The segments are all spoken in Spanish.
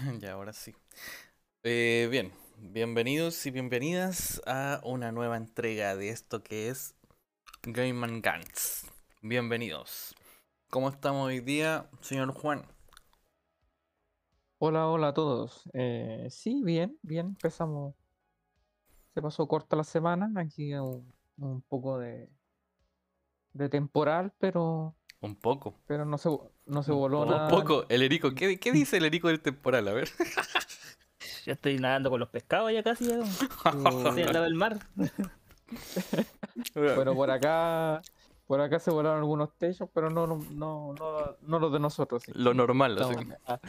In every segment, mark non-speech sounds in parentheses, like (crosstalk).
(laughs) Ya, ahora sí. Eh, bien, bienvenidos y bienvenidas a una nueva entrega de esto que es Game and Guns. Bienvenidos. ¿Cómo estamos hoy día, señor Juan? Hola, hola a todos. Eh, sí, bien, bien, empezamos. Se pasó corta la semana, aquí un, un poco de, de temporal, pero, Un poco. pero no se, no se Un voló po- nada. poco. El Erico, ¿qué, qué dice el Erico del temporal? A ver. (laughs) Ya estoy nadando con los pescados ya casi. Ya. (laughs) Estoy al lado del mar. Pero por acá, por acá se volaron algunos techos, pero no, no, no, no, no los de nosotros. sí. Lo normal, así. Estamos- ah,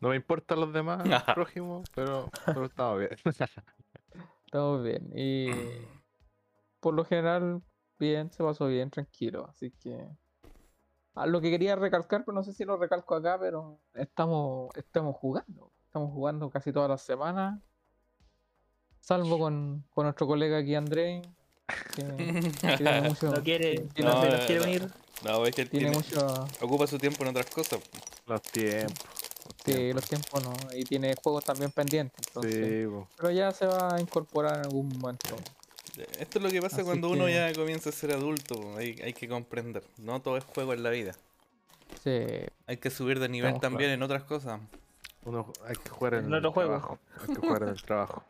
No me importan los demás (laughs) prójimos, pero, pero estamos bien. estamos bien. Y por lo general, bien, se pasó bien, tranquilo. Así que. Lo que quería recalcar, pero no sé si lo recalco acá, pero estamos, estamos jugando. Estamos jugando casi todas las semanas. Salvo con, con nuestro colega aquí, André. Que, que (laughs) tiene mucho. No quiere, no, No, quiere venir. No, es que tiene tiene- mucho. ocupa su tiempo en otras cosas. Los tiempos. Sí, los tiempos no. Y tiene juegos también pendientes. Entonces, Sí. Pero ya se va a incorporar en algún momento. Esto es lo que pasa Así cuando uno ya comienza a ser adulto. Hay, hay que comprender. No todo es juego en la vida. Sí, Hay que subir de nivel Estamos también en otras cosas. Uno, hay que jugar en En el otro juego. trabajo. Hay que jugar en el trabajo.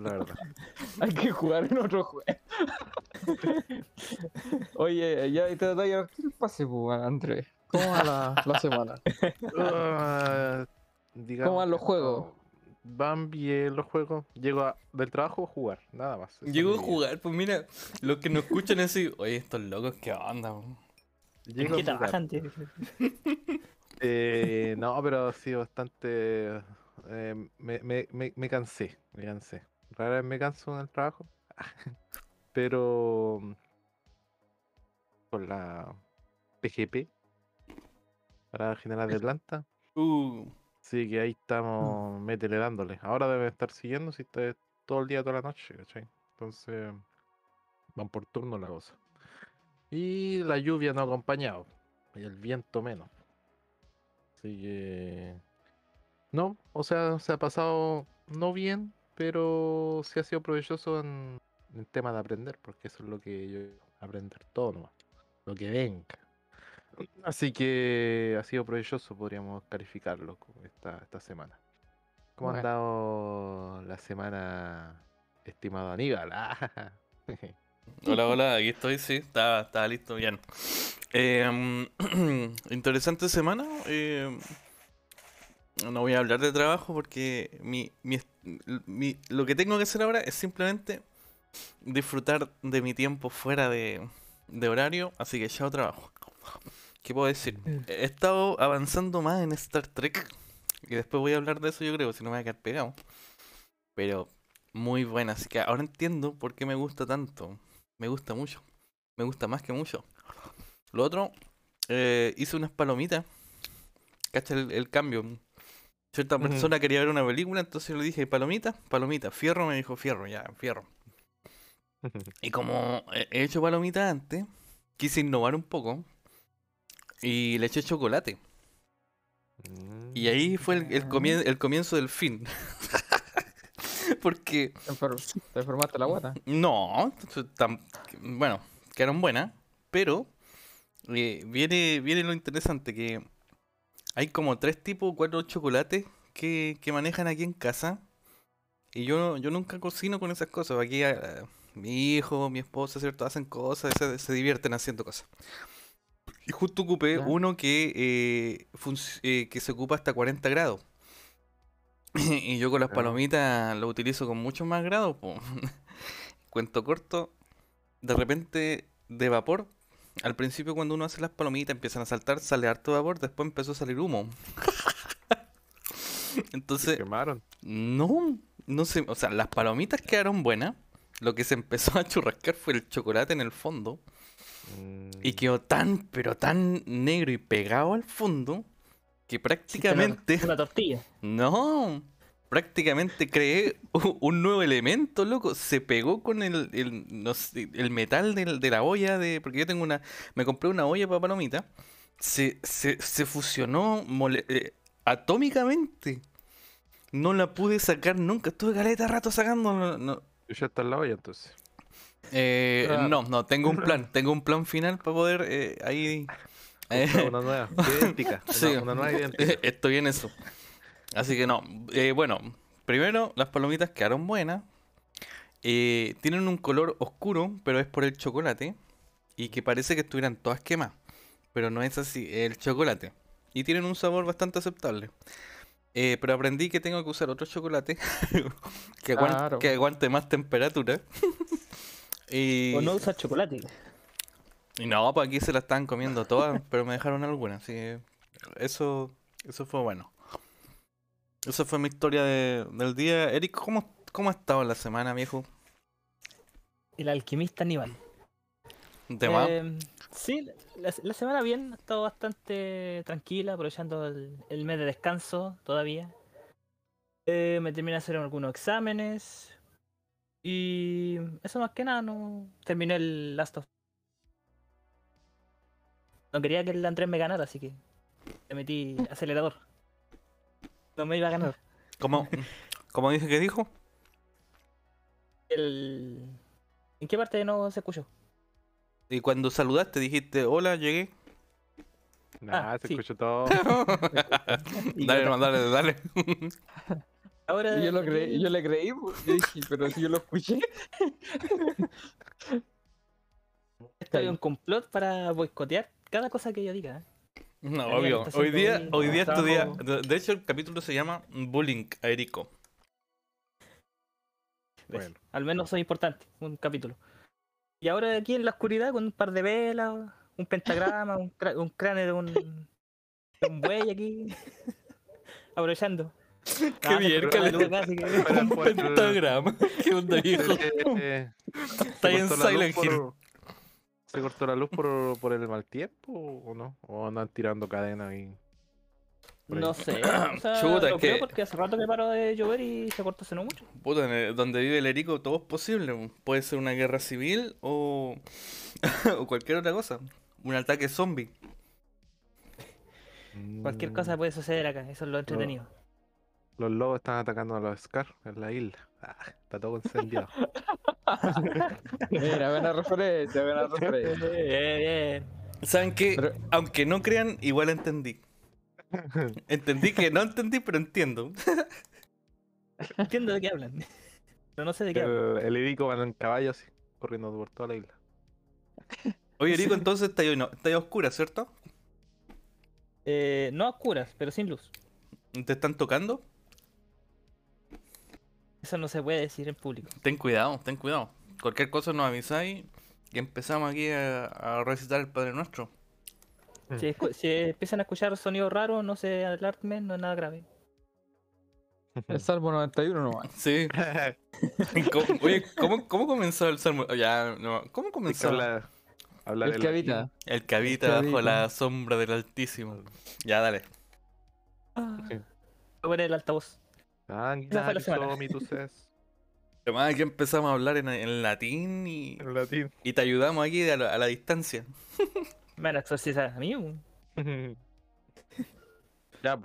La verdad. (laughs) hay que jugar en otro juego. (laughs) Oye, ya te doy a ¿qué le pase, Andrés? ¿Cómo va la, la semana? (laughs) Ah, digamos van los juegos? Van bien los juegos. Llego a- del trabajo a jugar, nada más. Llego a jugar, pues mira, los que nos escuchan es así, oye, estos locos, ¿qué onda? po?" Llego ¿Qué trabajan? tío? (laughs) Eh, no, pero ha sido bastante. eh, me, me, me, me cansé, me cansé. Rara vez me canso en el trabajo. (laughs) Pero. Con la PGP, para general de planta. Uh, Sí, que ahí estamos, métele dándole. Ahora deben estar siguiendo si está todo el día, toda la noche, ¿cachai? Entonces, van por turno la cosa. Y la lluvia no ha acompañado, y el viento menos. Así que. No, o sea, se ha pasado no bien, pero sí ha sido provechoso en el tema de aprender, porque eso es lo que yo aprender todo nomás, lo que venga. Así que ha sido provechoso, podríamos calificarlo esta, esta semana. ¿Cómo ha andado la semana, estimado Aníbal? (laughs) Ah, hola, hola, aquí estoy, sí, estaba, estaba listo, bien. Eh, (clears throat) interesante semana. eh, no voy a hablar de trabajo porque mi, mi mi- lo que tengo que hacer ahora es simplemente disfrutar de mi tiempo fuera de, de horario, así que ya trabajo. ¿Qué puedo decir? He estado avanzando más en Star Trek. Y después voy a hablar de eso, yo creo, si no me voy a quedar pegado. Pero muy buena, así que ahora entiendo por qué me gusta tanto. Me gusta mucho. Me gusta más que mucho. Lo otro, eh, hice unas palomitas. ¿Cacha el, el cambio? Cierta Ujú. persona quería ver una película, entonces yo le dije, palomita, palomita, fierro, me dijo, fierro, ya, fierro. Y como he he hecho palomitas antes, quise innovar un poco y le eché chocolate. Y ahí fue el, el, comien- el comienzo del fin. (laughs) Porque, ¿Te enfer- te enfermaste la guata? no, tan- bueno, quedaron buenas, pero eh, viene, viene lo interesante que hay como tres tipos, cuatro chocolates que, que manejan aquí en casa. Y yo, yo nunca cocino con esas cosas. Aquí ah, mi hijo, mi esposa, ¿cierto? Hacen cosas, se, se divierten haciendo cosas. Y justo ocupé Ya. uno que, eh, eh, que se ocupa hasta 40 grados. (laughs) y yo con las palomitas lo utilizo con mucho más grados. (laughs) Cuento corto, de repente de vapor. Al principio cuando uno hace las palomitas empiezan a saltar, sale harto vapor, después empezó a salir humo. (laughs) Se Entonces, quemaron. no, no sé, o sea, las palomitas quedaron buenas. Lo que se empezó a churrascar fue el chocolate en el fondo. Y Mm, quedó tan, pero tan negro y pegado al fondo que prácticamente... Una tortilla. (laughs) No, prácticamente creé un nuevo elemento, loco. Se pegó con el, el, no sé, el metal del- de la olla, de, porque yo tengo una... Me compré una olla para palomita. Se, se, se fusionó mole- eh, atómicamente. no la pude sacar nunca. Estuve caleta de rato sacando. No, ya está en la olla entonces. Eh, no, no, tengo un plan. (laughs) Tengo un plan final para poder eh, ahí. eh, Una nueva, (laughs) idéntica. Una, Sí. (laughs) una nueva idéntica. Estoy en eso. Así que no. Eh, bueno, primero, las palomitas quedaron buenas. Eh, tienen un color oscuro, pero es por el chocolate. Y que parece que estuvieran todas quemadas. Pero no es así, es el chocolate. Y tienen un sabor bastante aceptable. Eh, pero aprendí que tengo que usar otro chocolate que, aguan- Claro. que aguante más temperatura. Y... O no usas chocolate. Y no, pues aquí se la estaban comiendo todas, (laughs) pero me dejaron algunas, así que eso, eso fue bueno. Esa fue mi historia de- del día. Eric, ¿cómo, ¿cómo ha estado la semana, viejo? El alquimista Aníbal. ¿De más? Eh, sí, la, la semana bien, ha estado bastante tranquila, aprovechando el, el mes de descanso todavía. Eh, me terminé de hacer algunos exámenes. Y eso más que nada, no terminé el Last of No quería que el Andrés me ganara, así que le metí acelerador. No me iba a ganar. ¿Cómo, cómo dije que dijo? El... ¿En qué parte no se escuchó? Y cuando saludaste dijiste, hola, llegué. Nah, Ah, se sí. escuchó todo. (laughs) (laughs) dale, no, dale, dale. (laughs) Ahora yo, lo creí, yo le creí, pues, yo dije, pero si yo lo escuché. (laughs) estoy en un complot para boicotear cada cosa que yo diga. ¿eh? No, obvio. Hoy día, un hoy día estudia. De hecho, el capítulo se llama Bullying a Erico. Bueno. Al menos soy importante, un capítulo. Y ahora aquí en la oscuridad con un par de velas, un pentagrama, un cráneo de un, de un buey aquí. (laughs) Aprovechando. (laughs) Qué Ah, (laughs) (laughs) se bien, cortó la que Pero Un por el- pentagrama. ¿Qué onda, viejo? Está ahí ¿se en Silent Hill. por- ¿Se cortó la luz por, por el mal tiempo o no? ¿O andan tirando cadena ahí. No sé. (clears throat) O sea, Chuta, lo es que- porque hace rato que paró de llover y se cortó hace no mucho. Puta, donde vive el Erico todo es posible. po. Puede ser una guerra civil o, o cualquier otra cosa. Un ataque zombie. Cualquier cosa puede suceder acá, eso es lo entretenido. Los lobos están atacando a los Scar en la isla. Ah, está todo incendiado. (laughs) Mira, buena referencia, buena (laughs) referencia. Eh, eh, ¿Saben qué? Pero- Aunque no crean, igual entendí. Entendí que no entendí, pero entiendo. (laughs) entiendo de qué hablan. Pero no sé de qué hablan. el, el Erico va en caballo así, corriendo por toda la isla. Oye, Erico, entonces está ahí, no, está ahí a oscura, ¿cierto? Eh, no a oscuras, pero sin luz. ¿Te están tocando? Eso no se puede decir en público. Ten cuidado, ten cuidado. Cualquier cosa nos avisáis y empezamos aquí a, a recitar el Padre Nuestro. Si, escu- si empiezan a escuchar sonidos raros, no se alarmen, no es nada grave. (laughs) El Salmo 91 nomás. (laughs) Sí. ¿Cómo- Oye, ¿cómo, ¿cómo comenzó el salmo? Ya, no, ¿Cómo comenzó? hablar, hablar El en que habita. El que habita El que bajo habita. la sombra del Altísimo. Ya, dale. Voy a poner el altavoz. La es. Además, aquí empezamos a hablar en, en latín y, En latín. y te ayudamos aquí a la, a la distancia. Me van a exorcizar a mí. ya.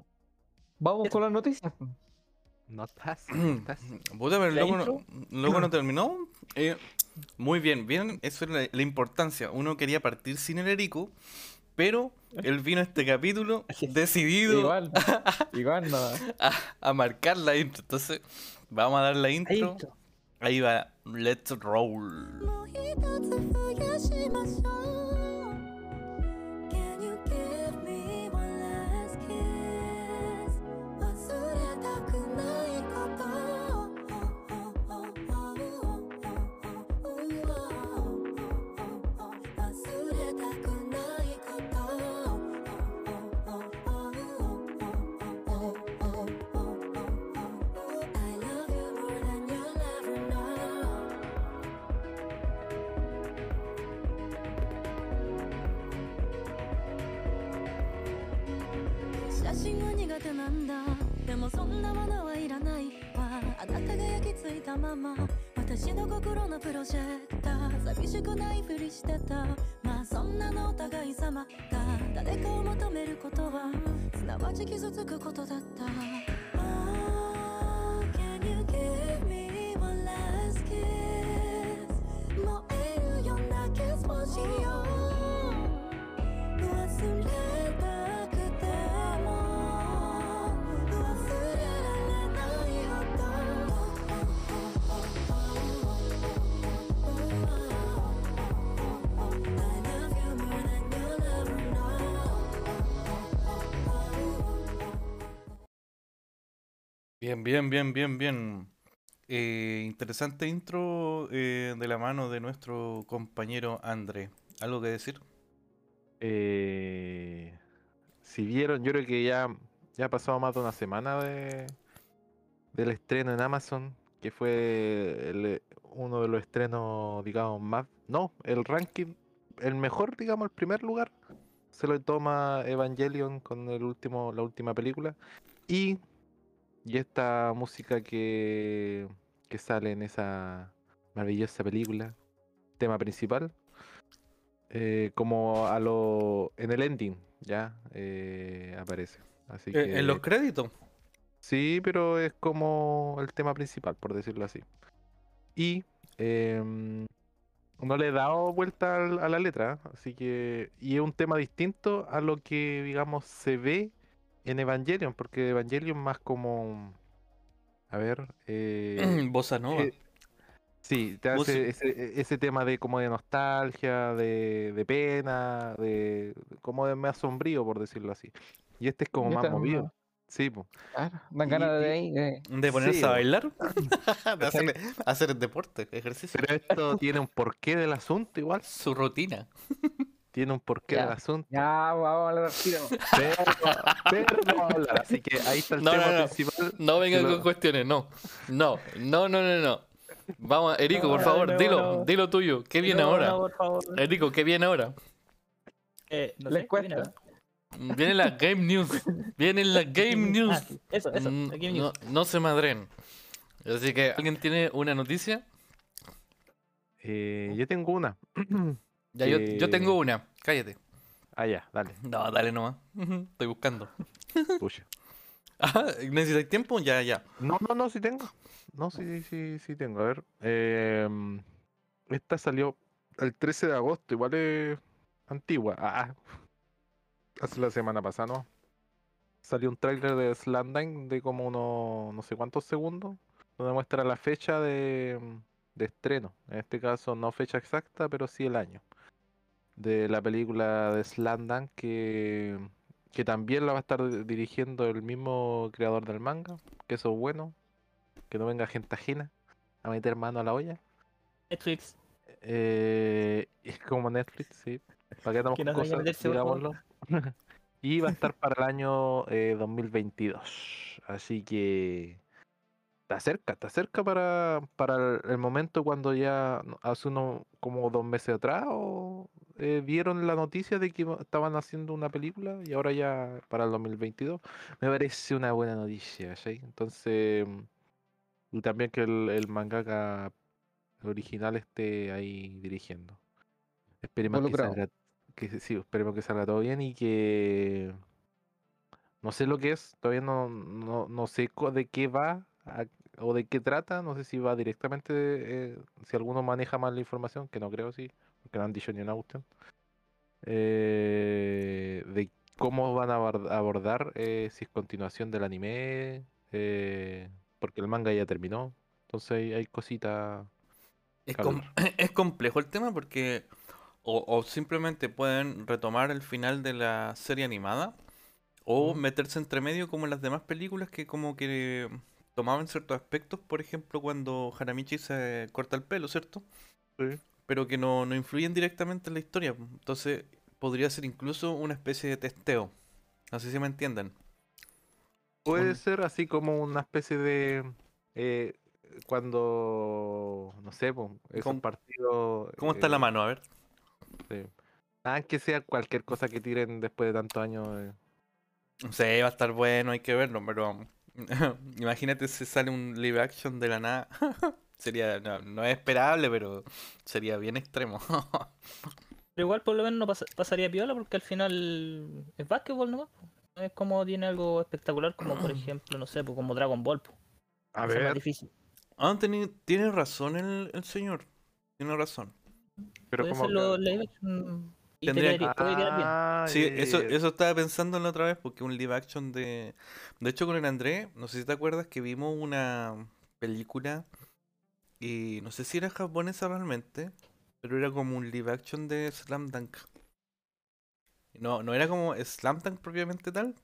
Vamos con las noticias. no estás. no (clears throat) estás. Puta, pero ¿La intro? no, loco (clears throat) no terminó. Eh, muy bien, bien, eso es la, la importancia. Uno quería partir sin el Erico, pero (laughs) él vino a este capítulo (laughs) decidido Igual, (laughs) igual no. a, a marcar la intro. Entonces, vamos a dar la intro. Ahí va, let's roll. たま私の心のプロジェクター。寂しくないふりしてた。まあそんなのお互い様が。誰かを求めることはすなわち傷つくことだった。Oh, can you give me one last kiss? Bien, bien, bien, bien, bien. Eh, interesante intro eh, de la mano de nuestro compañero André. ¿Algo que decir? Eh, si vieron, yo creo que ya, ya ha pasado más de una semana de, del estreno en Amazon, que fue uno de los estrenos, digamos, más... No, el ranking, el mejor, digamos, el primer lugar, se lo toma Evangelion con el último, la última película. Y, y esta música que, que sale en esa maravillosa película, tema principal, eh, como a lo en el ending ya eh, aparece. Así Eh, que en los créditos. sí, pero es como el tema principal, por decirlo así. Y em, no le he dado vuelta a la letra, así que y es un tema distinto a lo que digamos se ve en Evangelion, porque Evangelion más como a ver, eh, (clears throat) Bossa Nova. eh, Sí, te Vos- hace ese, ese tema de como de nostalgia, de, de pena, de como de más sombrío, por decirlo así. Y este es como más movido. Sí, po. Claro, dan ganas de ahí. de- de ponerse sí, a bailar. (laughs) (laughs) de hacer, (laughs) hacer deporte, ejercicio. Pero esto tiene un porqué del asunto igual. Su rutina. Tiene un porqué del asunto. Ya, vamos a hablar. (laughs) Pero, pero no vamos a hablar. Así que ahí está el No, tema no, no. principal. No vengan con cuestiones, no. No, no, no, no, no. Vamos, Erico, por No, favor, no, dilo, no. dilo tuyo. ¿Qué viene No, ahora? no. Erico, ¿qué viene ahora? Eh, no Les sé, ¿qué viene cuesta. ahora? Viene la Game News. Viene la (laughs) Game Ah, News. sí, eso, eso. Mm, la Game no, News. no se madren. Así que, ¿alguien tiene una noticia? Eh, yo tengo una. (clears throat) Ya, yo, yo tengo una. Cállate. Ah, ya, dale. (laughs) No, dale nomás. (laughs) Estoy buscando. (laughs) Pucha. Ah, ¿Necesitáis tiempo? Ya, ya. No, no, no, sí tengo. No, sí, sí, sí tengo. A ver. em, esta salió el 13 de agosto, igual es antigua. Ah, hace la semana pasada, ¿no? Salió un tráiler de Slandine de como unos no sé cuántos segundos, donde muestra la fecha de, de estreno. En este caso, no fecha exacta, pero sí el año. De la película de Slandine que, que también la va a estar di- dirigiendo el mismo creador del manga, que eso es bueno, que no venga gente ajena a meter mano a la olla. Netflix. Eh, es como Netflix, sí. ¿Para Que no cosas? Digámoslo. (laughs) y va a estar para el año eh, 2022. Así que está cerca, está cerca para, para el, momento cuando ya hace uno como dos meses atrás o, eh, vieron la noticia de que estaban haciendo una película y ahora ya para el 2022. Me parece una buena noticia, ¿cachai? Entonces, y también que el, el mangaka original esté ahí dirigiendo. Esperemos que salga, que sí, esperemos que salga todo bien y que no sé lo que es, todavía no, no, no sé de qué va a- o de qué trata, no sé si va directamente, eh, si alguno maneja más la información, que no creo sí, porque no han dicho ni una cuestión, eh, de cómo van a abord- abordar eh, si es continuación del anime, eh, porque el manga ya terminó, entonces hay, cositas Es, com- (clears throat) es complejo el tema porque o, o simplemente pueden retomar el final de la serie animada o meterse entre medio como en las demás películas que como que tomaban ciertos aspectos, por ejemplo cuando Haramichi se corta el pelo, ¿cierto? Sí. Pero que no, no influyen directamente en la historia. Entonces podría ser incluso una especie de testeo. No sé si me entienden. Puede Un- ser así como una especie de eh, cuando no sé, po, esos ¿Cómo- partidos. ¿Cómo está la eh, mano? A ver. sí. Ah, que sea cualquier cosa que tiren después de tantos años. eh. No sé, va a estar bueno, hay que verlo, pero (laughs) imagínate si sale un live action de la nada. (laughs) Sería, no, no es esperable, pero sería bien extremo. (laughs) Pero igual por lo menos no pasa- pasaría piola porque al final es básquetbol nomás. No es como tiene algo espectacular como por (clears throat) ejemplo, no sé, pues como Dragon Ball. po. A más ver, difícil. ah, teni- tiene razón el, el señor. Tiene razón. pero como lo live action y te Tendría- quedaría- puede quedar bien. Ah, Sí, eso, eso estaba pensando la otra vez, porque un live action de... De hecho, con el André, no sé si te acuerdas que vimos una película, y no sé si era japonesa realmente, pero era como un live action de Slam Dunk. No, no era como Slam Dunk propiamente tal,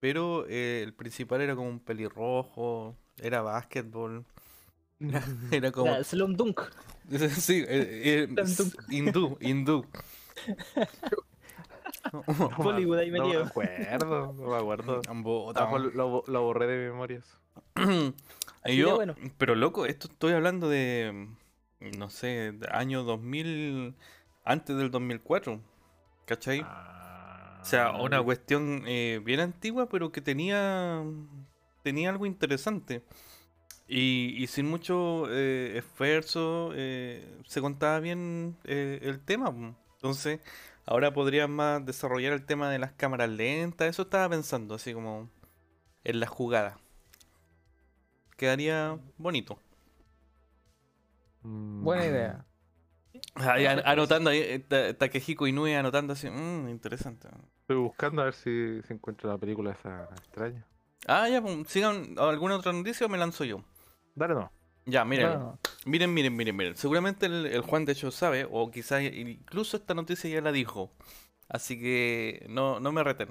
pero eh, el principal era como un pelirrojo, era básquetbol, (laughs) era, como... Era Slum Dunk. (laughs) Sí, eh, eh, Tan tum. hindú, hindú. (laughs) No Bollywood ahí no me metido. acuerdo, no me acuerdo. (laughs) Ah, lo, lo borré de memorias. (clears throat) Y yo, bueno. pero loco, esto estoy hablando de, no sé, de año 2000, antes del 2004, ¿cachai? O sea, Ah, una cuestión eh, bien antigua, pero que tenía, tenía algo interesante. Y, y sin mucho eh, esfuerzo eh, se contaba bien eh, el tema. Entonces, ahora podrían más desarrollar el tema de las cámaras lentas. Eso estaba pensando, así como en la jugada. Quedaría bonito. mm, Buena idea. Ahí an- anotando ahí, eh, Ta- Takehiko Inoue anotando así, "Mm, interesante. Estoy buscando a ver si, si encuentro la película esa extraña. Ah, ya, pues, sigan alguna otra noticia o me lanzo yo. Dale no. Ya, miren, miren, miren, miren, miren. Seguramente el, el Juan de hecho sabe, o quizás incluso esta noticia ya la dijo. Así que no, no me reten.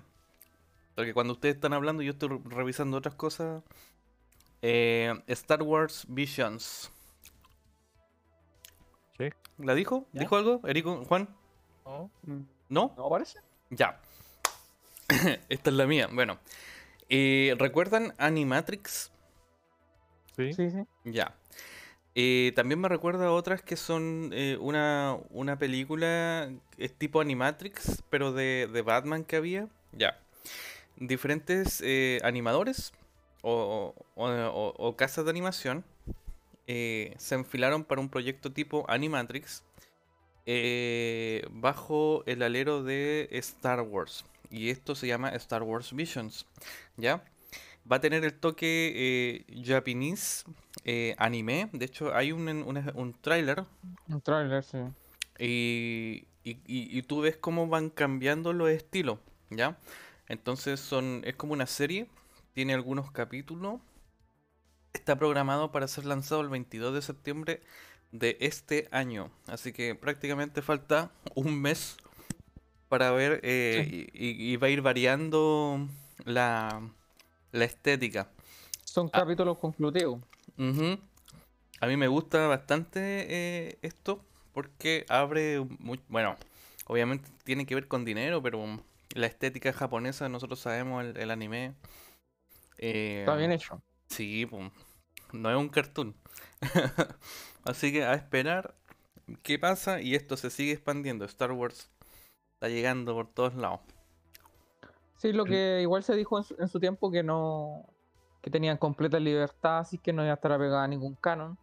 Porque cuando ustedes están hablando, yo estoy re- revisando otras cosas. Eh, Star Wars Visions. Sí. ¿La dijo? ¿Ya? ¿Dijo algo? ¿Erico? ¿Juan? ¿no? ¿No? ¿No parece? Ya. (laughs) Esta es la mía. Bueno. Eh, ¿Recuerdan Animatrix? Sí. Sí, sí. Ya. Eh, también me recuerda a otras que son eh, una, una película es tipo Animatrix, pero de, de Batman que había. Ya. Diferentes eh, animadores o, o- o- casas de animación eh, se enfilaron para un proyecto tipo Animatrix eh, bajo el alero de Star Wars. Y esto se llama Star Wars Visions. ¿Ya? Va a tener el toque eh, Japanese eh, anime. De hecho, hay un, un, un tráiler Un trailer, sí. y, y, y- y tú ves cómo van cambiando los estilos, ¿ya? Entonces son, es como una serie, tiene algunos capítulos. Está programado para ser lanzado el 22 de septiembre de este año. Así que prácticamente falta un mes para ver eh, y, y- y va a ir variando la, la estética. Son Ah. capítulos A mí me gusta bastante eh, esto porque abre, bueno, obviamente tiene que ver con dinero, pero la estética japonesa, nosotros sabemos el, el anime. eh, Está bien hecho. Sí, pum, no es un cartoon. (laughs) Así que a esperar qué pasa y esto se sigue expandiendo. Star Wars está llegando por todos lados. Sí, lo que igual se dijo en su, en su tiempo que no que tenían completa libertad, así que no iba a estar apegada a ningún canon.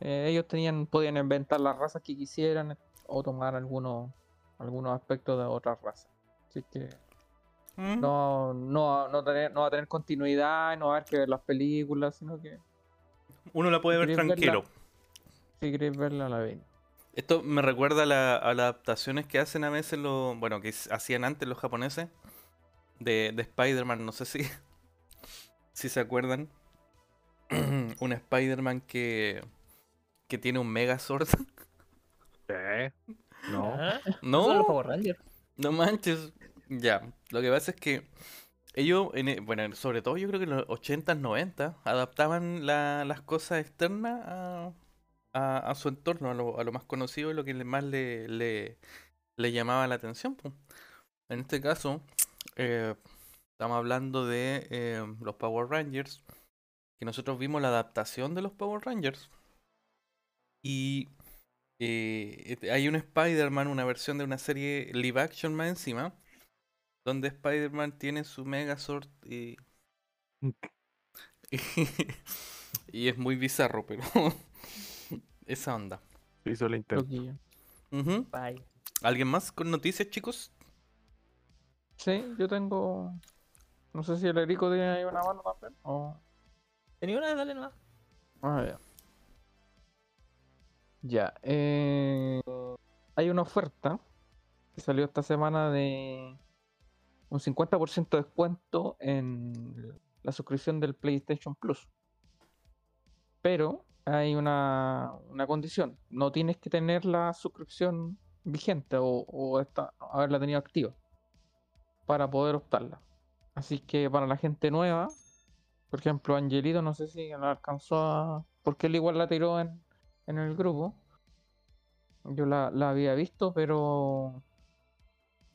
Eh, ellos tenían podían inventar las razas que quisieran o tomar algunos algunos aspectos de otras razas. Así que Mm. no no no, tener- no va a tener continuidad, no va a haber que ver las películas, sino que Uno la puede ver tranquilo. si queréis verla la veis. Esto me recuerda a, la- a las adaptaciones que hacen a veces los, bueno, que hacían antes los japoneses de, de Spider-Man, no sé si, si se acuerdan. (clears throat) un Spider-Man que, que tiene un Megazord. ¿Qué? No. Ah, no, Power Rangers. no manches. Ya, lo que pasa es que ellos, en e- bueno, sobre todo yo creo que en los 80s, 90 adaptaban la- las cosas externas a, a- a su entorno, a lo, a lo más conocido y lo que más le, le, le llamaba la atención. En este caso, eh, estamos hablando de eh, los Power Rangers, que nosotros vimos la adaptación de los Power Rangers. Y eh, este, hay un Spider-Man, una versión de una serie live action más encima, donde Spider-Man tiene su Megazord y, (laughs) y es muy bizarro, pero (laughs) esa onda. Hizo. Loquillo. Ujú. Bye. ¿Alguien más con noticias, chicos? Sí, yo tengo no sé si el Erico tiene ahí una mano también o ¿Tenía una? Dale nomás. Ah, ya. Ya. eh, hay una oferta que salió esta semana de un 50% de descuento en la suscripción del PlayStation Plus. Pero hay una, una condición. No tienes que tener la suscripción vigente o, o esta- haberla tenido activa para poder optarla. Así que para la gente nueva, por ejemplo, Angelito, no sé si la alcanzó a. Porque él igual la tiró en, en el grupo. Yo la, la había visto, pero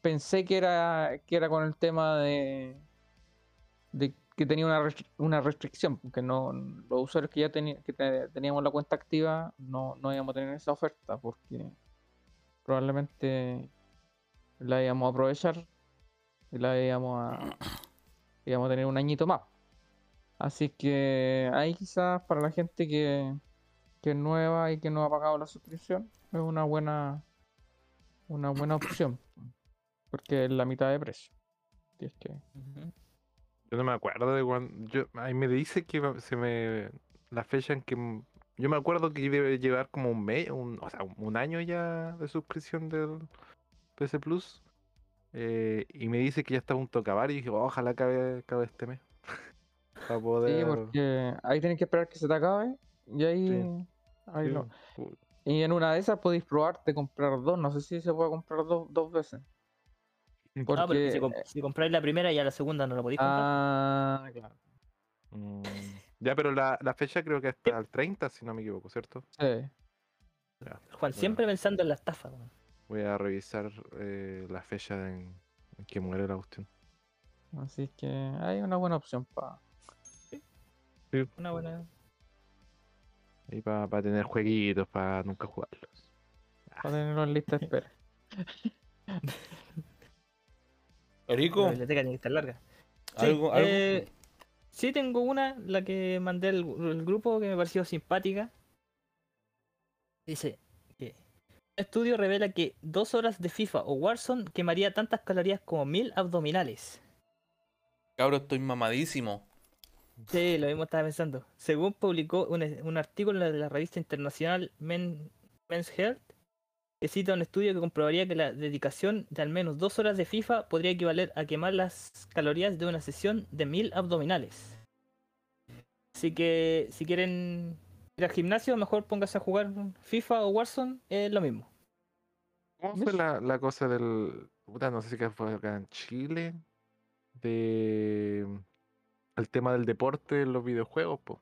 pensé que era, que era con el tema de, de que tenía una, una restricción, que no los usuarios que ya que te- teníamos la cuenta activa no, no íbamos a tener esa oferta, porque probablemente la íbamos a aprovechar y la íbamos a, íbamos a tener un añito más. Así que ahí quizás para la gente que, que es nueva y que no ha pagado la suscripción es una buena una buena (coughs) opción porque es la mitad de precio. Es que. Yo no me acuerdo de cuando. Yo, ahí me dice que se me. La fecha en que. Yo me acuerdo que debe llevar como un mes, un, o sea, un año ya de suscripción del PC Plus. Eh, y me dice que ya está a punto de acabar. Y dije, "Oh, ojalá acabe, acabe este mes. (laughs) Para Sí, poder. porque ahí tienes que esperar que se te acabe y ahí, ahí sí, lo- pu- Y en una de esas podéis probar de comprar dos. No sé si se puede comprar dos, dos veces. Ah, pero Porque si, comp- si compráis la primera y a la segunda no la podéis comprar. ah, claro. mm, Ya, pero la, la fecha creo que hasta el 30, si no me equivoco, ¿cierto? Sí. Ya, Juan, siempre pensando en la estafa, weón. Voy a revisar eh, la fecha en, en que muere la cuestión. Así que hay una buena opción para Una buena. Y para tener jueguitos, para nunca jugarlos. tenerlo en lista de espera. (laughs) La Erico, biblioteca tiene que estar larga. Sí, algo, algo. eh, sí, tengo una, la que mandé al grupo que me pareció simpática. Dice estudio revela que dos horas de FIFA o Warzone quemaría tantas calorías como mil abdominales. Cabro, estoy mamadísimo. Sí, lo mismo estaba pensando. Según publicó un, un artículo de la revista internacional Men- Men's Health, que cita un estudio que comprobaría que la dedicación de al menos dos horas de FIFA podría equivaler a quemar las calorías de una sesión de mil abdominales. Así que si quieren ir al gimnasio, mejor póngase a jugar FIFA o Warzone, es lo mismo. ¿Cómo fue la, la cosa del. Puta, no sé si fue acá en Chile. De. El tema del deporte en los videojuegos, po.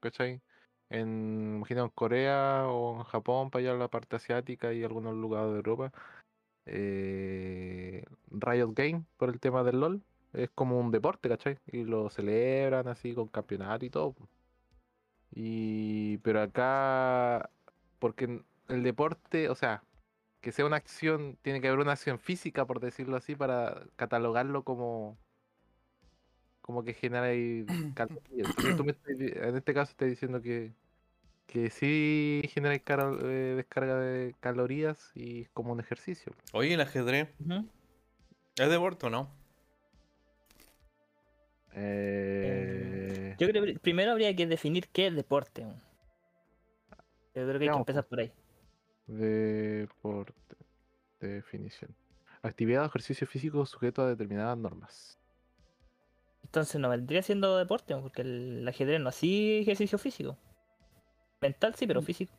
¿Cachai? En, imagino en Corea o en Japón, para allá la parte asiática y algunos lugares de Europa. eh, Riot Game, por el tema del LOL, es como un deporte, ¿cachai? Y lo celebran así con campeonato y todo. po. Y. Pero acá. Porque el deporte, o sea, que sea una acción, tiene que haber una acción física, por decirlo así, para catalogarlo como como que genera ahí (clears throat) calorías. En este caso estás diciendo que, que sí genera eh, descarga de calorías y es como un ejercicio. Oye, el ajedrez. ¿es deporte o no? Eh, Yo creo que primero habría que definir qué es deporte. Yo creo que hay que empezar por ahí. Deporte. Definición. Actividad o ejercicio físico sujeto a determinadas normas. Entonces no vendría siendo deporte, porque el ajedrez no así ejercicio físico. Mental sí, pero Mm. físico.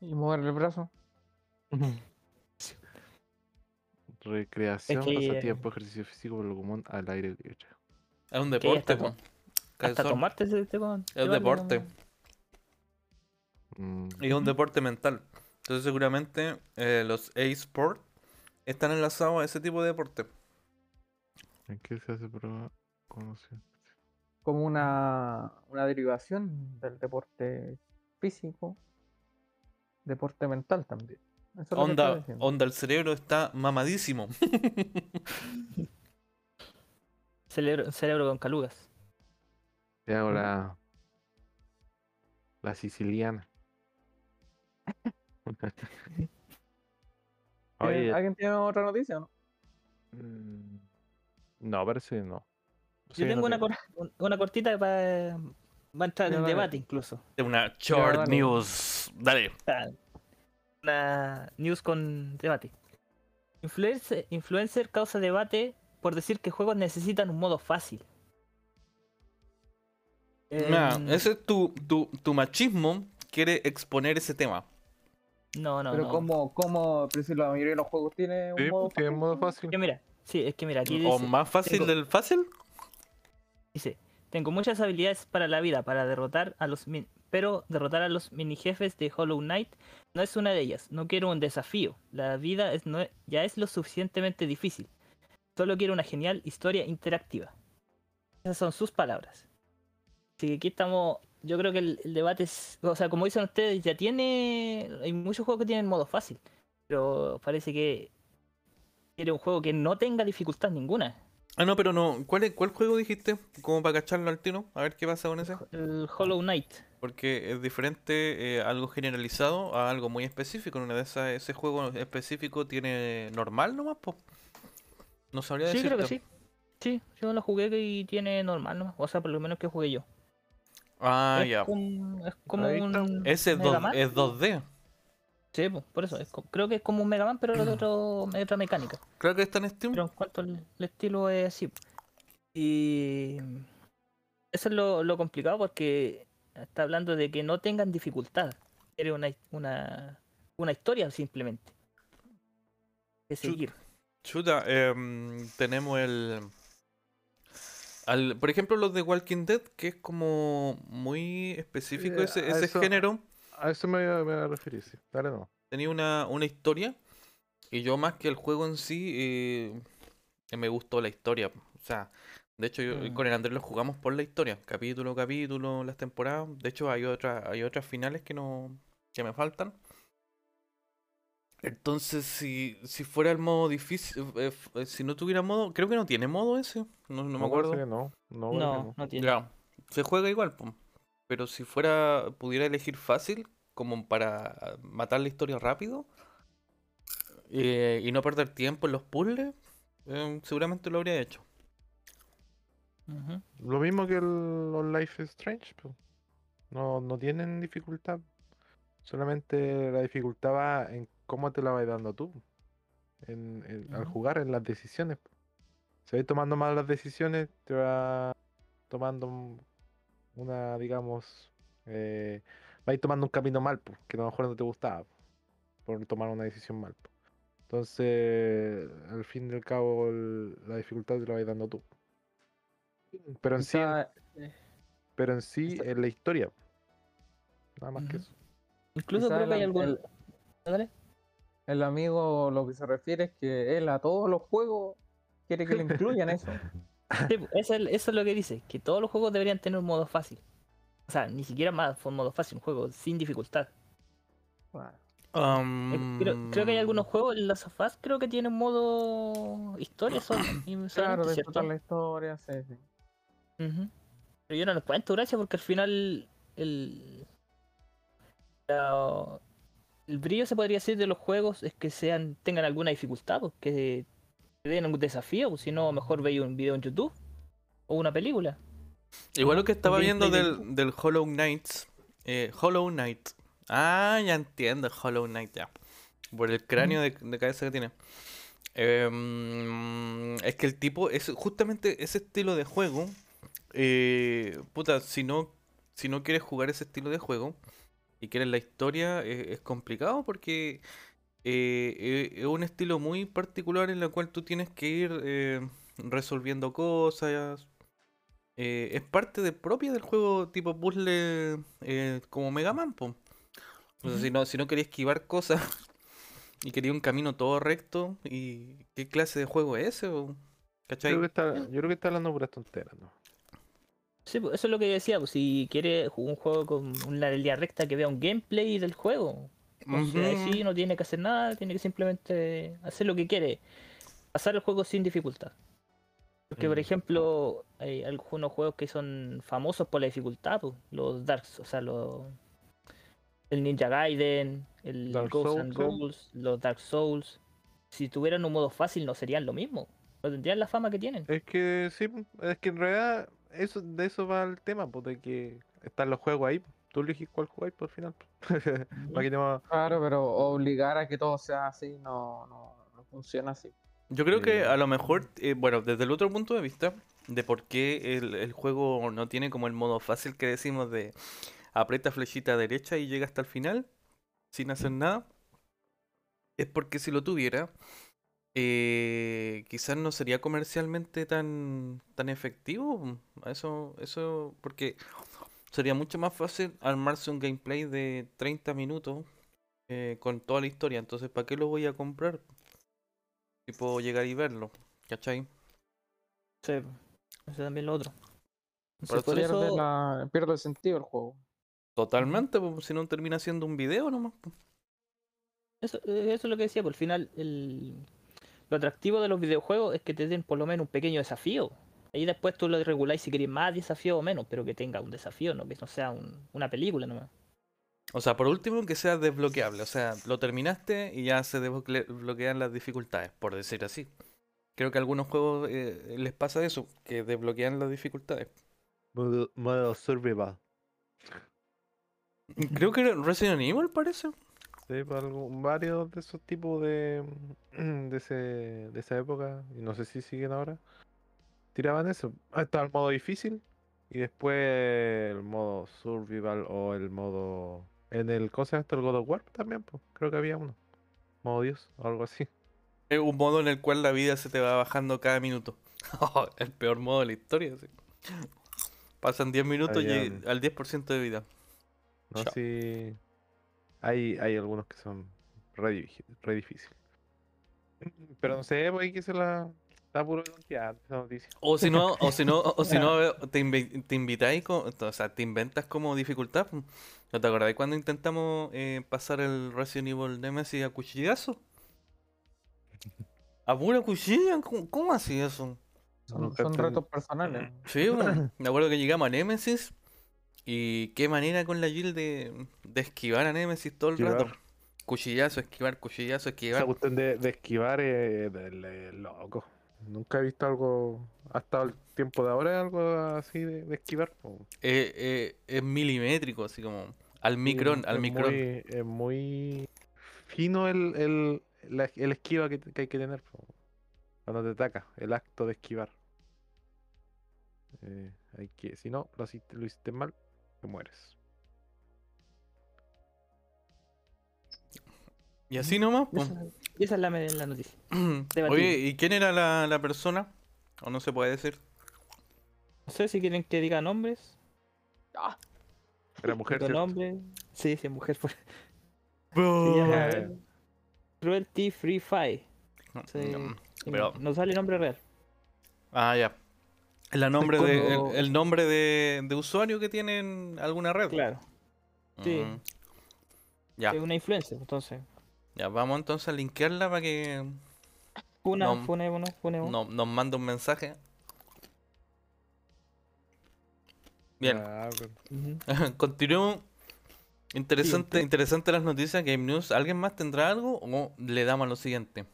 Y mover el brazo. (laughs) Recreación, que- pasatiempo, ejercicio físico por lo común al aire libre. Es un deporte, po. Hasta tomarte ese tema. Es deporte. Mm, Y es un deporte mental. Entonces seguramente eh, los eSports están enlazados a ese tipo de deporte. ¿En qué se hace prueba? Conoce- Como una, una derivación del deporte físico. Deporte mental también. Eso es lo que estaba Onda, onda, el cerebro está mamadísimo. (laughs) Cerebro, cerebro con calugas. Te hago la. La siciliana. (laughs) ¿Tiene- Oye, ¿Alguien tiene otra noticia o no? mm, no, parece que no. Yo Sí, tengo no una, tengo. cor- un- una cortita para va a entrar en debate incluso. Una short dale. news. Dale. Ah, Una news con debate. Influencer, influencer causa debate por decir que juegos necesitan un modo fácil. Mira, Em, ese es tu, tu, tu machismo quiere exponer ese tema. No, no, Pero no. como, como, la mayoría de los juegos tiene un Sí, modo fácil, modo ¿no? fácil. Que mira, Sí, es que mira, aquí ¿O dice, más fácil tengo- del fácil? dice, tengo muchas habilidades para la vida, para derrotar a los min- pero derrotar a los mini jefes de Hollow Knight no es una de ellas. No quiero un desafío. La vida es, no, ya es lo suficientemente difícil. Solo quiero una genial historia interactiva. Esas son sus palabras. Así que aquí estamos. Yo creo que el, el debate es. O sea, como dicen ustedes, ya tiene. Hay muchos juegos que tienen modo fácil. Pero parece que. Quiere un juego que no tenga dificultad ninguna. Ah, no, pero no. ¿Cuál, es- ¿Cuál juego dijiste? Como para cacharlo al tiro. A ver qué pasa con ese. El Hollow Knight. Porque es diferente eh, algo generalizado a algo muy específico. En una de esas, ese juego específico tiene normal nomás, po. No sabría Sí, decirte. creo que sí. Sí, yo lo jugué y tiene normal nomás. O sea, por lo menos que jugué yo. Ah, es, ya. como, es como un. Ese es, Mega dos- Man. es 2D. Sí, pues, por eso. es creo que es como un Mega Man, pero de, otro, (clears throat) otra mecánica. Creo que está en Steam. Pero en cuanto al el estilo es así. Y. Eso es lo, lo complicado porque está hablando de que no tengan dificultad. Quiere una, una, una historia simplemente. Que seguir. Chuta, em, tenemos el. Al, por ejemplo, los de Walking Dead, que es como muy específico Sí, ese, a ese eso- género. A eso me, iba a referir, sí. Dale, no. Tenía una, una historia. Y yo, más que el juego en sí, eh, eh, me gustó la historia. O sea, de hecho, yo Mm. con el Andrés lo jugamos por la historia. Capítulo capítulo, las temporadas. De hecho, hay otras, hay otras finales que no. que me faltan. Entonces, si, si fuera el modo difícil, eh, eh, si no tuviera modo, creo que no tiene modo ese, no, no me acuerdo. no. No, No, no. tiene. Ya, se juega igual, pero si fuera, pudiera elegir fácil, como para matar la historia rápido eh, y no perder tiempo en los puzzles, eh, seguramente lo habría hecho. Lo mismo que el, los Life is Strange. po. No, no tienen dificultad. Solamente la dificultad va en cómo te la vas dando tú. En, en- Al jugar, en las decisiones. Si vas tomando mal las decisiones, te va tomando un- una, digamos, eh, vais tomando un camino mal, po, que a lo mejor no te gustaba, po, por tomar una decisión mal. po. Entonces, al fin y al cabo, el- la dificultad te la vais dando tú. Pero en sí, Quizá, pero en sí Esa- es la historia. Nada más que eso. Incluso quizá creo que hay algún. el- Dale. El amigo lo que se refiere es que él a todos los juegos quiere que le incluyan eso. (laughs) Sí, pues, eso, es, eso es lo que dice, que todos los juegos deberían tener un modo fácil. O sea, ni siquiera más un modo fácil, un juego sin dificultad. Bueno, Eh, Creo, creo que hay algunos juegos, en Last of Us creo que tienen modo historia (coughs) solo. claro, ¿cierto? disfrutar la historia, sí, sí. Pero yo no les cuento, gracias, porque al final el, la- el brillo se podría decir de los juegos es que sean tengan alguna dificultad, pues, que te den algún desafío, pues, si no, mejor veis un video en YouTube o una película. Igual lo que estaba viendo del, del Hollow Knight, eh, Hollow Knight. Ah, ya entiendo, Hollow Knight ya. Por el cráneo de, de cabeza que tiene. Em, es que el tipo, es justamente ese estilo de juego. eh, puta, si no, si no quieres jugar ese estilo de juego y quieres la historia, es complicado porque eh, eh, es un estilo muy particular en el cual tú tienes que ir eh, resolviendo cosas. eh, es parte de propia del juego tipo puzzle eh, como Mega Man, po. O sea, si no, si no quería esquivar cosas (laughs) y quería un camino todo recto, ¿y qué clase de juego es ese? o? ¿Cachai? Creo que está, yo creo que está hablando puras tonteras, ¿no? Sí, pues, eso es lo que decía, pues si quiere un juego con una línea recta que vea un gameplay del juego. Entonces, ahí Ujú. sí no tiene que hacer nada, tiene que simplemente hacer lo que quiere. Pasar el juego sin dificultad. Porque, por Mm. ejemplo, hay algunos juegos que son famosos por la dificultad, pues, los Darks, o sea, los, el Ninja Gaiden, el Dark Ghosts Souls, los Dark Souls. Si tuvieran un modo fácil, no serían lo mismo. No tendrían la fama que tienen. Es que sí, es que en realidad eso, de eso va el tema, pues de que están los juegos ahí. po. Tú eliges cuál jugáis por final. po. (laughs) Para que no- Claro, pero obligar a que todo sea así no, no, no funciona así. Yo creo que a lo mejor, eh, bueno, desde el otro punto de vista, de por qué el, el juego no tiene como el modo fácil que decimos de aprieta flechita derecha y llega hasta el final sin hacer nada, es porque si lo tuviera, eh, quizás no sería comercialmente tan, tan efectivo. Eso, eso, porque sería mucho más fácil armarse un gameplay de 30 minutos eh, con toda la historia. Entonces, ¿para qué lo voy a comprar? Si puedo llegar y verlo, ¿cachai? Sí, eso también lo otro. Por por Pierde, eso, la- pierde el sentido el juego. Totalmente, pues, si no termina siendo un video nomás. eso, eh, eso es lo que decía, por el final, el, lo atractivo de los videojuegos es que te den por lo menos un pequeño desafío. Ahí después tú lo reguláis si queréis más desafío o menos, pero que tenga un desafío, no que no sea un- una película nomás. O sea, por último, que sea desbloqueable. O sea, lo terminaste y ya se desbloque- desbloquean las dificultades, por decir así. Creo que a algunos juegos eh, les pasa eso, que desbloquean las dificultades. Modo, modo survival. Creo que Resident Evil parece. Sí, varios de esos tipos de, de, ese, de esa época, y no sé si siguen ahora, tiraban eso. Estaba el modo difícil y después el modo survival o el modo... En el cosa esto, el God of War también, pues, creo que había uno. Modo Dios o algo así. Un modo en el cual la vida se te va bajando cada minuto. (laughs) el peor modo de la historia. sí. Pasan 10 minutos y al 10% de vida. No Chao. sí hay, hay algunos que son re, re difíciles. Pero no sé, pues hay que se la... Está puro tontear esa noticia. O si no, o si no, o si no, (laughs) eh, te, te invitáis, con- o sea, te inventas como dificultad. ¿No te acordáis cuando intentamos eh, pasar el Resident Evil Nemesis a cuchillazo? (laughs) A pura cuchilla, ¿cómo, cómo así eso? Son, son retos personales. Sí, po. me acuerdo que llegamos a Nemesis y qué manera con la Jill de, de esquivar a Nemesis todo el rato. Esquivar. Cuchillazo, esquivar, cuchillazo, Esa esquivar. cuestión de, de esquivar es eh, loco. Nunca he visto algo, hasta el tiempo de ahora, algo así de, de esquivar. Eh, eh, es milimétrico, así como al Sí, micrón, al es micrón. Muy, es muy fino el, el, la- el esquiva que, que hay que tener po, cuando te ataca, el acto de esquivar. Eh, hay que, si no, lo hiciste mal, te mueres. Y así nomás, po. Esa, y esa es la, la noticia. (clears throat) Oye. ¿y quién era la, la persona? ¿O no se puede decir? No sé si quieren que diga nombres. Era mujer, nombre. Sí, sí, mujer. por- (laughs) Se Oh. llama Eh. Cruelty Free Fire. No, Sí. no. Pero- No sale nombre real. Ah, ya. La nombre de, el, el nombre de, de usuario que tiene en alguna red. Claro. sí. Mm. Ya, Es una influencia, entonces. ya, vamos entonces a linkearla para que Funa, No. funémonos, funémonos. no- nos mande un mensaje. Bien, Ah, (laughs) continuemos. Interesante, Siguiente. interesante las noticias, Game News. ¿Alguien más tendrá algo o le damos a lo siguiente?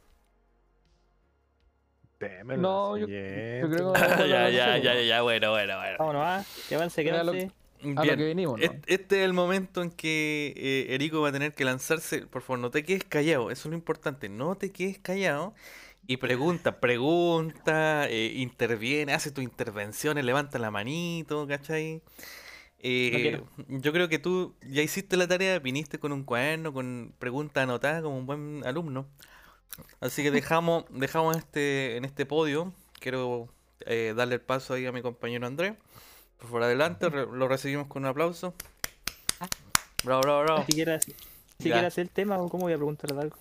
No, yo- siguiente. yo creo- (laughs) ya, ya, ya, ya, bueno, bueno, bueno. Vámonos, ah. Que avance, que avance. A lo Bien. que venimos, ¿no? Este es el momento en que eh, Erico va a tener que lanzarse. Por favor, no te quedes callado. Eso es lo importante. No te quedes callado. Y pregunta, pregunta, eh, interviene, hace tus intervenciones, levanta la manito, ¿cachai? Eh, yo creo que tú ya hiciste la tarea, viniste con un cuaderno, con preguntas anotadas como un buen alumno. Así que dejamos, dejamos este, en este podio. Quiero eh, darle el paso ahí a mi compañero Andrés. Por favor, adelante, re- lo recibimos con un aplauso. Bravo, bravo, bravo. Si quieres, si hacer el tema, ¿cómo voy a preguntarle algo?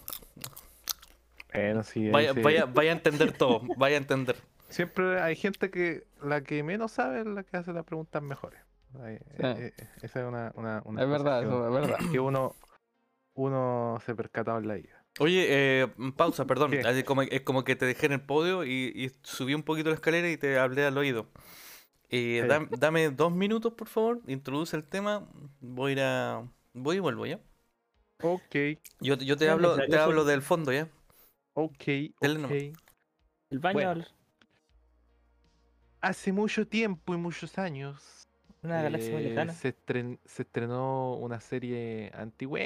Bueno, sí, Vaya, sí. vaya, vaya a entender todo, vaya a entender. Siempre hay gente que la que menos sabe es la que hace las preguntas mejores. Ahí, Sí. eh, eh, esa es una, una, una Es verdad, que eso es verdad. que uno, uno se percataba en la vida. Oye, eh, pausa, perdón. ¿Qué? así como- es como que te dejé en el podio y, y subí un poquito la escalera y te hablé al oído. Eh, dam- dame dos minutos, por favor. Introduce el tema. Voy a ir a. Voy y vuelvo, ¿ya? Ok, Yo, yo te es hablo, te hablo del fondo, ¿ya? ok, Dale nomás. ok. ¿El baño Bueno. Hace mucho tiempo y muchos años Una galaxia muy eh, lejana. se, estren- se estrenó una serie antigua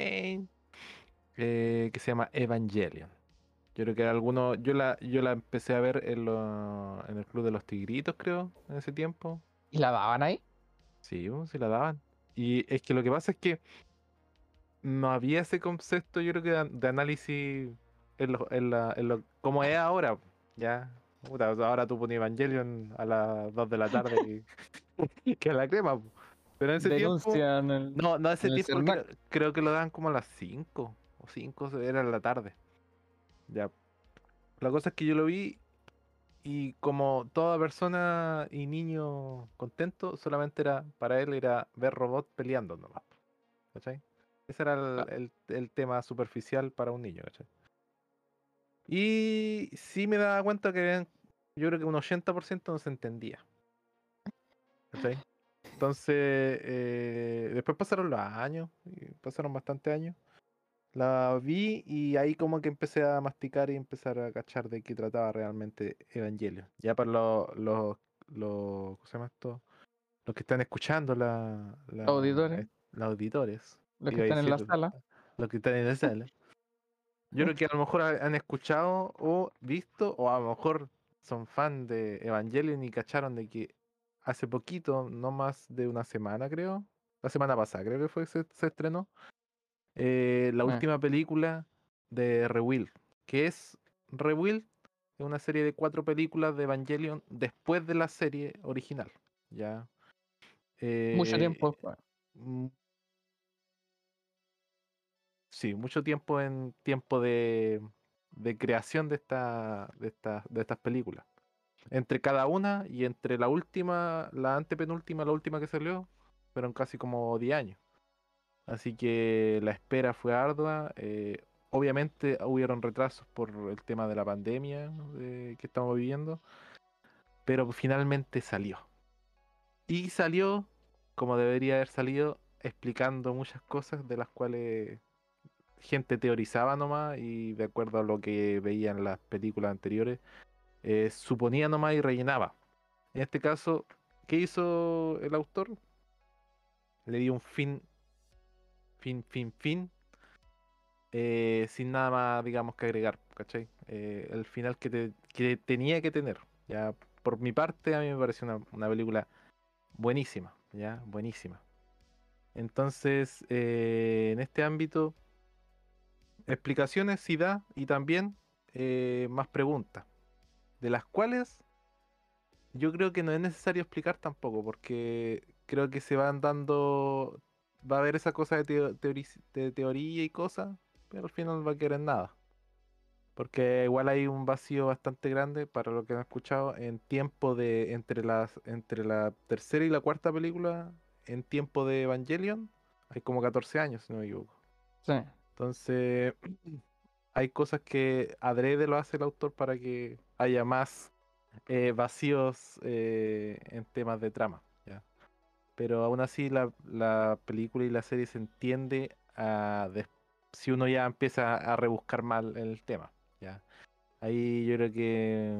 eh, que se llama Evangelion. Yo creo que algunos, yo la, yo la empecé a ver en, lo- en el Club de los Tigritos, creo, en ese tiempo. ¿Y la daban ahí? Sí, bueno, sí la daban. Y es que lo que pasa es que no había ese concepto, yo creo que de, de análisis en lo- en la- en lo- como es ahora, ya. Puta, ahora tú pones Evangelion a las 2 de la tarde y (laughs) que la crema. Pero en ese tiempo. El- No, no, ese tiempo creo, creo que lo dan como a las 5 o 5 era en la tarde. Ya. La cosa es que yo lo vi y como toda persona y niño contento, solamente era, para él era ver robots peleando nomás. ¿Cachai? Ese era el, Ah. el- el tema superficial para un niño, ¿cachai? Y sí me daba cuenta que yo creo que un 80% no se entendía. ¿Cachai? (laughs) Entonces, eh, después pasaron los años, pasaron bastantes años. La vi y ahí como que empecé a masticar y empezar a cachar de qué trataba realmente Evangelio. Ya para los, los, los, ¿cómo se llama esto? Los que están escuchando la, la- Auditores. eh, Los auditores. los que están en la sala. Los que están en la sala. Yo creo que a lo mejor ha- han escuchado o visto, o a lo mejor son fan de Evangelion y cacharon de que hace poquito, no más de una semana creo, la semana pasada creo que fue que se, se estrenó, eh, la Ah. última película de Rewill, que es Rewill, es una serie de cuatro películas de Evangelion después de la serie original. Ya. Mucho Eh, tiempo. Mm. Sí, mucho tiempo en tiempo de, de creación de, esta, de, esta- de estas películas. Entre cada una y entre la última, la antepenúltima, la última que salió, fueron casi como 10 años. Así que la espera fue ardua. eh, obviamente hubieron retrasos por el tema de la pandemia eh, que estamos viviendo, pero finalmente salió. Y salió como debería haber salido, explicando muchas cosas de las cuales gente teorizaba nomás y de acuerdo a lo que veía en las películas anteriores, eh, suponía nomás y rellenaba. En este caso, ¿qué hizo el autor? Le dio un fin, fin, fin, fin, eh, sin nada más, digamos, que agregar, ¿cachai? Eh, el final que, que tenía que tener. Ya, por mi parte, a mí me pareció una, una película buenísima, ya, buenísima. Entonces, eh, en este ámbito, explicaciones sí da y también más preguntas, de las cuales yo creo que no es necesario explicar tampoco, porque creo que se van dando, va a haber esa cosa de, teo- teoriz- de teoría y cosas, pero al final no va a quedar en nada. Porque igual hay un vacío bastante grande para lo que han escuchado en tiempo de entre las entre la tercera y la cuarta película en tiempo de Evangelion hay como 14 años si no me equivoco. Sí. Entonces (clears throat) hay cosas que adrede lo hace el autor para que haya más eh, vacíos eh, en temas de trama. Pero aún así la, la película y la serie se entiende a des- si uno ya empieza a rebuscar mal el tema. ¿ya? Ahí yo creo que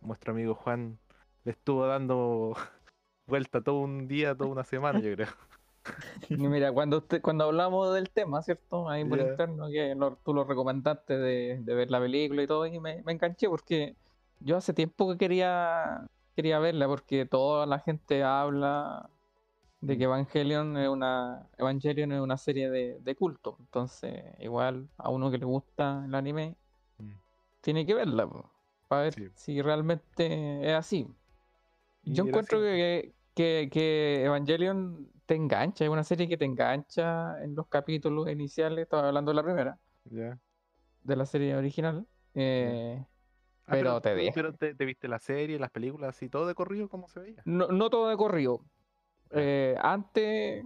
nuestro amigo Juan le estuvo dando (laughs) vuelta todo un día, toda una semana, yo creo. (laughs) Mira, cuando usted, cuando hablamos del tema, ¿cierto? Ahí por Ya. interno, que lo- tú lo recomendaste de, de ver la película y todo, y me, me enganché porque yo hace tiempo que quería, quería verla, porque toda la gente habla de que Evangelion es una, Evangelion es una serie de, de culto. Entonces, igual a uno que le gusta el anime, Mm. tiene que verla, para ver Sí. si realmente es así. Y Yo encuentro que, que, que Evangelion te engancha, es una serie que te engancha en los capítulos iniciales, estaba hablando de la primera, de la serie original, eh, Ah, pero te deja. Pero te, te viste la serie, las películas, así todo de corrido, ¿cómo se veía? No, no todo de corrido. Eh, antes,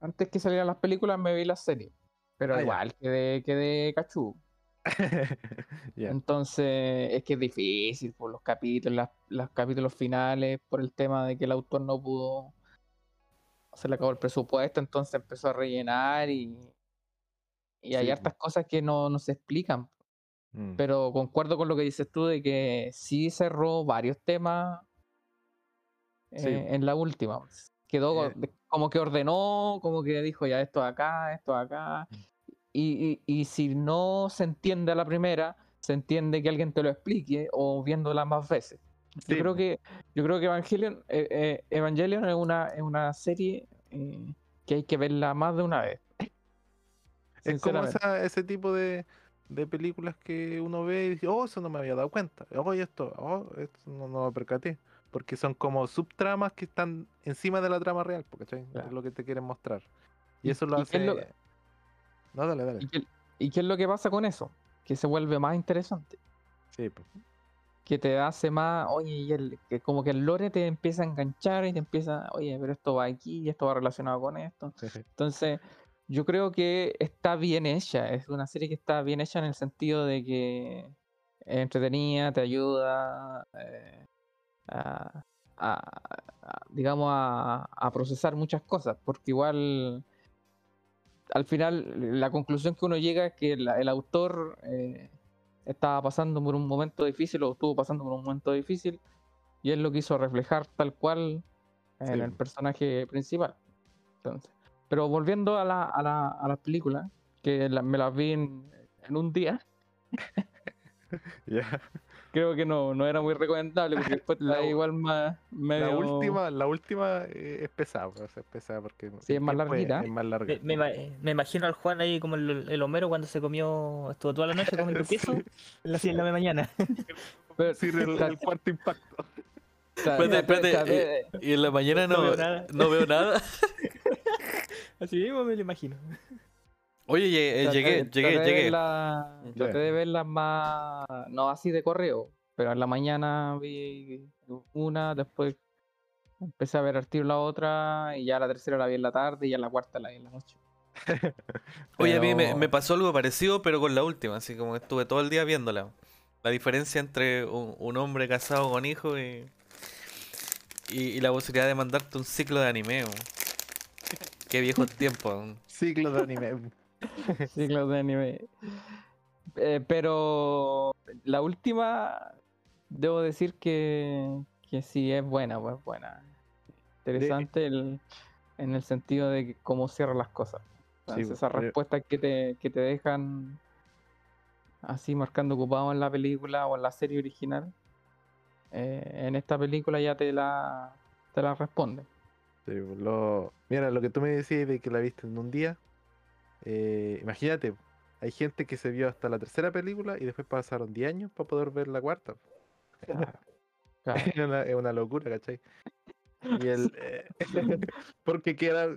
antes que salieran las películas me vi la serie, pero Ah, igual quedé, quedé cachú. (laughs) Ya. Entonces es que es difícil por los capítulos, las- los capítulos finales, por el tema de que el autor no pudo, se le acabó el presupuesto, entonces empezó a rellenar y, y hay Sí, hartas cosas que no, no se explican. Mm. Pero concuerdo con lo que dices tú de que sí cerró varios temas Sí. eh, en la última. Quedó Eh. como que ordenó, como que dijo ya esto acá, esto acá. Mm. Y, y, y si no se entiende a la primera, se entiende que alguien te lo explique o viéndola más veces. Yo creo po. que, yo creo que Evangelion, eh, eh, Evangelion es una, es una serie que hay que verla más de una vez. (laughs) Es como esa- ese tipo de, de películas que uno ve y dice, oh, eso no me había dado cuenta. Oh, y esto, oh, esto no, no me percaté. Porque son como subtramas que están encima de la trama real, ¿cachai? Claro. Es lo que te quieren mostrar. Y ¿Y- eso lo y es hace. lo- No, dale, dale. ¿Y qué, y qué es lo que pasa con eso? Que se vuelve más interesante. Sí, pues. Que te hace más, oye, y el, que como que el lore te empieza a enganchar y te empieza, oye, pero esto va aquí y esto va relacionado con esto. Entonces, yo creo que está bien hecha. Es una serie que está bien hecha en el sentido de que entretenida, te ayuda eh, a, a- a, digamos, a, a procesar muchas cosas. Porque igual, al final, la conclusión que uno llega es que la- el autor eh, estaba pasando por un momento difícil o estuvo pasando por un momento difícil y él lo quiso reflejar tal cual en Sí. el personaje principal. Entonces, pero volviendo a la, a la, a las películas, que la- me las vi en, en un día, (laughs) Ya. Creo que no, no era muy recomendable porque después (laughs) La u- igual más La última, la última eh, es pesada, pues, es pesada porque Sí, es más tiempo larguita. Es más larga. Me, me ima- me imagino al Juan ahí como el, el Homero cuando se comió, estuvo toda la noche comiendo (laughs) Sí. queso en las 10 de la mañana. (laughs) Pero- Sí, el, el cuarto impacto. Espérate, espérate, eh, Y en la mañana No no, veo nada. no veo nada. Así mismo me lo imagino. Oye, eh, llegué, llegué, de llegué. verla- Ya. traté de verlas más, no así de correo, pero en la mañana vi una, después empecé a ver al tiro la otra, y ya la tercera la vi en la tarde, y ya la cuarta la vi en la noche. (laughs) Oye, a mí me, pasó algo parecido, pero con la última, así como que estuve todo el día viéndola. La diferencia entre un, un hombre casado con hijo y, y, y la posibilidad de mandarte un ciclo de anime. Qué viejo tiempo. Ciclo de anime. (laughs) Ciclos de anime. Eh, pero la última, debo decir que, que sí es buena, pues buena. Interesante el- en el sentido de cómo cierra las cosas. Entonces, pues, esas eh, respuestas que te, que te dejan así marcando ocupado en la película o en la serie original, eh, en esta película ya te la, te la responde. Sí, pues, lo... Mira, lo que tú me decías de que la viste en un día. Eh, imagínate, hay gente que se vio hasta la tercera película y después pasaron 10 años para poder ver la cuarta. Claro. Claro. (laughs) Es una, es una locura, ¿cachai? Y el. (laughs) eh, (laughs) porque queda.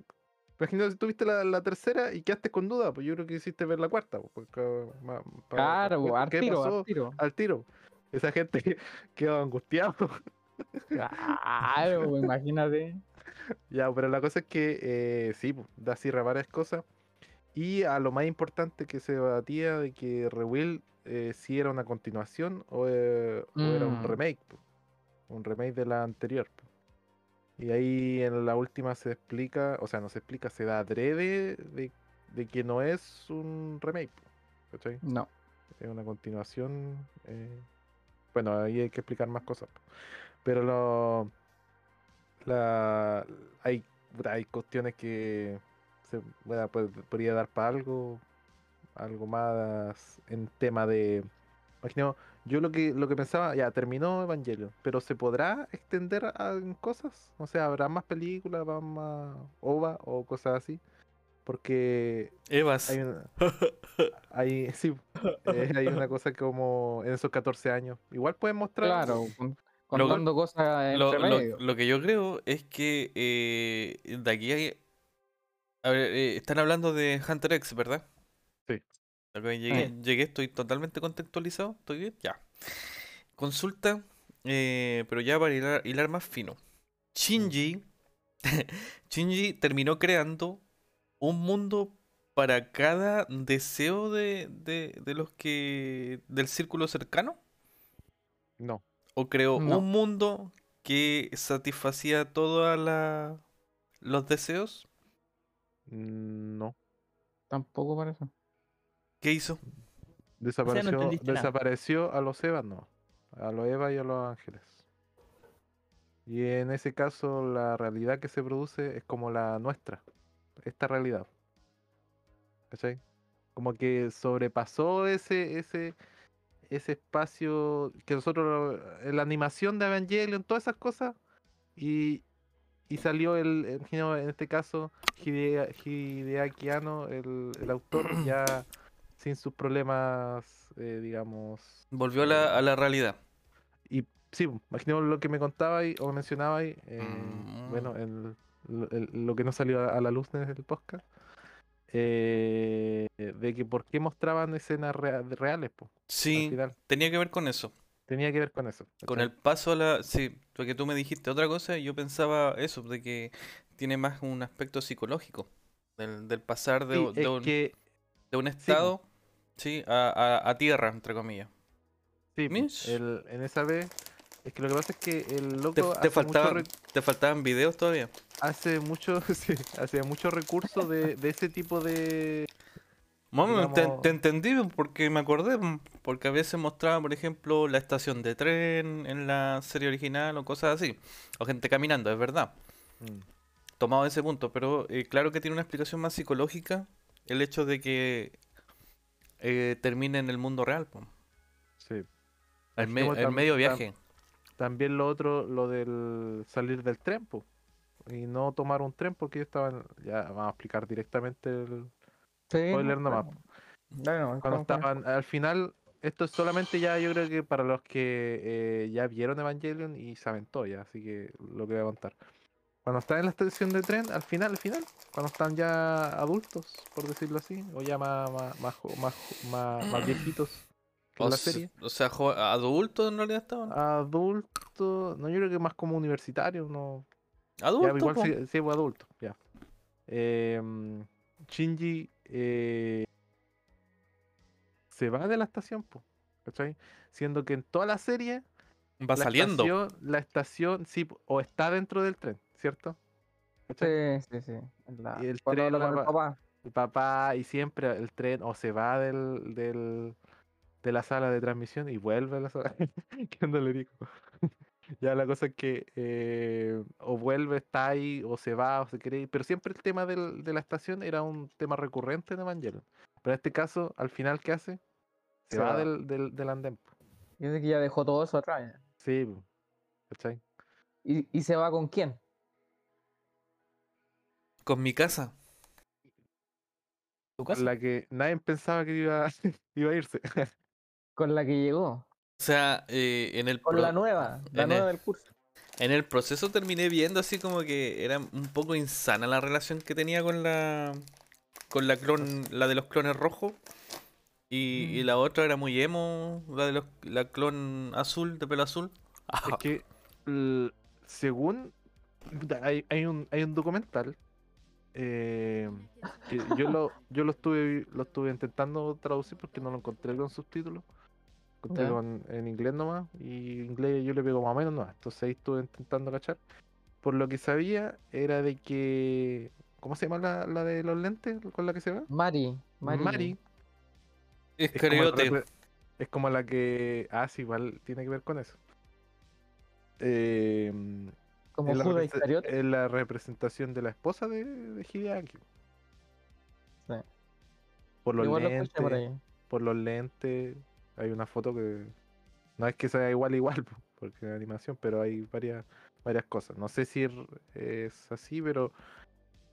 Imagínate si tuviste la, la tercera y quedaste con duda, pues yo creo que hiciste ver la cuarta. pues, porque, ma- Claro, al qué tiro, pasó al tiro. al tiro. Esa gente quedó angustiado. Claro, imagínate. Ya, pero la cosa es que eh, sí, pues, da cierre a varias cosas. Y a lo más importante que se debatía de que Rewill eh, si era una continuación o, eh, o era un Mm. remake. Un remake de la anterior. Y ahí en la última se explica, o sea, no se explica, se da adrede de, de que no es un remake. ¿cachai? No. es una continuación. eh, bueno, ahí hay que explicar más cosas. po. Pero lo, la, hay, hay cuestiones que se pues, podría dar para algo, algo más en tema de. Imagino, yo lo que lo que pensaba, ya terminó Evangelion, pero se podrá extender a, en cosas, o sea, habrá más películas, habrá más OVA o cosas así, porque Evas. hay una, (laughs) hay, sí, eh, hay una cosa como en esos 14 años. Igual pueden mostrar. Claro, con- Lo- contando cosas Lo, entre lo- medio. lo que yo creo es que eh, de aquí hay... A ver, eh, están hablando de Hunter X, ¿verdad? Sí. Llegué, llegué, estoy totalmente contextualizado. ¿Estoy bien? Ya. Consulta, eh, pero ya para hilar, hilar más fino. Shinji, (laughs) Shinji terminó creando un mundo para cada deseo de, de, de los que... del círculo cercano. No. ¿O creó No. un mundo que satisfacía todos los deseos? Mm, No. Tampoco para eso. ¿Qué hizo? Desapareció, desapareció a los Evas, no. A los Eva y a los Ángeles. Y en ese caso, la realidad que se produce es como la nuestra. Esta realidad. ¿Cachai? Como que sobrepasó ese, ese, ese espacio que nosotros, la animación de Evangelion, todas esas cosas, y, y salió el, (laughs) genio, en este caso, Hidea- Hideaki Anno, el, el autor, (clears throat) ya sin sus problemas, eh, digamos. Volvió a la, a la realidad. Y sí, imaginemos lo que me contaba y, o mencionaba ahí, eh, bueno, Mm. el- lo- el- lo que no salió a, a la luz en el podcast, eh, de que por qué mostraban escenas rea- reales, po, Sí, tenía que ver con eso. Tenía que ver con eso. Con el paso a la... Sí, porque tú me dijiste otra cosa yo pensaba eso, de que tiene más un aspecto psicológico. Del, del pasar de, Sí, de es un, que, de un estado sí, a, a- a tierra, entre comillas. sí, el- en esa vez, es que lo que pasa es que el loco Te, hace, te mucho faltaban, re- te faltaban videos todavía. hace mucho, (laughs) sí, hacía mucho recurso de, de ese tipo de... Mami, te, entendí porque me acordé, porque a veces mostraba, por ejemplo, la estación de tren en la serie original o cosas así. O gente caminando, es verdad. Mm, Tomado ese punto, pero eh, claro que tiene una explicación más psicológica el hecho de que eh, termine en el mundo real, po. sí. El, me- medio viaje. También lo otro, lo del salir del tren, po, y no tomar un tren porque ellos estaban, ya vamos a explicar directamente el Sí, spoiler no, nomás. bueno. Dale, no, Cuando estaban, al final, esto es solamente ya, yo creo que para los que eh, ya vieron Evangelion y saben todo ya, así que lo que voy a contar. Cuando están en la estación de tren, al final, al final, cuando están ya adultos, por decirlo así, o ya más, más, más, más, más, más viejitos (clears throat) que O, en la se- serie. o sea, adultos en realidad estaban. Adulto, no, yo creo que más como universitario, no. Ya, Adultos, igual sí, sí, pues, adulto, ya. Em, Shinji eh, se va de la estación, po, ¿cachai? Siendo que en toda la serie Va la saliendo. Estación, la estación, sí, o está dentro del tren, ¿cierto? ¿Cachai? Sí, sí, sí. en la- Y el cuando tren la el papá. El papá y siempre el tren o se va del, del de la sala de transmisión y vuelve a la sala. (laughs) ¿Qué onda, Lerico? Ya la cosa es que eh, o vuelve, está ahí, o se va, o se quiere ir. Pero siempre el tema del- de la estación era un tema recurrente en Evangelion. Pero en este caso, al final, ¿qué hace? Se, Se va, va. Del, del, del andén. que ya dejó todo eso atrás. ya. Sí, ¿cachai? ¿Y, y se va con quién? Con mi casa. ¿Tu Con casa? La que nadie pensaba que iba, (laughs) iba a irse. Con la que llegó. O sea, eh, en el Con pro- la nueva. La en nueva el- del curso. En el proceso terminé viendo así como que era un poco insana la relación que tenía con la con la clon, la de los clones rojos. Y, y Mm. la otra era muy emo, la de los, la clon azul, de pelo azul. Es que, según. Hay, hay, un, hay un documental. eh, que yo lo, yo lo estuve lo estuve intentando traducir porque no lo encontré con subtítulos. Con- en inglés nomás. Y inglés yo le pego más o menos nomás. Entonces ahí estuve intentando cachar. Por lo que sabía, era de que. ¿Cómo se llama la, la de los lentes con la que se va? Mari. Mari. Mari. Es Es como, repre- es como la que. Ah, sí, igual tiene que ver con eso. Eh, Como es, la es la representación de la esposa de, de Hideaki. Sí. Por los Igual lo escuché por lentes. ahí. Por los lentes. Hay una foto que. No es que sea igual, igual, (laughs) po, porque es animación, pero hay varias, varias cosas. No sé si es así, pero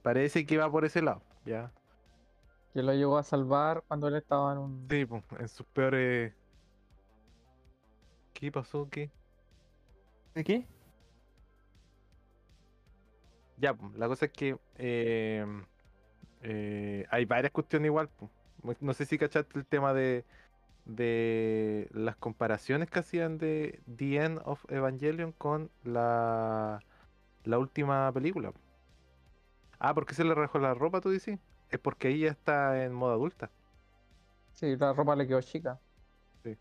parece que va por ese lado, ¿ya? Que lo llegó a salvar cuando él estaba en un. Sí, en sus peores. ¿Qué pasó? ¿Qué? ¿De qué? Ya, la cosa es que eh, eh, hay varias cuestiones igual. No sé si cachaste el tema de, de las comparaciones que hacían de The End of Evangelion con la, la última película. Ah, ¿por qué se le rajó la ropa, tú dices? Es porque ella está en moda adulta. Sí, la ropa le quedó chica.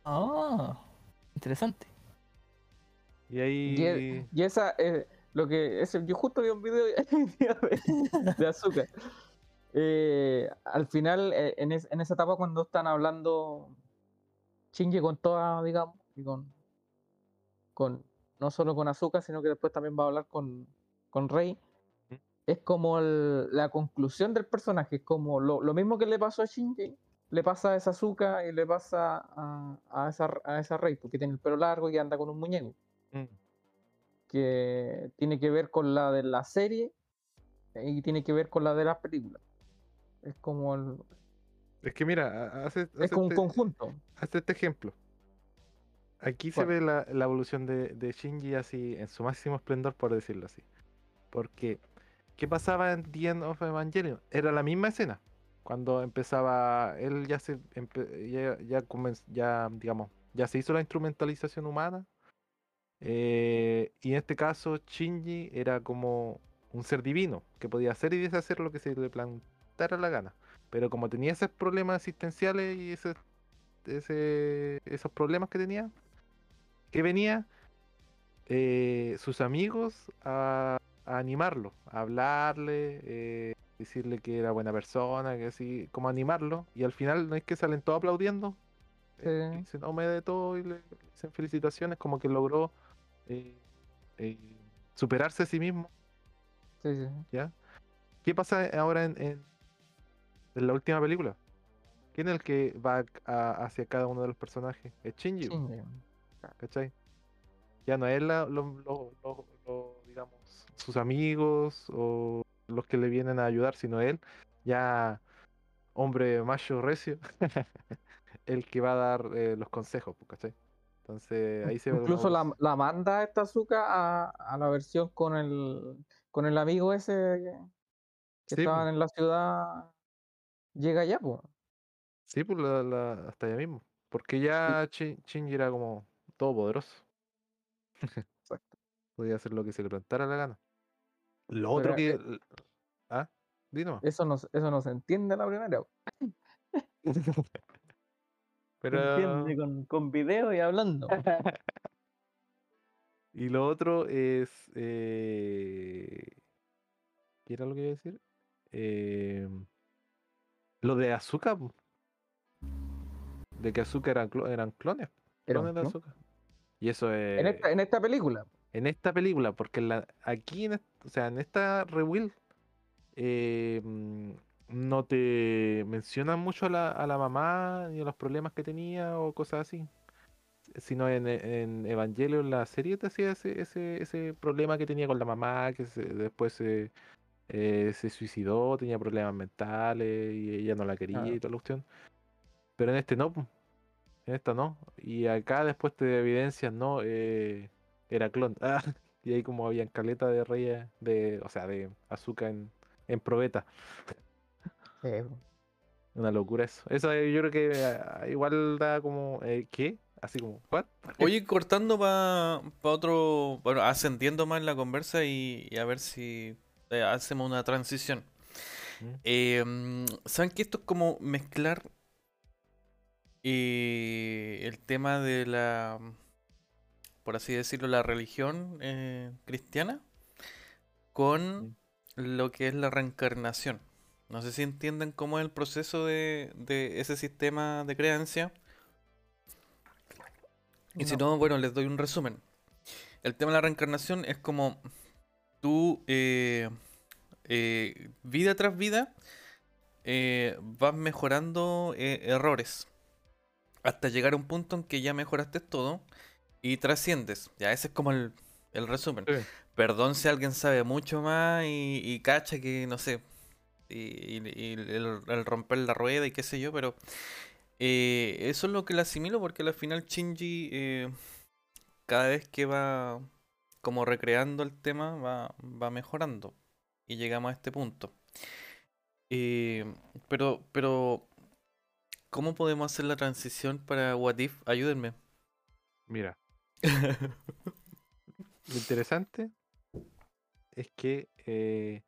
Ah, interesante. Y ahí... Y, e- y esa es lo que. ese- yo justo vi un video (laughs) de, de azúcar. Eh, al final, eh, en, es- en esa etapa, cuando están hablando Shinji con toda, digamos, y con, con no solo con azúcar, sino que después también va a hablar con, con Rey. ¿Mm? Es como el- la conclusión del personaje, es como lo, lo mismo que le pasó a Shinji, le pasa a esa azúcar y le pasa a, a esa, a esa Rey, porque tiene el pelo largo y anda con un muñeco Mm, que tiene que ver con la de la serie y tiene que ver con la de las películas. Es como el- Es que mira, ha- hace, Es hace como un este- conjunto. Hazte este ejemplo. Aquí se ¿Cuál? ve la, la evolución de, de Shinji así, en su máximo esplendor, por decirlo así. Porque, ¿qué pasaba en The End of Evangelion? Era la misma escena. Cuando empezaba, él ya se, ya, ya, comenz- ya, digamos, ya se hizo la instrumentalización humana. eh, y en este caso, Shinji era como un ser divino, que podía hacer y deshacer lo que se le plantara la gana. Pero como tenía esos problemas existenciales y ese, ese- esos problemas que tenía, que venía eh, sus amigos a, a animarlo, a hablarle, eh, decirle que era buena persona, que así, como animarlo, y al final no es que salen todos aplaudiendo, eh, Sí. dicen, oh, me de todo y le dicen felicitaciones, como que logró eh, eh, superarse a sí mismo, Sí, sí. ¿ya? ¿Qué pasa ahora en, en, en la última película? ¿Quién es el que va a- hacia cada uno de los personajes? Es Shinji. ¿cachai? Ya no es la, lo- lo- lo- lo, digamos, sus amigos o los que le vienen a ayudar, sino él, ya hombre macho recio, (laughs) el que va a dar eh, los consejos, pues, ¿cachai? Entonces ahí se Incluso la, manda esta Azuka a, a la versión con el con el amigo ese que, que Sí, estaban pues. en la ciudad. Llega ya, pues. Sí, pues la- la- hasta allá mismo. Porque ya Shinji era como todopoderoso. (laughs) Exacto. Podía hacer lo que se le plantara la gana. Lo Pero, otro que. eh, Ah, di nomás. Eso no, se- eso no se entiende a la primera. po. (laughs) Se Pero. entiende con, con video y hablando. (laughs) Y lo otro es. Eh... ¿Qué era lo que iba a decir? Eh, Lo de Azúcar. De que Azúcar eran, eran clones. Clones de. Azúcar. Y eso es. En esta, en esta película. en esta película, porque en la, aquí, en, o sea, en esta Rewill, eh, mm, no te mencionan mucho a la, a la mamá ni a los problemas que tenía o cosas así. Sino en, en Evangelion, la serie te hacía ese, ese, ese problema que tenía con la mamá, que se- después se, eh, se suicidó, tenía problemas mentales y ella no la quería y toda la cuestión. Pero en este no, en esta no. Y acá después te evidencias, no, eh, era clon. (laughs) Ah, y ahí como había caleta de reyes, de, o sea, de azúcar en, en probeta. Sí. Una locura eso. Eso eh, yo creo que ah, igual da como, eh, ¿qué? Así como, ¿what? (laughs) Oye, cortando para otro, bueno, ascendiendo más la conversa y, y a ver si eh, hacemos una transición. Eh, mm, ¿Saben que esto es como mezclar eh, el tema de la, por así decirlo, la religión eh, cristiana con lo que es la reencarnación? No sé si entienden cómo es el proceso de, de ese sistema de creencia. Y si no, bueno, les doy un resumen. El tema de la reencarnación es como tú, eh, eh, vida tras vida, eh, vas mejorando errores. Hasta llegar a un punto en que ya mejoraste todo y trasciendes. Ya, ese es como el, el resumen. Sí. Perdón si alguien sabe mucho más y, y cacha que, no sé, y, y- y el, el romper la rueda y qué sé yo, pero eso es lo que le asimilo porque al final Shinji, cada vez que va como recreando el tema, va, va mejorando y llegamos a este punto. Eh, pero, pero, ¿cómo podemos hacer la transición para What If? Ayúdenme. Mira, (laughs) lo interesante es que eh,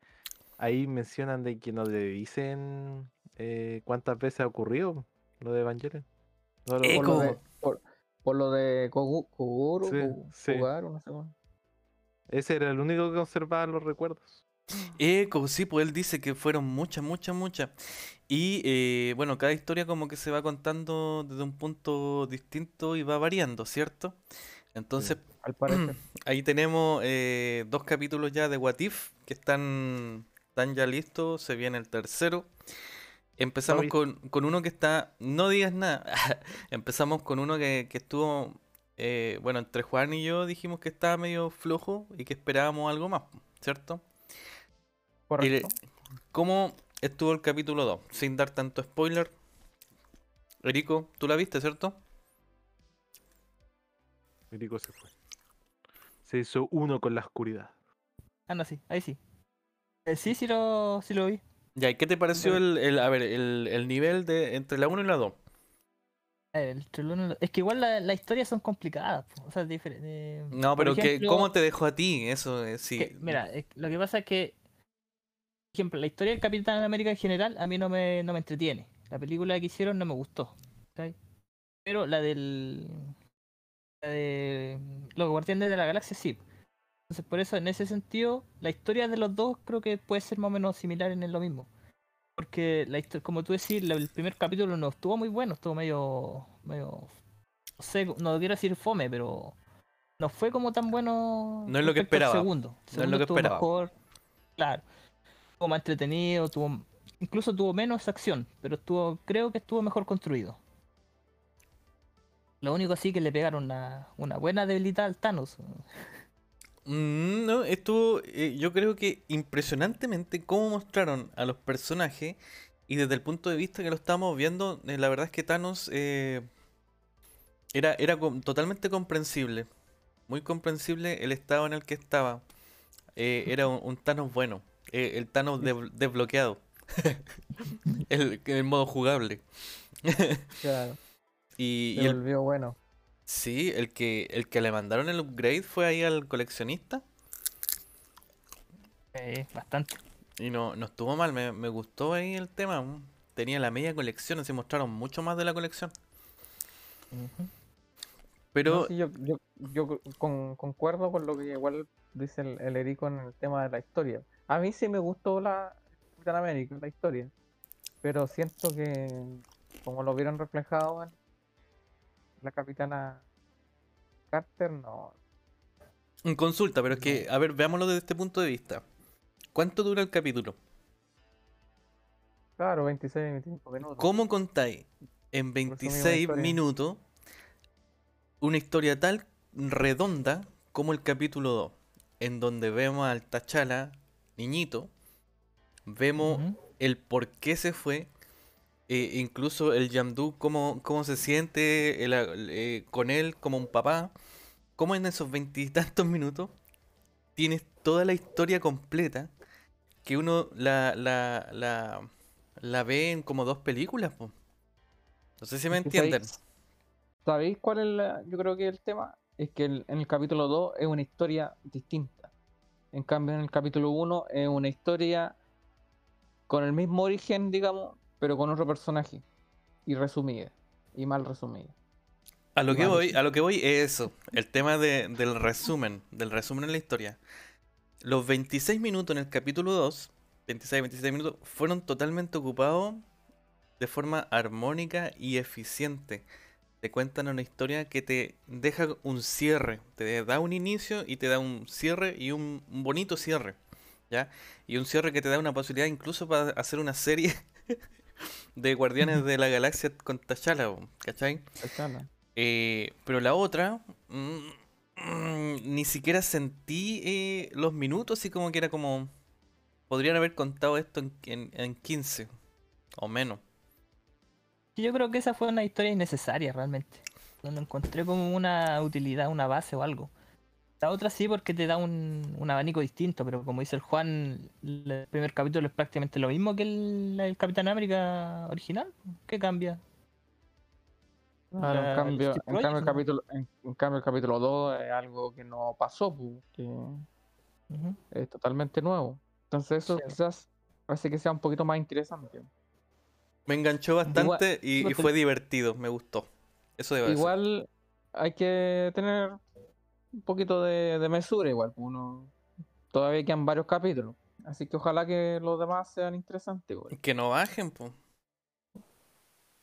ahí mencionan de que no le dicen eh, cuántas veces ha ocurrido lo de Evangelion. No Por lo de, por, por lo de Sí, sí. No sé cómo. Ese era el único que conservaba los recuerdos. Eco, sí, pues él dice que fueron muchas, muchas, muchas. Y eh, bueno, cada historia como que se va contando desde un punto distinto y va variando, ¿cierto? Entonces, Al parecer. (clears throat) ahí tenemos eh, dos capítulos ya de What If que están, están ya listos, se viene el tercero. Empezamos con, con uno que está, no digas nada, (laughs) empezamos con uno que, que estuvo, eh, bueno, entre Juan y yo dijimos que estaba medio flojo y que esperábamos algo más, ¿cierto? Correcto. ¿Cómo estuvo el capítulo 2? Sin dar tanto spoiler, Erico, tú la viste, ¿cierto? Mirico se fue. Se hizo uno con la oscuridad. Ah, no, sí, ahí sí. Eh, sí, sí lo, sí lo vi. Ya, ¿y qué te pareció el, el- a ver, el, el nivel de entre la 1 y la 2? Eh, el Es que igual la- las historias son complicadas. po, O sea, diferentes. No, pero que, ¿cómo te dejó a ti? Eso, eh, sí. que- mira, eh, lo que pasa es que, por ejemplo, la historia del Capitán América en general a mí no me, no me entretiene. La película que hicieron no me gustó. Pero la del. La de. Los Guardianes de la Galaxia sí. Entonces, por eso, en ese sentido, la historia de los dos creo que puede ser más o menos similar en lo mismo. Porque, la histo- como tú decís, el primer capítulo no estuvo muy bueno, estuvo medio. medio no sé, no quiero decir fome, pero. No fue como tan bueno. No es lo que esperaba. Segundo. El No es segundo lo que estuvo esperaba. mejor. Claro. Estuvo más entretenido, tuvo. Incluso tuvo menos acción, pero estuvo, creo que estuvo mejor construido. Lo único sí que le pegaron una, una buena debilidad al Thanos. Mm, No, estuvo, eh, yo creo que impresionantemente cómo mostraron a los personajes y desde el punto de vista que lo estábamos viendo, eh, la verdad es que Thanos eh, era, era com- totalmente comprensible, muy comprensible el estado en el que estaba. Eh, era un, un Thanos bueno, el Thanos de- desbloqueado, (laughs) el, el modo jugable. Claro, (laughs) y el, volvió bueno. Sí, el que, el que le mandaron el upgrade fue ahí al coleccionista. Eh, bastante. Y no, no estuvo mal, me, me gustó ahí el tema. mm. Tenía la media colección, así mostraron mucho más de la colección. Pero No, sí, yo, yo, yo con- concuerdo con lo que igual dice el, el Erico en el tema de la historia. A mí sí me gustó la Capitán América, la historia. Pero siento que como lo vieron reflejado en la Capitana Carter, no. en consulta, pero es que, a ver, veámoslo desde este punto de vista. ¿Cuánto dura el capítulo? Claro, 26, 25 minutos. ¿Cómo contáis en 26 historia. minutos una historia tal redonda como el capítulo 2? En donde vemos al Tachala, niñito, vemos el por qué se fue, eh, incluso el Yamdu, cómo, cómo se siente el- eh, con él como un papá, cómo en esos veintitantos minutos tienes toda la historia completa que uno la, la, la, la ve en como dos películas. po. No sé si me sabéis- entienden. ¿Sabéis cuál es la- yo creo que el tema? Es que el- en el capítulo 2 es una historia distinta. En cambio, en el capítulo 1 es una historia con el mismo origen, digamos, pero con otro personaje. Y resumida. Y mal resumida. A lo que voy, a lo que voy es eso, el tema de- del resumen, del resumen en la historia. Los 26 minutos en el capítulo 2, 26, 26 minutos, fueron totalmente ocupados de forma armónica y eficiente. Te cuentan una historia que te deja un cierre, te da un inicio y te da un cierre y un, un bonito cierre, ¿ya? Y un cierre que te da una posibilidad incluso para hacer una serie (laughs) de Guardianes de la Galaxia con T'Challa, ¿cachai? Eh, pero la otra, mm, ni siquiera sentí eh, los minutos, así como que era como... Podrían haber contado esto en, en, en 15 o menos. Y Yo creo que esa fue una historia innecesaria realmente. No encontré como una utilidad, una base o algo. La otra sí porque te da un, un abanico distinto, pero como dice el Juan, el primer capítulo es prácticamente lo mismo que el, el Capitán América original. ¿Qué cambia? Claro, en cambio, en cambio, el capítulo, en, en cambio el capítulo 2 es algo que no pasó, que es totalmente nuevo. Entonces eso Sí. quizás hace que sea un poquito más interesante. Me enganchó bastante y, fue divertido, me gustó. Eso debe ser. Igual hay que tener un poquito de, de mesura, igual. pues, Uno, todavía quedan varios capítulos. Así que ojalá que los demás sean interesantes. igual. Que no bajen, pues.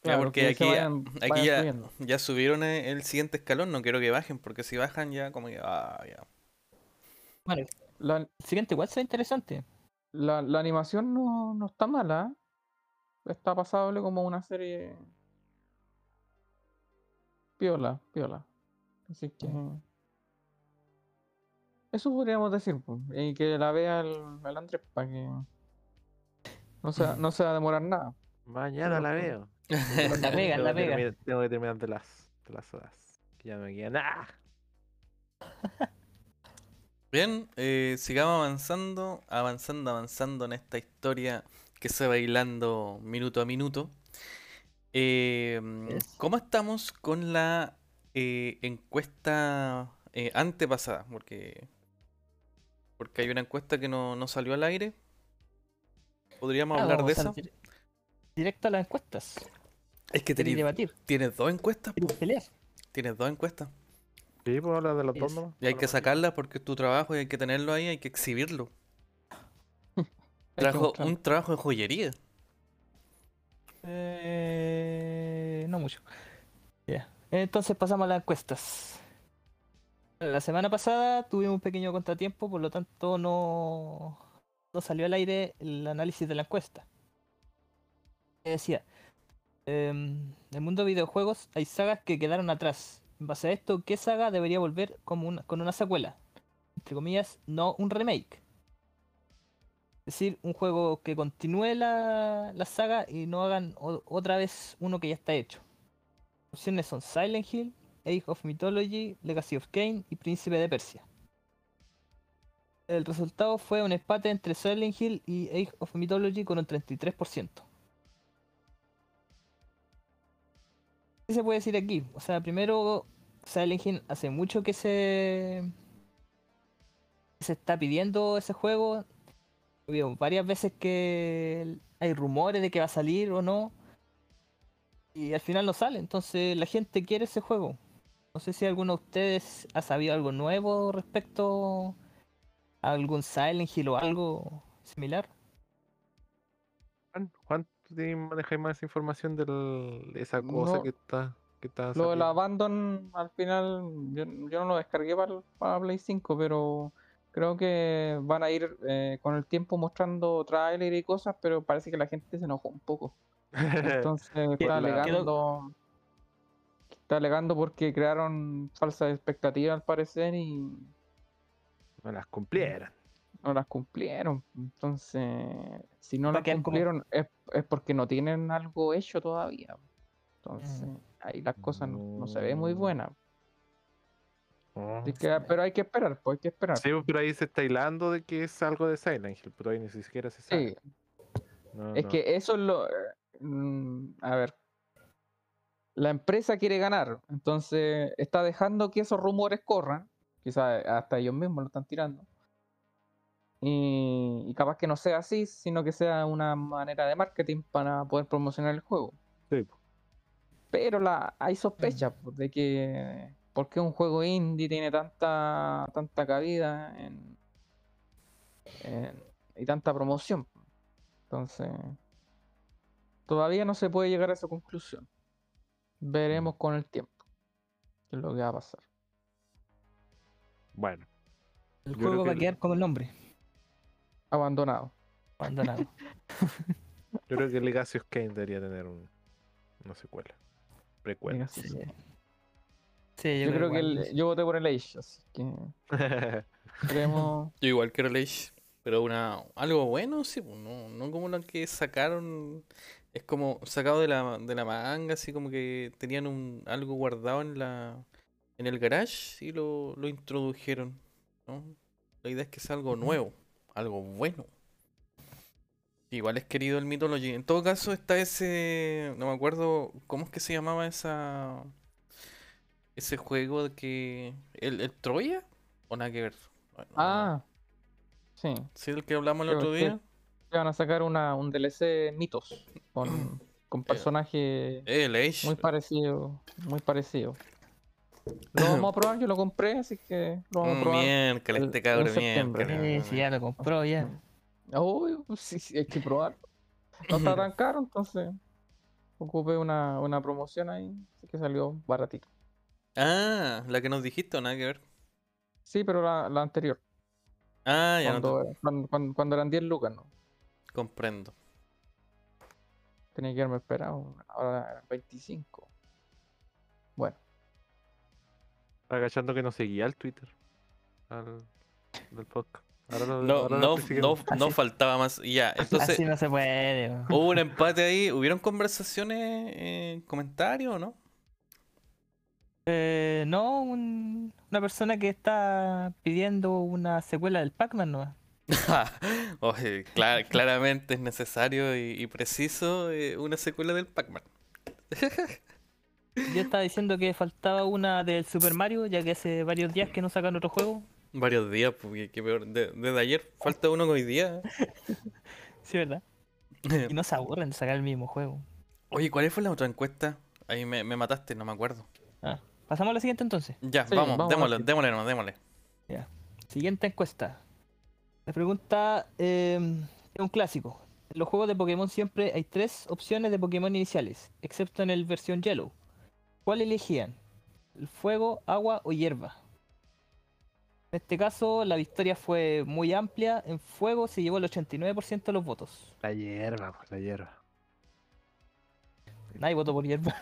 Ya, Claro, porque aquí, ya- vayan- aquí vayan ya, subiendo. ya subieron el siguiente escalón, no quiero que bajen, porque si bajan ya como que... Ah, ya. Bueno, La, el siguiente igual será interesante. la, la animación no, no está mala. ¿eh? Está pasable como una serie. Piola, piola. Así que. Eso podríamos decir, pues, y que la vea el, el Andrés para que no se, no se va a demorar nada. Mañana la veo. (laughs) La pega, tengo la que pega. terminar- tengo que terminar de las, de las horas. Que ya me queda nada. (laughs) Bien, eh, sigamos avanzando, avanzando, avanzando en esta historia que se va bailando minuto a minuto. Eh. ¿Cómo estamos con la eh, encuesta eh, antepasada? Porque, porque hay una encuesta que no, no salió al aire. ¿Podríamos Ah, hablar de eso? dir- Directo a las encuestas. Es que ¿Queréis tenés- debatir? tienes dos encuestas. po, ¿Queréis pelear? Tienes dos encuestas. Sí, puedo hablar de los dos. Y hay que sacarlas porque es tu trabajo y hay que tenerlo ahí, hay que exhibirlo. (laughs) Mostrarlo. un trabajo de joyería. Eh, no mucho. Ya. Entonces pasamos a las encuestas. La semana pasada tuvimos un pequeño contratiempo, por lo tanto no, no salió al aire el análisis de la encuesta. Decía, em, en el mundo de videojuegos hay sagas que quedaron atrás. En base a esto, ¿qué saga debería volver como una- con una secuela? Entre comillas, no un remake. Es decir, un juego que continúe la, la saga y no hagan otra vez uno que ya está hecho. Opciones son Silent Hill, Age of Mythology, Legacy of Kain y Príncipe de Persia. El resultado fue un empate entre Silent Hill y Age of Mythology con un 33%. ¿Qué se puede decir aquí? O sea, primero, Silent Hill hace mucho que se, se está pidiendo ese juego. Varias veces que hay rumores de que va a salir o no. Y al final no sale. Entonces la gente quiere ese juego. No sé si alguno de ustedes ha sabido algo nuevo respecto a algún Silent Hill o algo similar. Juan, Juan, ¿tú manejáis más información del- de esa cosa No. que está, que está Lo del? Abandon al final, yo, yo no lo descargué para, para Play 5, pero creo que van a ir eh, con el tiempo mostrando trailer y cosas, pero parece que la gente se enojó un poco. (laughs) Entonces está Quedó- alegando, está alegando porque crearon falsas expectativas al parecer y No las cumplieran. no las cumplieron. Entonces, si no las como- cumplieron es, es porque no tienen algo hecho todavía. Entonces, Mm. ahí las cosas no, no se ven muy Mm. buenas. Oh. Así que- pero hay que esperar, pues hay que esperar. Sí, pero ahí se está hilando de que es algo de Silent Hill, pero ahí ni siquiera se sabe. Sí, No, es no. que eso es lo... eh, mm, a ver. La empresa quiere ganar, entonces está dejando que esos rumores corran. Quizás hasta ellos mismos lo están tirando. Y, y capaz que no sea así, sino que sea una manera de marketing para poder promocionar el juego. Sí. Pero la, hay sospechas de que por qué un juego indie tiene tanta tanta cabida en, en- y tanta promoción. Entonces, todavía no se puede llegar a esa conclusión. Veremos con el tiempo qué es lo que va a pasar. Bueno, El juego que va a el- quedar como el nombre. Abandonado. Abandonado. (laughs) yo creo que Legacy of Kain debería tener un- una secuela. Precuela. Sí, Sí. Yo, creo que el- yo voté por el Age, así que (laughs) esperemos. Yo igual quiero el Age, pero una algo bueno, sí, pues, no, no como lo que sacaron, es como sacado de la, de la manga, así como que tenían un algo guardado en la en el garage y lo, lo introdujeron, ¿no? La idea es que sea algo nuevo, algo bueno. Igual es querido el Mythology. En todo caso está ese, no me acuerdo cómo es que se llamaba esa ese juego de que el, el Troya o nada que ver. Bueno, Ah, sí. Sí, el que hablamos el Creo otro que- día. que van a sacar una, un DLC mitos con, (clears throat) con personajes Eh, el Age. muy parecidos, muy parecidos. Lo vamos a (clears throat) probar, yo lo compré, así que lo vamos a Mm, probar. Miércoles, el- este en cabrón, miércoles. Sí, sí, ya lo compró ya. Uy, pues sí, sí, hay que probarlo. No está tan (clears throat) caro, entonces ocupé una, una promoción ahí, así que salió baratito. Ah, la que nos dijiste nada que ver. Sí, pero la, la anterior, Ah, ya no te cuando, cuando, cuando- cuando eran 10 lucas, ¿no? comprendo. Tenía que haberme esperado, ahora eran 25. Bueno, agachando que no seguía el Twitter al, del podcast. Ahora No, ahora no, no, no faltaba más. Ya, (laughs) entonces Así no se puede. hubo un empate ahí. ¿Hubieron conversaciones, eh, comentarios o no? Eh, no, un- una persona que está pidiendo una secuela del Pac-Man, ¿no? (laughs) Oye, cla- claramente es necesario y, y preciso eh, una secuela del Pac-Man. Yo estaba diciendo que faltaba una del Super Mario, ya que hace varios días que no sacan otro juego. Varios días, porque qué peor. de- desde ayer falta uno hoy día. (laughs) Sí, ¿verdad? Y no se aburren de sacar el mismo juego. Oye, ¿cuál fue la otra encuesta? Ahí me, me mataste, no me acuerdo. Ah, Pasamos a la siguiente entonces. Ya, Sí, vamos, vamos démosle, démosle, nomás, démosle. Siguiente encuesta. La pregunta eh, es un clásico. En los juegos de Pokémon siempre hay tres opciones de Pokémon iniciales, excepto en el versión Yellow. ¿Cuál elegían? ¿El fuego, agua o hierba? En este caso, la victoria fue muy amplia. En fuego se llevó el 89% de los votos. La hierba, pues, la hierba. Nadie votó por hierba.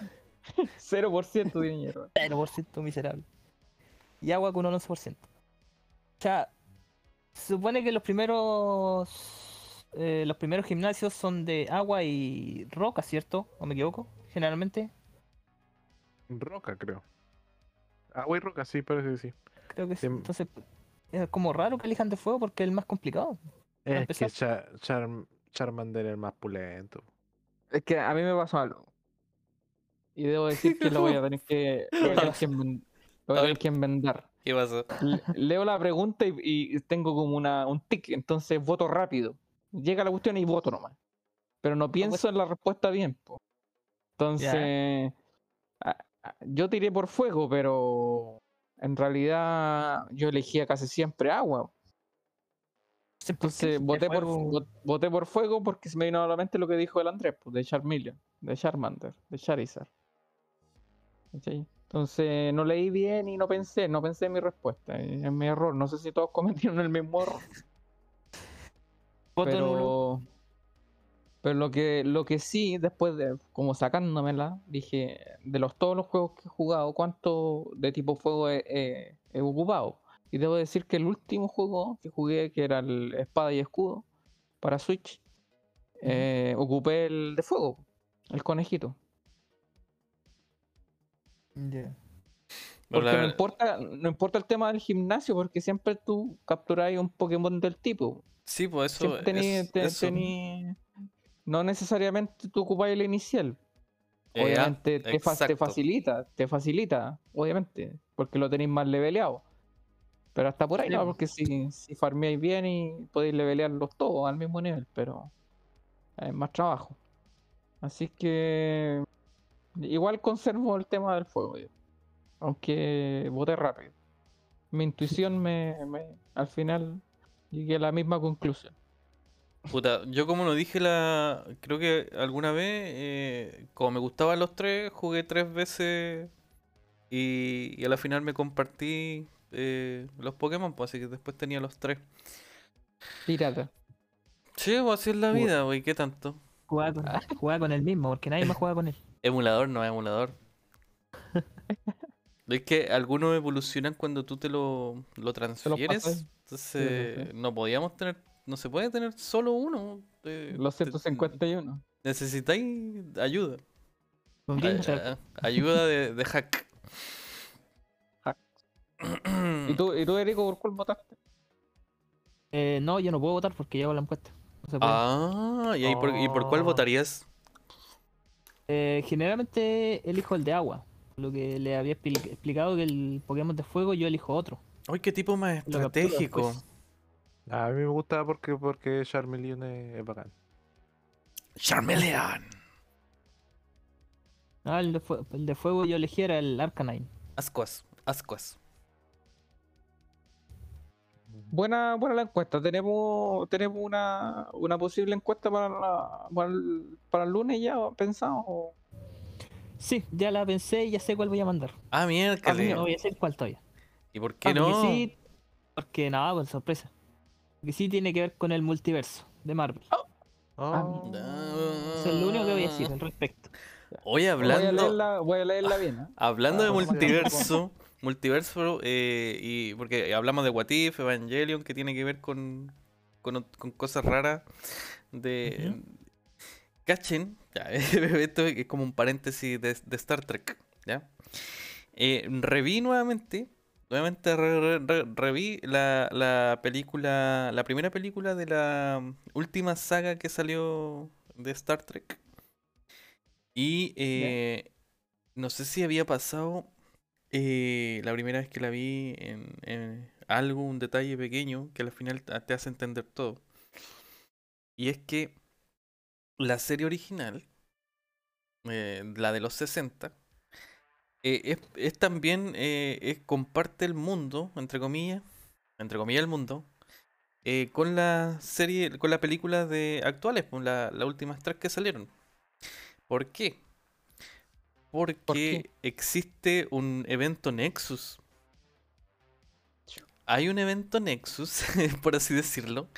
(laughs) 0% de hierba. 0% miserable. Y agua con un 11%. O sea, se supone que los primeros eh, los primeros gimnasios son de agua y roca, ¿cierto? ¿O me equivoco? Generalmente. Roca, creo. Agua y roca, sí, parece que sí. Creo que sí. Sí. Entonces, es como raro que elijan de fuego porque es el más complicado. Es empezar. que Char- Charm- Charmander es el más pulento. Es que a mí me pasó algo. Y debo decir que lo voy a tener que, lo voy a tener que, (laughs) enmen- lo voy a A tener ver. que enmendar. ¿Qué pasó? Le- Leo la pregunta y, y tengo como una, un tic, entonces voto rápido. Llega la cuestión y voto nomás. Pero no pienso en la respuesta bien. po. Entonces, yo tiré por fuego, pero en realidad yo elegía casi siempre agua. Entonces voté por, fuego- vo- voté por fuego porque se me vino a la mente lo que dijo el Andrés, pues, de Charmeleon, de Charmander, de Charizard. ¿Cachai? Entonces no leí bien y no pensé, no pensé en mi respuesta. Es mi error. No sé si todos (laughs) cometieron el mismo error. Pero, pero lo que lo que sí, después de como sacándomela, dije, de los todos los juegos que he jugado, ¿cuánto de tipo fuego he, he- he ocupado? Y debo decir que el último juego que jugué, que era el Espada y Escudo, para Switch, eh, ocupé el de fuego, el conejito. Porque no importa, no importa el tema del gimnasio, porque siempre tú capturas un Pokémon del tipo. Sí, pues eso. Tení- es- te- eso. tení- No necesariamente tú ocupas el inicial. Eh, Obviamente te, fa- te exacto. facilita, te facilita, obviamente, porque lo tenéis más leveleado. Pero hasta por ahí Sí, no, po. porque si, si farmeáis bien y podéis levelearlos todos al mismo nivel, pero es más trabajo. Así que igual conservo el tema del fuego, yo, aunque voté rápido. Mi intuición (laughs) me, me- al final llegué a la misma conclusión. Puta, yo como lo dije la, creo que alguna vez, eh, como me gustaban los tres, jugué tres veces y, y a la final me compartí eh, los Pokémon, pues así que después tenía los tres. Pirata. Sí, pues así es la vida, güey, ¿qué tanto? Jugaba con, jugaba con el mismo, porque nadie más juega con él. Emulador no es emulador. (laughs) Es que algunos evolucionan cuando tú te lo, lo transfieres. Entonces, sí. no podíamos tener, no se puede tener solo uno. eh, Los te- 151. Necesitáis ayuda. A- ayuda de, de hack. Hack. (clears throat) ¿Y tú, ¿Y tú, Erico, por cuál votaste? Eh, no, yo no puedo votar porque llevo la encuesta. No se puede. Ah, ¿y, por, ¿y por cuál Oh. votarías? Eh, generalmente elijo el de agua. Lo que le había expli- explicado que el Pokémon de fuego yo elijo otro. Ay, qué tipo más estratégico. después. A mí me gusta porque, porque Charmeleon es, es bacán. Charmeleon. Ah, el de, fue- el de fuego yo elegí era el Arcanine. Ascuas, ascuas. Buena, buena la encuesta. Tenemos, tenemos una, una posible encuesta para, la- para, el, para el lunes ya pensado. o- Sí, ya la pensé y ya sé cuál voy a mandar. Ah, miércoles. No voy a decir cuál todavía. ¿Y por qué Ah, no? Porque sí, porque nada, con sorpresa. Porque sí tiene que ver con el multiverso de Marvel. Oh, Ah. Eso es lo único que voy a decir al respecto. Oye, Voy a hablando, leerla, voy a leerla bien. ¿eh? hablando de Ah, multiverso, multiverso eh, y porque hablamos de What If, Evangelion, que tiene que ver con, con, cosas raras de... Cachen, ya, (laughs) esto es como un paréntesis de, de Star Trek, ¿ya? Eh, reví nuevamente, nuevamente re- reví la, la película, la primera película de la última saga que salió de Star Trek. Y eh, no sé si había pasado la primera vez que la vi en, algo, un detalle pequeño que al final te hace entender todo. Y es que la serie original, eh, la de los 60, eh, es, también, eh, comparte el mundo, entre comillas, entre comillas el mundo, con la serie, con la película de actuales, con la, las últimas tres que salieron. ¿Por qué? Porque existe un evento Nexus. Hay un evento Nexus, (laughs) por así decirlo,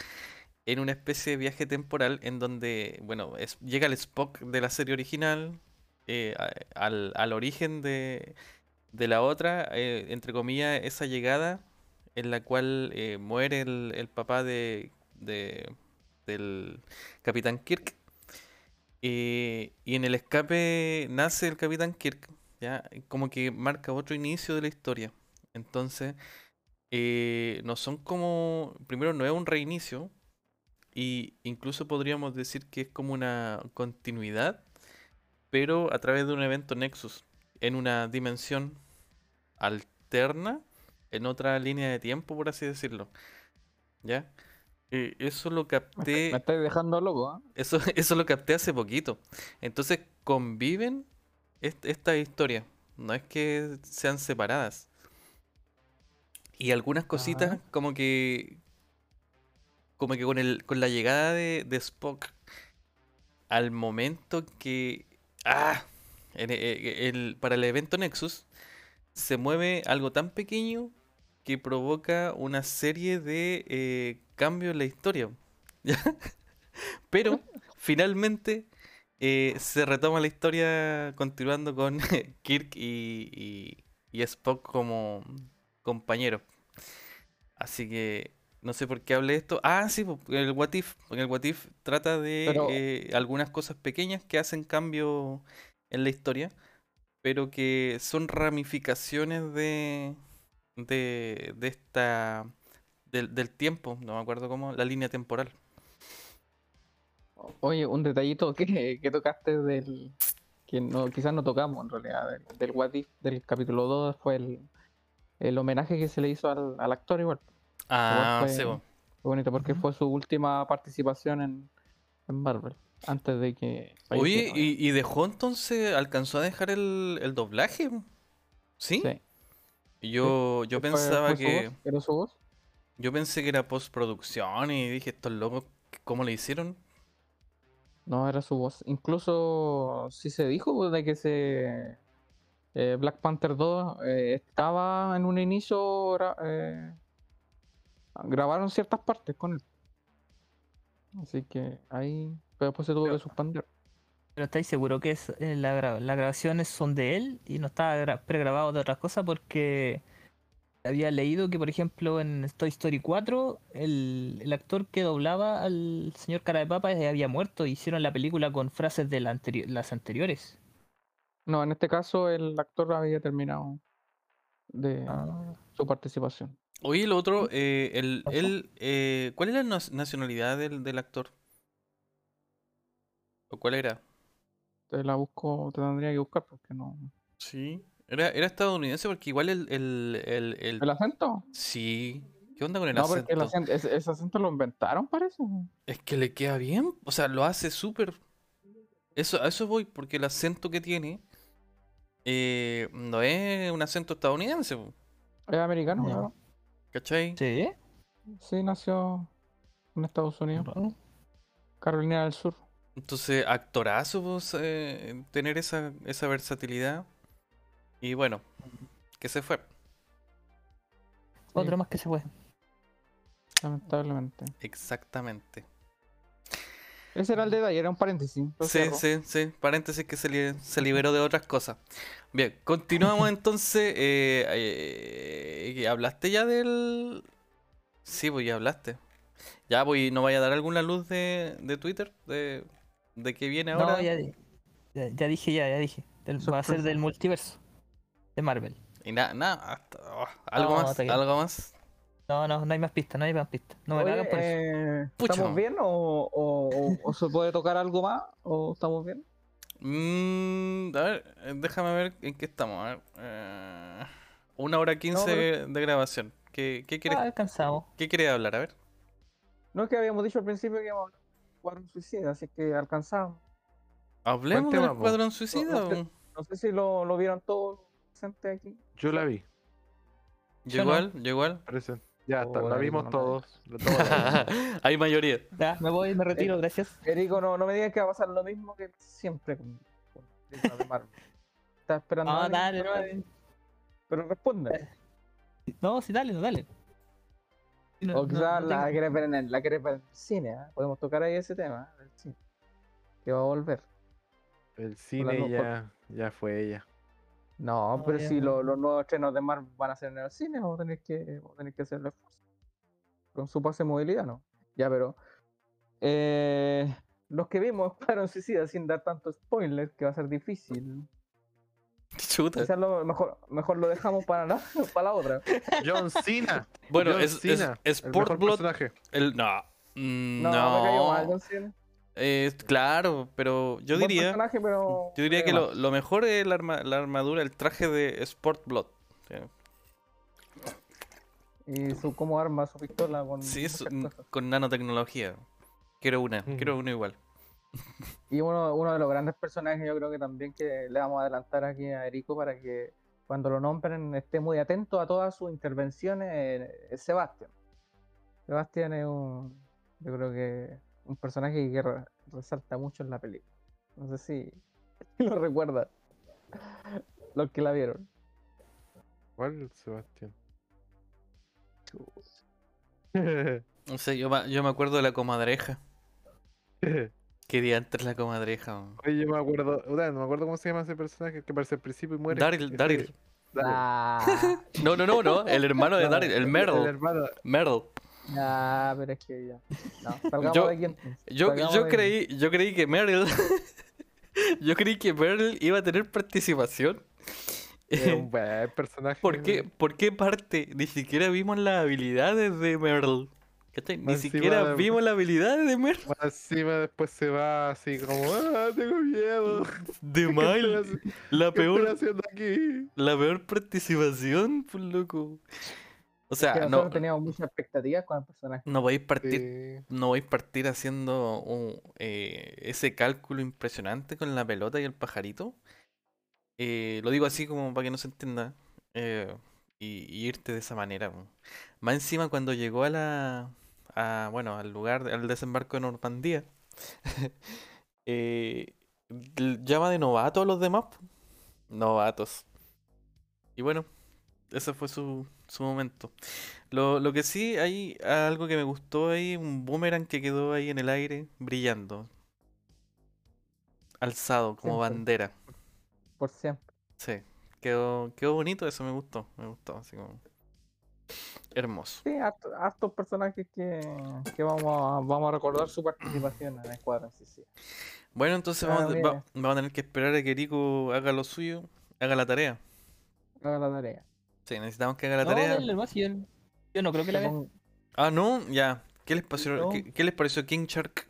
en una especie de viaje temporal en donde, bueno, es, llega el Spock de la serie original eh, al, al origen de, de la otra, eh, entre comillas, esa llegada en la cual eh, muere el, el papá de, de- del Capitán Kirk. Eh, y en el escape nace el Capitán Kirk, ¿ya? Como que marca otro inicio de la historia. Entonces, eh, no son como. Primero, no es un reinicio. Y incluso podríamos decir que es como una continuidad. Pero a través de un evento Nexus. En una dimensión alterna. En otra línea de tiempo, por así decirlo. ¿Ya? Eh, eso lo capté. me estáis dejando loco, ¿ah? Eso, (laughs) eso lo capté hace poquito. Entonces conviven est- estas historias. No es que sean separadas. Y algunas cositas como que... Como que con, el, con la llegada de, de Spock, al momento que... ¡Ah! En e- e- el- para el evento Nexus, se mueve algo tan pequeño que provoca una serie de eh, cambios en la historia. ¿ya? (laughs) Pero finalmente eh, se retoma la historia continuando con (laughs) Kirk y, y- y Spock como compañeros. Así que no sé por qué hablé de esto. Ah, sí, el What If. porque El What If trata de Pero- eh, algunas cosas pequeñas que hacen cambio en la historia, pero que son ramificaciones de, de, de esta del, del tiempo, no me acuerdo cómo, la línea temporal. Oye, un detallito que, que tocaste del. que no, quizás no tocamos en realidad, del, del What If del capítulo 2 fue el, el homenaje que se le hizo al, al actor igual. Ah, fue- sí. Fue bonito porque fue su última participación en, en Marvel. Antes de que. Oye, ¿y, y dejó entonces, alcanzó a dejar el, el doblaje? ¿Sí? Sí. Yo, yo Fue- pensaba fue su que. voz, ¿Era su voz? Yo pensé que era postproducción y dije, estos locos, ¿cómo le hicieron? No, era su voz. Incluso sí se dijo de que se eh, Black Panther 2 eh, estaba en un inicio eh, grabaron ciertas partes con él. Así que ahí pero después se tuvo que suspender. Pero ¿estáis seguro que es, eh, la gra- las grabaciones son de él y no estaba gra- pregrabado de otras cosas? Porque había leído que, por ejemplo, en Toy Story 4, el, el actor que doblaba al señor Cara de Papa eh, había muerto hicieron la película con frases de la anteri- las anteriores. No, en este caso el actor había terminado de Ah. su participación. Oye, el otro, eh, el, él, eh, ¿cuál era la nacionalidad del, del actor? ¿O cuál era? Te la busco, te tendría que buscar porque no. Sí. Era, era estadounidense porque igual el, el, el, el- ¿El acento? Sí. ¿Qué onda con el no, acento? porque el acento, ese, ese acento lo inventaron, parece. Es que le queda bien. O sea, lo hace súper. Eso, a eso voy, porque el acento que tiene eh, no es un acento estadounidense, Es americano, claro. ¿cachai? ¿Sí? Sí, nació en Estados Unidos, Carolina del Sur. Entonces, actorazo pues, eh, tener esa, esa versatilidad. Y bueno, que se fue. Otro Sí, más que se fue. lamentablemente. Exactamente. Ese era el detalle, era un paréntesis. Sí, sí, sí. Paréntesis que se, li- se liberó de otras cosas. Bien, continuamos (laughs) entonces. eh, eh, ¿Hablaste ya del...? Sí, pues ya hablaste. Ya, pues, ¿no vaya a dar alguna luz de, de Twitter? De, de qué viene ahora? No, ya, di- ya, ya dije, ya, ya dije. Del- va a ser del multiverso de Marvel. Y nada, nada. hasta- oh, ¿Algo No, más? ¿Algo más? No, no, no hay más pistas, no hay más pistas. No me Oye, cagan por eso. eh. ¿Estamos bien o, o- o- o se puede tocar algo más? ¿O estamos bien? Mm, a ver, eh, déjame ver en qué estamos. A ver. eh, una hora quince pero- de grabación. ¿Qué, qué quieres, Ah, alcanzamos. qué quieres hablar? A ver. No es que habíamos dicho al principio que íbamos a hablar de Cuadrón Suicida, así que alcanzamos. Hablemos del po? Escuadrón Suicida. no sé. No sé si lo, lo vieron todos aquí. Yo la vi. Yo no. igual, yo igual. parece. Ya está, Oh, la la vimos no todos. (laughs) Hay mayoría. Ya, me voy, me retiro, gracias. Erico, no, no me digas que va a pasar lo mismo que siempre con, con Marvel. Estás esperando. No, a alguien, dale, no, pero- dale. Pero responde. No, sí, dale, no, dale. No- O no- quizás no la querés ver en el, la ver en el cine. ¿ah? Podemos tocar ahí ese tema. ¿ah? cine, Que va a volver. El cine por- ya, ya fue ella. No, No, pero si no. lo- los nuevos estrenos de Marvel van a ser en el cine, vamos a tener que, vamos a tener que hacer el esfuerzo. Con su pase de movilidad, ¿no? Ya, pero. eh, los que vimos (laughs) Escuadrón Suicida sin dar tanto spoiler, que va a ser difícil. Chuta. Quizás lo mejor, mejor lo dejamos para la, (laughs) para la otra. John Cena. Bueno, John es, es, Cena, es el mejor Sportblood. personaje. El, no. Mm, No, No. me cayó mal John Cena. Eh, claro, pero yo Buen diría. pero Yo diría que lo, mejor es la, arma- la armadura, el traje de Sportblood. Y su cómo arma su pistola con. Sí, con nanotecnología. Quiero una, quiero una igual. (laughs) Y uno, uno de los grandes personajes, yo creo que también que le vamos a adelantar aquí a Erico para que cuando lo nombren esté muy atento a todas sus intervenciones, eh, es Sebastián. Sebastián es un, yo creo que un personaje que re- resalta mucho en la película. No sé si (laughs) lo recuerdan los que la vieron. ¿Cuál, Sebastián? (laughs) No sé, yo, me- yo me acuerdo de la comadreja. (laughs) ¿Qué día antes la comadreja? man? Oye, yo me acuerdo, no me acuerdo cómo se llama ese personaje que aparece al principio y muere. Daryl, Daryl. Ah, No, no, no, no. El hermano de Daryl, el El Merle. hermano. Merle. Ah, pero es que ya. No, (laughs) salgamos Yo- de aquí entonces, Yo, salgamos yo de aquí. creí, yo creí que Meryl. (laughs) yo creí que Meryl iba a tener participación. Es un (laughs) buen personaje. ¿Por qué, ¿Por qué parte? Ni siquiera vimos las habilidades de Meryl. ¿Cachai? Ni Más siquiera de- vimos las habilidades de Meryl. Más Encima después se va así como, ah, tengo miedo. De ¿Qué mal. La ¿Qué estoy peor, aquí? la peor participación, pues loco. O Que sea, nosotros no, teníamos muchas expectativas con el personaje. no vais a partir, Sí. no vais a partir haciendo un, eh, ese cálculo impresionante con la pelota y el pajarito. Eh, lo digo así como para que no se entienda. eh, y, y irte de esa manera. Más encima cuando llegó a la. A, bueno, al lugar, al desembarco de Normandía. (laughs) eh, llama de novato a los demás. Novatos. Y bueno, ese fue su, su momento. Lo, lo que sí, hay algo que me gustó ahí, un boomerang que quedó ahí en el aire, brillando. Alzado, como Siempre. bandera. Por siempre. Sí, quedó, quedó bonito, eso me gustó, me gustó, así como... Hermoso. Sí, harto- hartos personajes que, que vamos, a, vamos a recordar su participación en Escuadrón sí. Bueno, entonces vamos, va- vamos a tener que esperar a que Rico haga lo suyo, haga la tarea. Haga la tarea. Sí, necesitamos que haga la No, tarea. yo, yo no creo que la vea. Ah, no, ya. ¿Qué les pareció, No. qué, qué les pareció King Shark?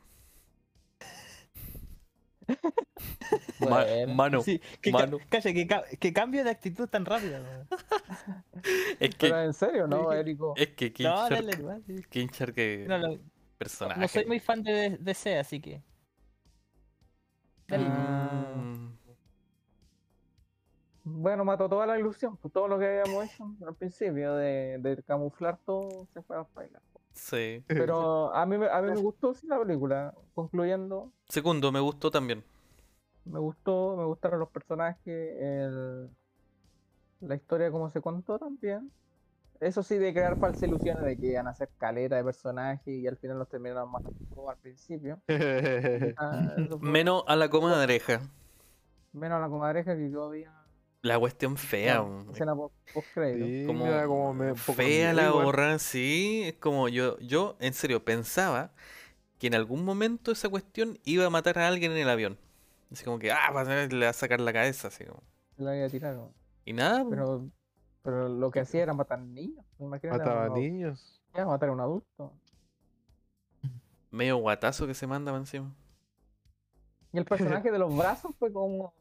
(laughs) Ma- Bueno, mano, Sí, que, ca- mano. calla, que, ca- que cambio de actitud tan rápido. (laughs) Es Pero que, en serio, ¿no, Erico? es que King No, Shark, dale sí. King Shark es No, no, personaje. no soy muy fan de DC, así que. Dale. Bueno, mató toda la ilusión, pues, todo lo que habíamos hecho al principio de, de camuflar todo se fue a bailar. Sí. Pero a mí, me- a mí me gustó sí, la película. Concluyendo, Segundo, me gustó también. me gustó, me gustaron los personajes, el- la historia como se contó también. Eso sí, de crear falsas ilusiones de que iban a hacer caleta de personajes y al final los terminaron todos al principio. (laughs) Ah, fue- Menos a la comadreja. menos a la comadreja que todavía. La cuestión fea. weón. escena post. Sí, como me- fea la igual. borra, sí. Es como yo, yo en serio pensaba que en algún momento esa cuestión iba a matar a alguien en el avión. Así como que, ah, va a- le va a sacar la cabeza, así como. Se la iba a tirar. ¿no? Y nada. Pero, pero lo que hacía era matar niños. Imagínate. Mataba uno- niños. ya, matar a un adulto. medio guatazo que se manda para encima. Y el personaje de los brazos fue como.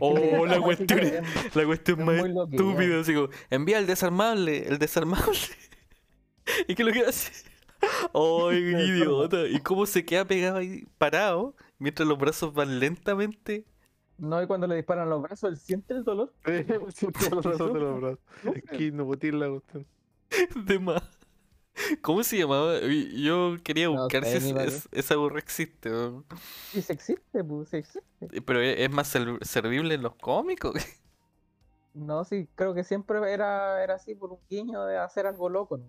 Oh, la cuestión es-. La cuestión Es más estúpida, así como, envía el desarmable, el desarmable. (laughs) ¿Y qué es lo que hace? (laughs) ¡Ay, qué idiota! ¿Y cómo se queda pegado ahí parado mientras los brazos van lentamente? No, y cuando le disparan los brazos, él siente el dolor. (laughs) Sí, todos los brazos de los brazos. Es que no botín la cuestión. De más. (laughs) ¿Cómo se llamaba? Yo quería No buscar si es- esa burra existe. weón. Sí, se existe, pues, sí existe. Eh, Pero es es más ser- servible en los cómicos. (laughs) No, sí, creo que siempre era, era así por un guiño de hacer algo loco, ¿no?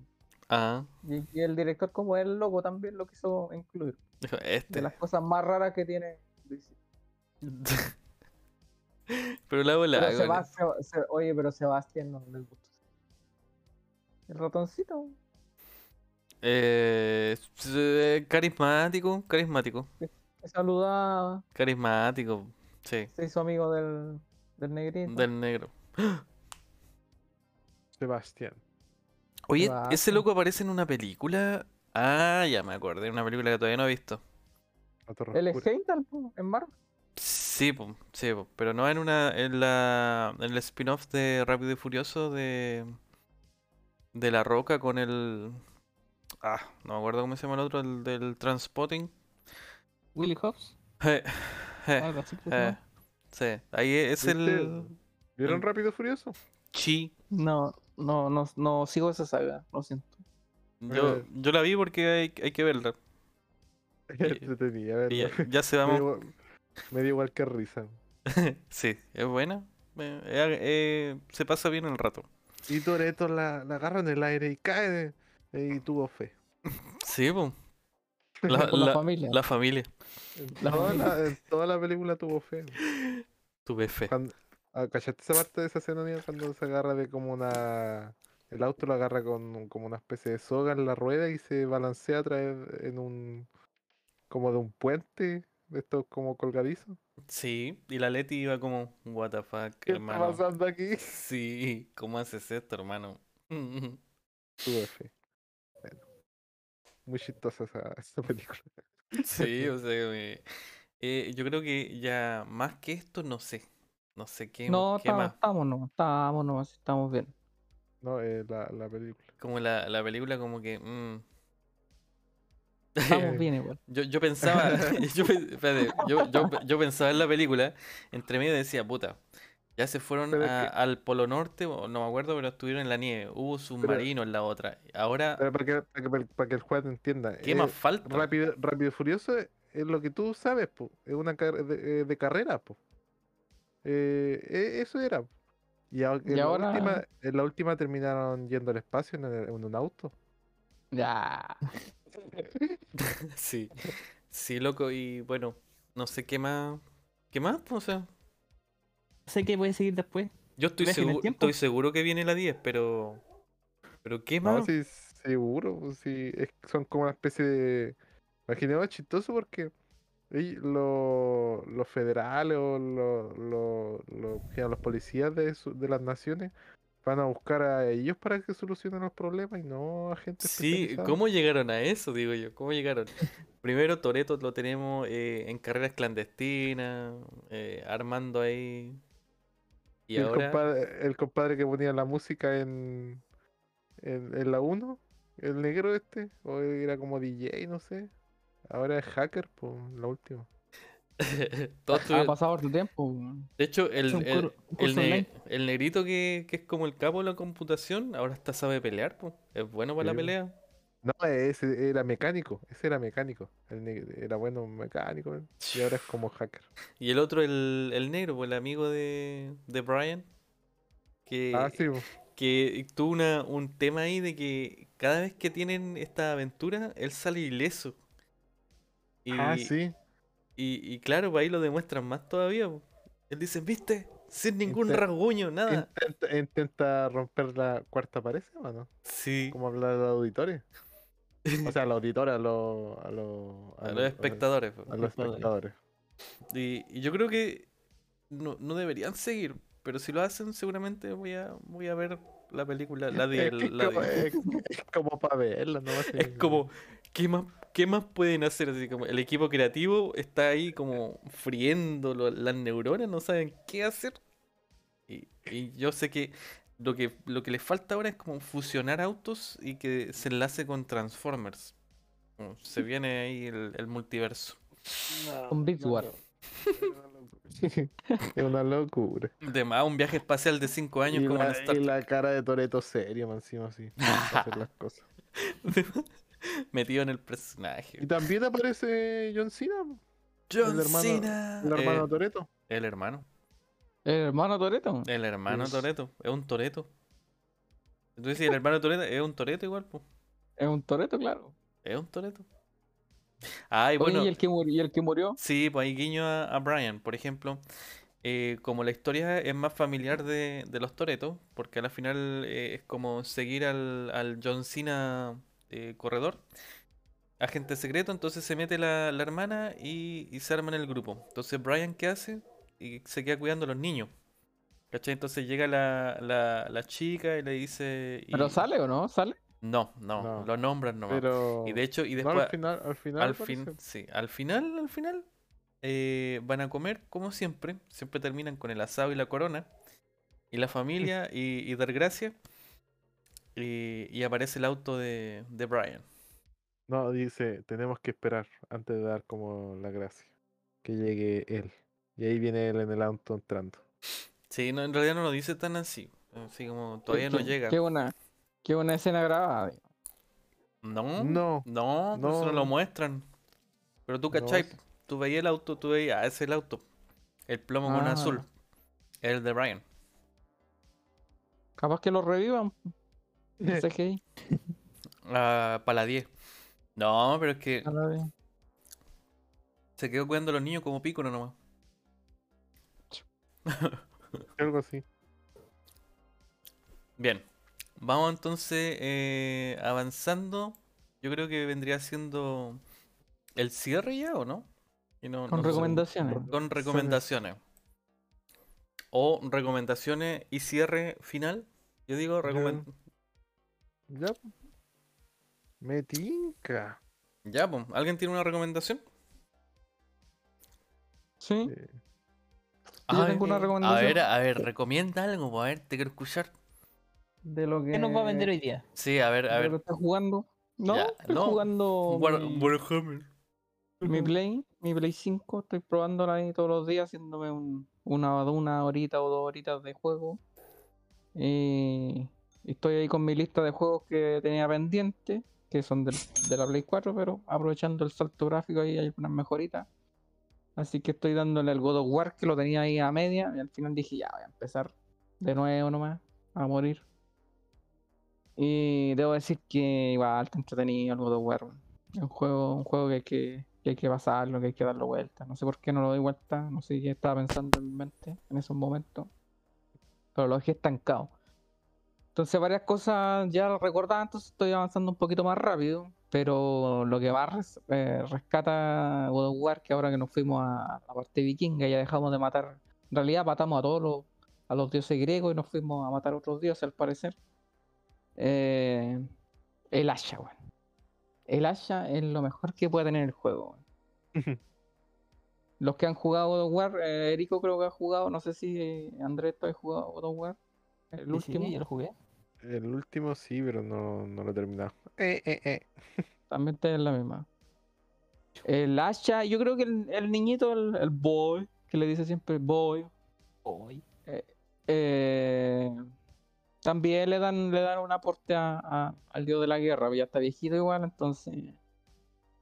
Ah, Y, y el director, como es loco, también lo quiso incluir. dijo, De este. las cosas más raras que tiene. (laughs) Pero la bola. Pero Se- oye, pero Sebastián no le gustó. El ratoncito. Eh, s- carismático, carismático, saludaba, carismático. Sí, se hizo amigo del, del negrito. del negro. Sebastián. Oye, ese loco aparece en una película. Ah, ya me acordé, una película que todavía no he visto. Oscura. Heimdall, en Marvel. Sí, po, sí, po, pero no en una en la en el spin-off de Rápido y Furioso de de La Roca con el ah, no me acuerdo cómo se llama el otro, el del Transpotting. Willy Hobbs, (laughs) Eh, eh, eh, sí, ahí es ¿Viste? el ¿Vieron el- Rápido Furioso? Chi. No, no, no, no sigo esa saga, lo siento. Yo, Eh. yo la vi porque hay, hay que verla. (laughs) Ya, ya se (laughs) Me dio vamos. igual- Me dio igual que risa. Sí, es buena. eh, eh, eh, se pasa bien el rato. Y Toreto la, la agarra en el aire y cae. Y tuvo fe. Sí, po. La, Por la la- familia. la familia. En La toda, familia. la, en toda la película tuvo fe. Tuve fe. Cuando, ah, ¿Cachaste esa parte de esa escena cuando se agarra de como una. El auto lo agarra con como una especie de soga en la rueda y se balancea a través en un. como de un puente, de estos como colgadizos. Sí, y la Leti iba como, what the fuck, ¿Qué hermano. está pasando aquí? Sí, ¿cómo haces esto, hermano? (laughs) Tuve fe. Muy chistosa esa, (laughs) esa película. Sí, (laughs) o sea, me- eh, yo creo que ya más que esto, no sé. No sé qué, No, qué más. estamos, no, estamos, no, estamos bien. No, eh, la, la película. Como la, la película como que... mm. (laughs) Estamos bien igual. Yo, yo pensaba, yo, pe- espérate, yo, yo, yo pensaba en la película, entre medio decía, puta, ya se fueron es que- al Polo Norte, o no me acuerdo, pero estuvieron en la nieve, hubo submarino en la otra. Ahora, Pero para que, para que, para que el juez entienda. ¿qué eh, más falta? Rápido, rápido y Furioso es lo que tú sabes, po. Es una car- de, eh, de carrera, po. Eh, e- eso era. po. Y, a- en, Y la ahora- última, en la última terminaron yendo al espacio en, el- en un auto. Ya. (laughs) Sí, sí, loco, y bueno, no sé qué más, ¿qué más? pues, O sea, Sé que puede seguir después. yo estoy seguro, estoy seguro que viene la 10, pero, pero ¿qué No, más? sí, seguro. pues, sí, es, son como una especie de. Imaginemos chistoso porque ell- lo- los federales o lo- lo- lo- que los policías de, su- de las naciones van a buscar a ellos para que solucionen los problemas y no a gente Sí. ¿cómo llegaron a eso? Digo yo, ¿cómo llegaron? (laughs) Primero Toreto lo tenemos eh, en carreras clandestinas, eh, armando ahí. Y el, ahora, compadre, el compadre que ponía la música en, en, en la 1, el negro este, o era como DJ, no sé. Ahora es hacker, pues, la última. (laughs) Ha pasado harto tiempo. De hecho, el, el, ne- negrito que, que es como el capo de la computación, ahora está sabe pelear, pues. Es bueno para la Sí, pelea. No, ese era mecánico, ese era mecánico. El era bueno mecánico, y ahora es como hacker. Y el otro, el, el negro, pues, el amigo de, de Brian. Que, Ah, sí, (laughs) que tuvo una, un tema ahí de que cada vez que tienen esta aventura, él sale ileso. Y, Ah, sí. y, y claro, pues ahí lo demuestran más todavía. po. Él dice, ¿viste? Sin ningún rasguño, nada. Intenta, intenta romper la cuarta pared, ¿o no? Sí, Como hablar a los auditores. O sea, a los auditores, a los, a los, a los espectadores. po. A los espectadores. Y, y yo creo que no, no deberían seguir, pero si lo hacen, seguramente voy a, voy a ver la película, la de... (laughs) Es, que es la como, de- es, (laughs) es como para verla, ¿no? Así Es como, ¿qué más, qué más pueden hacer? Así como el equipo creativo está ahí como friendo lo- las neuronas, no saben qué hacer. Y, y yo sé que lo que lo que les falta ahora es como fusionar autos y que se enlace con Transformers. Como Se viene ahí el, el multiverso. Un Beats War. Es una locura. De más, un viaje espacial de 5 años Y como en la, Star y Trek. la cara de Toreto serio, man, encima así. (laughs) para hacer las cosas. Metido en el personaje. Y también aparece John Cena, John el hermano- Cena. el hermano Eh, Toreto. el hermano. El hermano Toreto. El hermano Pues- Toreto, es un Toreto. Entonces, si el hermano Toreto es un Toreto igual, pues. Es un Toreto, claro. Es un Toreto. Ah, y Oye, bueno, ¿y el que murió? ¿Y el que murió? sí, pues ahí guiño a, a Brian, por ejemplo. eh, como la historia es más familiar de, de los Toretos, porque al final eh, es como seguir al, al John Cena eh, corredor, agente secreto, entonces se mete la, la hermana y, y se arma en el grupo. Entonces, Brian, ¿qué hace? Y se queda cuidando a los niños. ¿Cachai? Entonces llega la, la, la chica y le dice. y- ¿Pero sale o no? ¿Sale? No, no, No. lo nombran nomás. Pero. Y de hecho, y no, después, al final, al final. al fin, sí, al final, al final, eh, van a comer como siempre. Siempre terminan con el asado y la corona. Y la familia (laughs) y, y dar gracias. Y, y aparece el auto de, de Brian. No, dice, tenemos que esperar antes de dar como la gracia. Que llegue él. Y ahí viene él en el auto entrando. Sí, no, en realidad no lo dice tan así. Así como todavía no Qué- llega. Qué buena, qué buena escena grabada. No, No. no, pues eso no lo no. muestran. Pero tú, No, ¿cachai? sí. Tú veías el auto, tú veías, ah, ese es el auto. El plomo con Ah. azul. El de Brian. Capaz que lo revivan. No sé qué. Ah, para la 10. No, pero es que se quedó cuidando a los niños como pico nomás. (laughs) Algo así. Bien. Vamos entonces eh, avanzando. Yo creo que vendría siendo el cierre ya, ¿o no? Y no- Con no sé. recomendaciones. Con recomendaciones. O recomendaciones y cierre final. Yo digo recomen- Ya. Me tinca. Ya, pues. ¿Alguien tiene una recomendación? Sí. Eh, Yo Ay, tengo una A ver, a ver, recomienda algo, po, a ver, te quiero escuchar. de lo que, ¿Qué nos va a vender hoy día? Sí, a ver, a ver. estoy jugando. No, Ya, estoy no. jugando War- mi, Warhammer. mi Play, mi Play 5. Estoy probándola ahí todos los días, haciéndome un- una, una horita o dos horitas de juego. Y estoy ahí con mi lista de juegos que tenía pendiente, que son del- de la Play 4, pero aprovechando el salto gráfico ahí hay unas mejoritas. Así que estoy dándole al God of War que lo tenía ahí a media y al final dije ya voy a empezar de nuevo nomás a morir. Y debo decir que igual está entretenido el God of War. Es un juego, un juego que hay que, que hay que pasarlo, que hay que darle vuelta. No sé por qué no lo doy vuelta, no sé qué estaba pensando en mi mente en esos momentos. Pero lo dejé estancado. Entonces varias cosas ya lo recordaba, entonces estoy avanzando un poquito más rápido. Pero lo que más res- eh, rescata God of War, que ahora que nos fuimos a la parte vikinga, ya dejamos de matar. En realidad matamos a todos los, a los dioses griegos y nos fuimos a matar a otros dioses al parecer. Eh, el Asha, weón. El Asha es lo mejor que puede tener el juego. weón. (laughs) Los que han jugado God of War, eh, Erico creo que ha jugado, no sé si eh, Andrés tú has jugado God of War. El Sí, sí, último. yo lo jugué. El último sí, pero no, no lo he terminado. Eh, eh, eh. También está en la misma. El Asha, yo creo que el, el niñito, el, el boy, que le dice siempre boy, Hoy. eh, también le dan, le dan un aporte a- a- al dios de la guerra, ya está viejito igual, entonces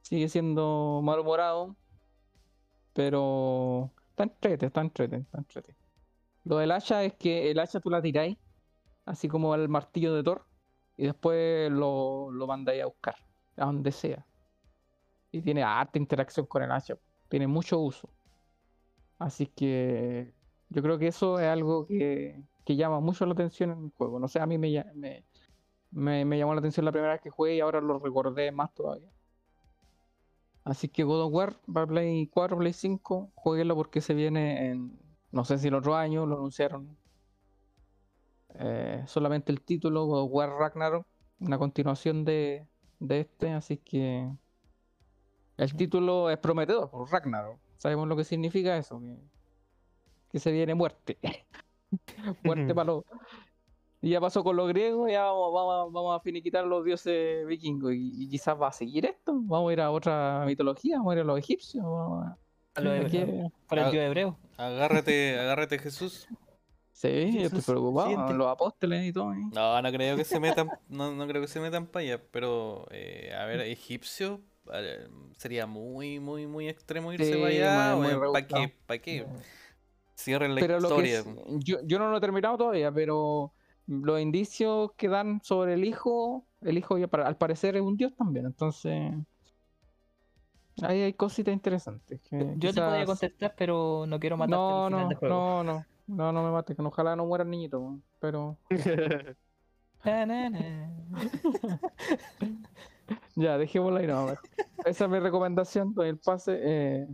sigue siendo malhumorado, pero está entrete, está entrete, está entrete. Lo del hacha es que el hacha tú la tiráis así como el martillo de Thor, y después lo, lo mandáis a buscar, a donde sea. Y tiene harta interacción con el hacha, tiene mucho uso. Así que yo creo que eso es algo que, que llama mucho la atención en el juego. No sé, a mí me, me, me llamó la atención la primera vez que jugué y ahora lo recordé más todavía. Así que God of War para Play 4, Play 5, jueguenlo porque se viene en, no sé si el otro año, lo anunciaron. Eh, solamente el título, God of War Ragnarok, una continuación de, de este, así que el título es prometedor, por Ragnarok. Sabemos lo que significa eso, que, que se viene muerte. (laughs) muerte para los... Y ya pasó con los griegos, ya vamos, vamos, vamos a finiquitar a los dioses vikingos. Y, y quizás va a seguir esto. Vamos a ir a otra mitología, vamos a ir a los egipcios. Vamos a... A los hebreos, por el dios hebreo. Agárrate, agárrate Jesús. Sí, yo estoy Jesús, preocupado. siguiente. Los apóstoles y todo. ¿eh? No, no creo que se metan, no, no creo que se metan para allá, pero eh, a ver, egipcio eh, sería muy, muy, muy extremo irse Sí, para allá. ¿Para qué? ¿Para qué? Cierren la Pero lo que historia. es- yo, yo no lo he terminado todavía, pero los indicios que dan sobre el hijo, el hijo ya para- al parecer es un dios también, entonces ahí hay cositas interesantes. que Yo te podría contestar, pero no quiero matarte No, al final no, del juego. no, no, no, no me mates, que ojalá no muera el niñito, pero (laughs) ya, dejémoslo ahí nomás. Esa es mi recomendación, doy el pase eh,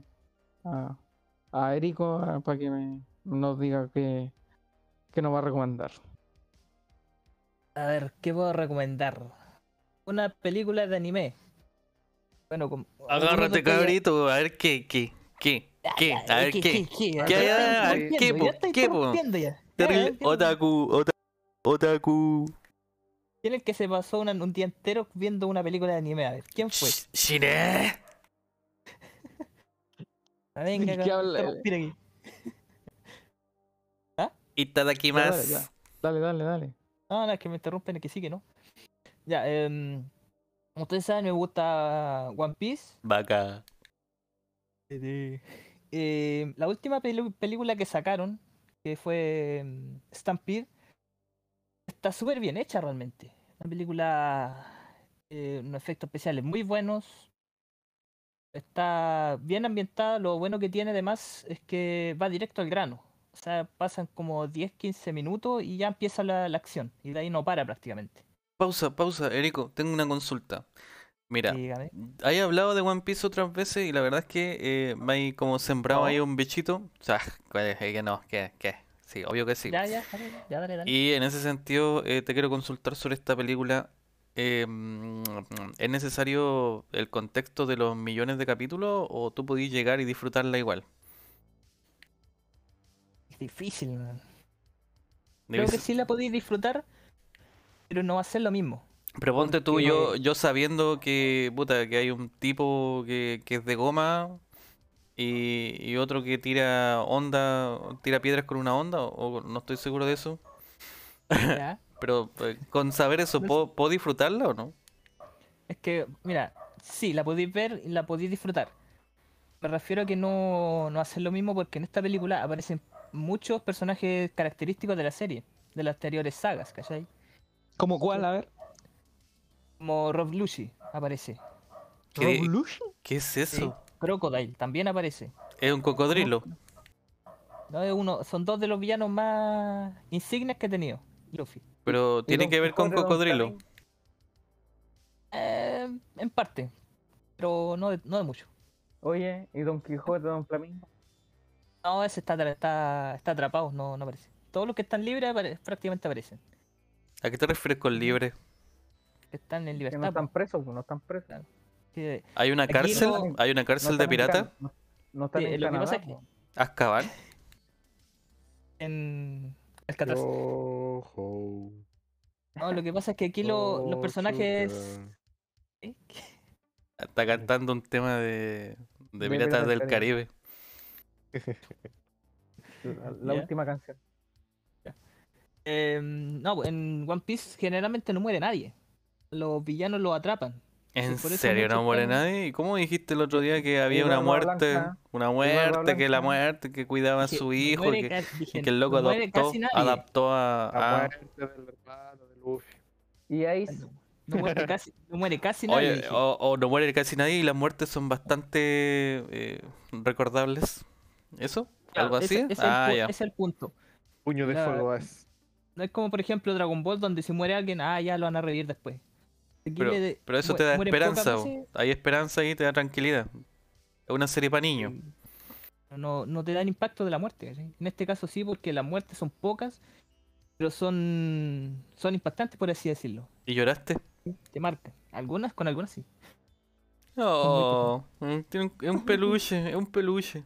a, a Erico ah, para que me, nos diga qué, qué nos va a recomendar. A ver, ¿qué puedo recomendar? Una película de anime. Bueno, como. Agárrate, cabrito, a ver qué, qué, qué, qué, a ver qué. ¿Qué? ¿Qué? A ver, ¿qué, ¿Qué, Terrible. ya entiendo. Otaku, otaku, otaku. ¿Quién es el que se pasó una- un día entero viendo una película de anime? A ver, ¿quién fue? Sh- Shine. (laughs) Ah, Venga, ¿Qué habla? interrumpir aquí. (laughs) Dale, Itadakimasu. ya. Dale, dale, dale. No, no, es que me interrumpen, es que sí que no. Ya, eh, como ustedes saben, me gusta One Piece. Vaca. Eh, la última película que sacaron, que fue mm, Stampede, está súper bien hecha realmente. Una película, eh, efectos especiales muy buenos. Está bien ambientada. Lo bueno que tiene además es que va directo al grano. O sea, pasan como 10-15 minutos y ya empieza la, la acción. Y de ahí no para prácticamente. Pausa, pausa, Erico, tengo una consulta. Mira, Dígame. hay hablado de One Piece otras veces y la verdad es que eh, me hay como sembrado ahí un bichito. O sea, (laughs) que no, que, que, sí, obvio que sí. Ya, ya, dale, ya, dale, dale. Y en ese sentido, eh, te quiero consultar sobre esta película. Eh, mm, ¿es necesario el contexto de los millones de capítulos o tú podís llegar y disfrutarla igual? Es difícil, man. Creo que sí la podéis disfrutar, pero no va a ser lo mismo. Pero ponte tú, yo, yo sabiendo que, puta, que hay un tipo que, que es de goma y, y otro que tira onda, tira piedras con una onda, o, o no estoy seguro de eso. ¿ya? (laughs) Pero eh, con saber eso, No ¿puedo, puedo disfrutarla o no? Es que, mira, sí, la podéis ver y la podéis disfrutar. Me refiero a que no, no hacer lo mismo porque en esta película aparecen muchos personajes característicos de la serie, de las anteriores sagas, ¿cachai? ¿Cómo cuál? A ver. Como Rob Lucci aparece. ¿Qué, ¿Revolution? qué es eso? Crocodile también aparece. ¿Es un cocodrilo? No, es uno, son dos de los villanos más insignes que he tenido, Luffy. Pero tiene que ver con cocodrilo. Eh, en parte, pero no de, no de mucho. Oye, ¿y Don Quijote, Don Flamingo? No, ese está, está, está atrapado, no, no aparece. Todos los que están libres apare- prácticamente aparecen. ¿A qué te refieres con libre? Que están en Que no libertad. están presos, no están presos. que- ¿Hay una cárcel? no- ¿Hay una No cárcel de están en pirata? Can- No, no están Sí, en lo que pasa Canadá. es que-. ¿Azkaban? en el 14. Ojo. No, lo que pasa es que aquí lo- los personajes. ¿Eh? Está cantando un tema de, de De Piratas Piratas del Caribe. La, (laughs) la Ya. última canción. Eh, no, en One Piece generalmente no muere nadie. Los villanos los atrapan. ¿En serio no muere están- nadie? ¿Y cómo dijiste el otro día que había una muerte? Blanca. Una muerte, que la muerte, que cuidaba a su hijo, que, y el loco adoptó, adaptó a... La muerte del hermano de Luffy. Y Ace, No muere casi, no muere casi nadie. Oye, o, o no muere casi nadie y las muertes son bastante eh, recordables. ¿Eso? ¿Algo así? ese es el ah, ya. es el punto. Puño de fuego es. No es como, por ejemplo, Dragon Ball, donde si muere alguien, ah, ya lo van a revivir después. Pero, eso te da esperanza. Hay esperanza y te da tranquilidad. Es una serie para niños. No, no te dan impacto de la muerte. En este caso sí, porque las muertes son pocas, pero son, son impactantes, por así decirlo. ¿Y lloraste? Te marcan. Algunas, con algunas sí. Oh, tiene un- es un peluche, es un peluche.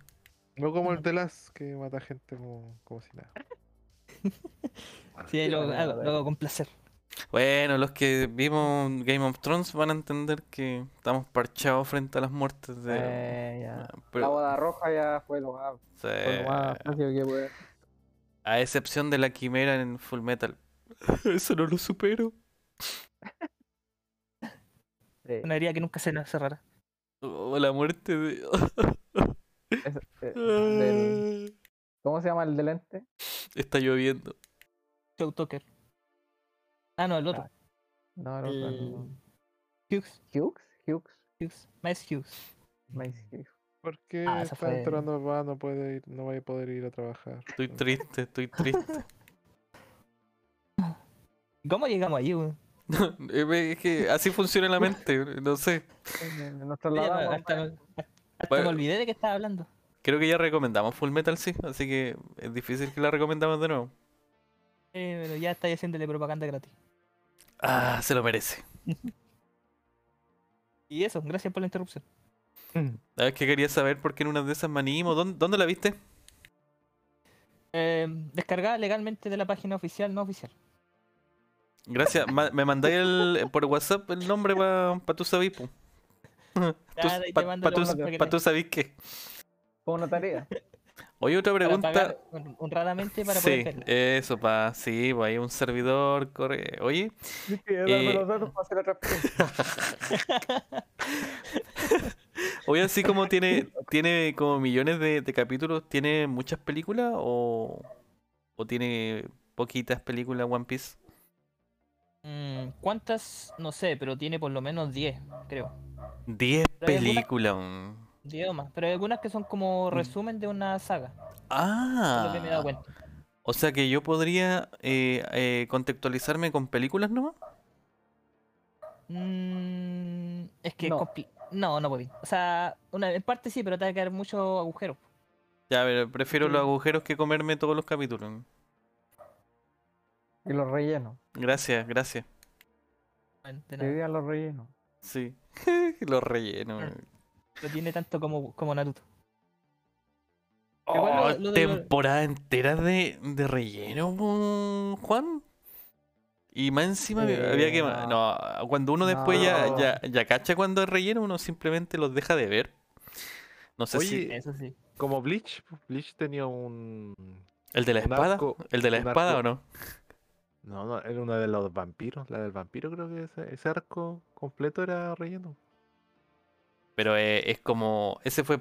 No como el de las que mata gente como, como si nada. (laughs) Sí, lo, ver. lo hago con placer. Bueno, los que vimos Game of Thrones van a entender que estamos parchados frente a las muertes de... eh, ya. Ah, la boda roja ya fue lo más, sí, fue lo más fácil que puede. a excepción de la quimera en Full Metal. (laughs) Eso no lo supero. Sí, Una herida que nunca se cerrará. Oh, la muerte de... (laughs) es- eh, del- ¿Cómo se llama el de lente? Está lloviendo. Joe Tucker. Ah, no, el otro. No, el otro, El- no. Hughes. Hughes, Hughes, Hughes. Miles Hughes. Hughes. ¿Por qué Ah, está fue- entrando va, no puede ir, no va a poder ir a trabajar? Estoy triste, estoy triste. (laughs) (laughs) ¿Cómo llegamos allí, (laughs) es que así funciona la mente, no sé. Nos Oye, trasladamos. hasta, me- hasta Bueno. me olvidé de que estaba hablando. Creo que ya recomendamos Full Metal, sí, así que es difícil que la recomendamos de nuevo. Eh, pero ya estáis haciéndole propaganda gratis. Ah, se lo merece. (laughs) Y eso, gracias por la interrupción. La vez que quería saber por qué en una de esas me animo. ¿Dónde, dónde la viste? Eh, descargada legalmente de la página oficial, no oficial. Gracias. ma- me mandáis el, por WhatsApp el nombre para pa ahí (laughs) te Para para que pa te- tu sabís qué. Fue una tarea. (laughs) Oye, otra para pregunta. pagar hon- honradamente para Sí, poder eso, pa. Sí, pues hay un servidor. Corre. Oye, Sí, Eh, los datos para hacer la transferencia. (laughs) Oye, así como tiene, tiene como millones de, de capítulos, ¿tiene muchas películas o, o tiene poquitas películas One Piece? Mm, ¿Cuántas? No sé, pero tiene por lo menos 10, creo. 10 Pero hay alguna- películas. mm. 10 o más. Pero hay algunas que son como Mm. resumen de una saga. Es Ah, lo que me he dado cuenta. o sea que yo podría eh, eh, contextualizarme con películas nomás. Mm, es que No. no, no podí. O sea, una, en parte sí, pero te va a quedar mucho agujero. Ya, pero prefiero los agujeros que comerme todos los capítulos. Y los rellenos. Gracias, gracias. Bueno, de nada. los rellenos. Sí, (laughs) los rellenos. No tiene tanto como, como Naruto. Oh, lo- lo de lo- temporada entera de, de relleno, Juan. Y más encima Eh, había que... no. Cuando uno después ya, No. ya, ya cacha cuando es relleno, uno simplemente los deja de ver. No sé si... Oye, Eso sí. Como Bleach, Bleach tenía un. ¿El de la espada? arco- ¿El de la espada arco- o no? No, no, era una de los vampiros. La del vampiro, creo que ese, ese arco completo era relleno. Pero eh, es como... Ese fue...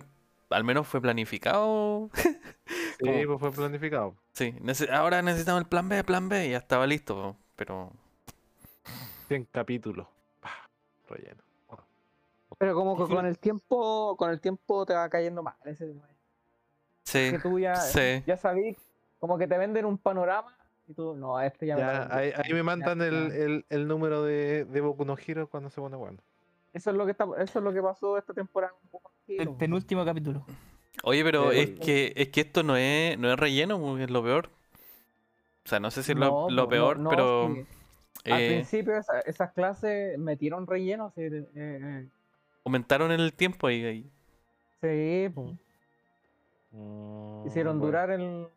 Al menos fue planificado. (laughs) Sí, pues fue planificado. Sí, ahora necesitamos el plan B, plan B, y ya estaba listo, pero... 100 capítulos. Relleno. Pero como que con el tiempo, con el tiempo te va cayendo mal ese tema. Sí, Que tú ya, sí. ya sabís, como que te venden un panorama y tú, no, a este ya, me Ya, ahí, ahí me mandan Ya, el, el, el número de, de Boku no Hero cuando se pone bueno. Eso es lo que está, eso es lo que pasó esta temporada. un poco El penúltimo capítulo. Oye, pero Eh, es que es que esto no es, no es relleno, es lo peor. O sea, no sé si es lo, No, lo peor, no, pero... sí. Al eh, principio esa- esas clases metieron relleno, sí, eh, eh, aumentaron el tiempo ahí, ahí. sí, po. hicieron bueno. durar el...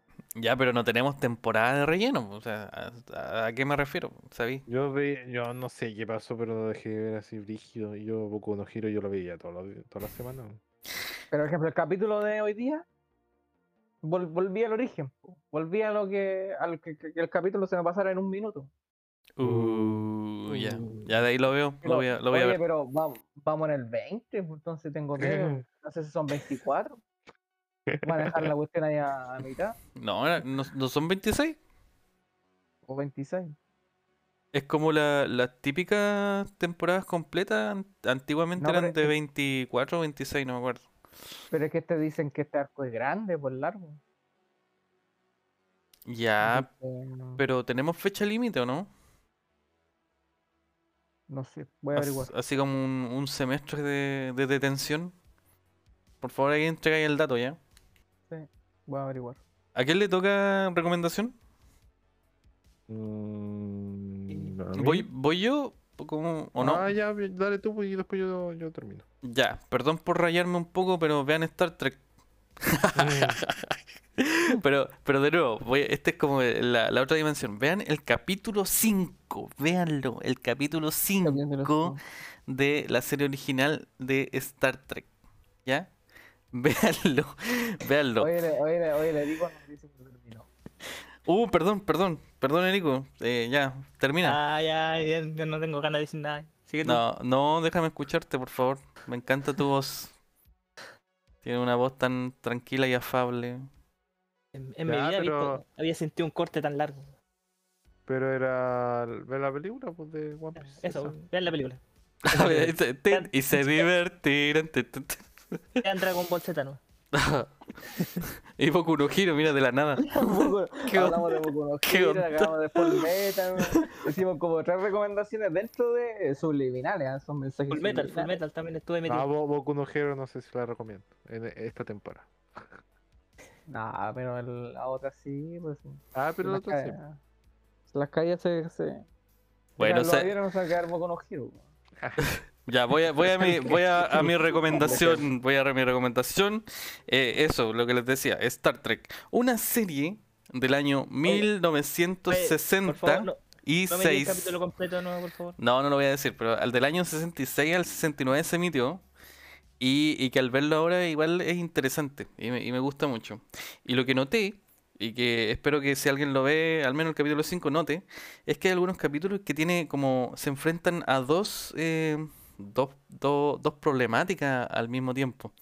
Ya, pero no tenemos temporada de relleno. O sea, ¿a, a qué me refiero? ¿Sabí? Yo ve, yo no sé qué pasó, pero lo dejé de ver así brígido. Y yo Boku no Hero yo lo veía todos los di- todas las semanas. Pero, por ejemplo, el capítulo de hoy día, vol- volví al origen, volví a lo que, al que, que- que el capítulo se me pasara en un minuto. Uh, ya. Uh. Ya de ahí lo veo. Pero, Lo voy a, lo voy a oye, ver. pero vamos, vamos en el 20, pues, entonces tengo miedo. No sé si son 24. Van a dejar la cuestión ahí a, a mitad No, no, no son 26. o 26. Es como la- las típicas temporadas completas. an- Antiguamente No, eran es de que- 24 o 26, no me acuerdo. Pero es que te dicen que este arco es grande, por largo. Ya, pero ¿tenemos fecha límite o no? no sé, voy a averiguar. Así como un, un semestre de, de detención. Por favor, ahí entrega ahí el dato ya. Voy a averiguar. ¿A quién le toca recomendación? Mm. ¿Voy, voy yo? ¿O cómo- ¿O no? Ah, ya, dale tú pues, y después yo, yo termino. Ya, perdón por rayarme un poco, pero vean Star Trek. (laughs) Pero, pero de nuevo, voy, este es como la, la otra dimensión. Vean el capítulo 5, véanlo, el capítulo 5 de la serie original de Star Trek. ¿Ya? (laughs) Véanlo, véanlo. Oye, le- oye, le- oye, le digo, nos dice que terminó. Uh, perdón, perdón, perdón, Erico. Eh, ya, termina. Ah, ya, ya, ya no tengo ganas de decir nada. Sigue tú. No, no, déjame escucharte, por favor. Me encanta tu voz. Tiene una voz tan tranquila y afable. En, en mi vida he pero- visto- había sentido un corte tan largo. Pero era ver la película pues, de One Piece. Eso, vean la película. (laughs) y se- te- y se divertirán. (laughs) Vean Dragon Ball Z, ¿no? (laughs) y Boku no Hero, mira, de la nada. (laughs) ¿Qué Hablamos de Boku no qué Hero, onda? hablamos de Full Metal. Hicimos como tres recomendaciones dentro de subliminales, ¿ah? son mensajes Full Metal, Full. Metal también estuve metido. Ah, Bo- Boku no Hero no sé si la recomiendo en e- esta temporada. Nah, pero el- la otra sí, pues. Ah, pero la otra sí. las calles se. se... Bueno, se- no va a quedar Boku no Hero. Ya, voy a, voy a, mi, voy a, a mi recomendación. (laughs) Voy a mi recomendación. Eh, eso, lo que les decía, Star Trek. Una serie del año Por 1960 favor, no, y no me digas el 6. capítulo completo nuevo, por favor. No, no lo voy a decir, pero al del año 66 al 69 se emitió. Y, y que al verlo ahora igual es interesante y me, y me gusta mucho. Y lo que noté, y que espero que si alguien lo ve, al menos el capítulo 5 note, es que hay algunos capítulos que tiene como se enfrentan a dos, eh, dos, dos, dos problemáticas al mismo tiempo.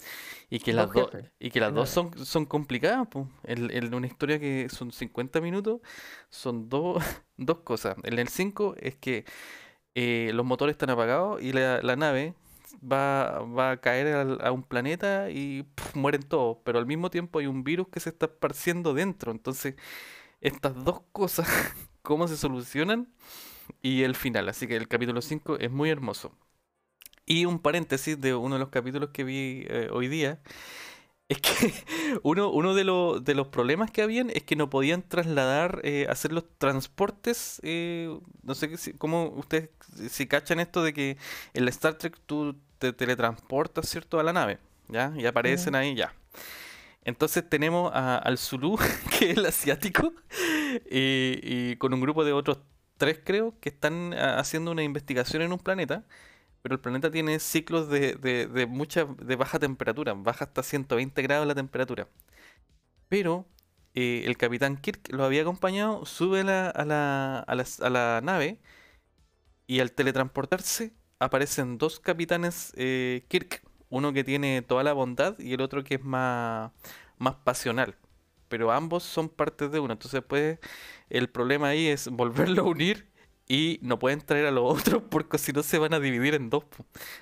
Y que las jefes, y que las dos son, son complicadas, po. En, en una historia que son 50 minutos, son dos, (laughs) dos cosas. En el 5 es que eh, los motores están apagados y la, la nave va, va a caer al- a un planeta y mueren todos, pero al mismo tiempo hay un virus que se está esparciendo dentro. Entonces, estas dos cosas, (laughs) ¿cómo se solucionan? Y el final. Así que el capítulo 5 es muy hermoso. Y un paréntesis de uno de los capítulos que vi eh, hoy día. (laughs) Es que (laughs) uno, uno de, los de los problemas que habían es que no podían trasladar, eh, hacer los transportes. eh, no sé si- cómo ustedes si cachan esto de que en la Star Trek tú te teletransportas, ¿cierto? A la nave, ¿ya? Y aparecen ahí, ya. Entonces tenemos a- al Zulu, (laughs) que es el asiático, y, y con un grupo de otros tres, creo, que están ah, haciendo una investigación en un planeta. Pero el planeta tiene ciclos de, de, mucha, de baja temperatura, baja hasta 120 grados la temperatura. Pero eh, el capitán Kirk lo había acompañado, sube a la nave y al teletransportarse aparecen dos capitanes eh, Kirk, uno que tiene toda la bondad y el otro que es más, más pasional. Pero ambos son partes de uno, entonces pues el problema ahí es volverlo a unir y no pueden traer a los (laughs) otros porque si no se van a dividir en dos.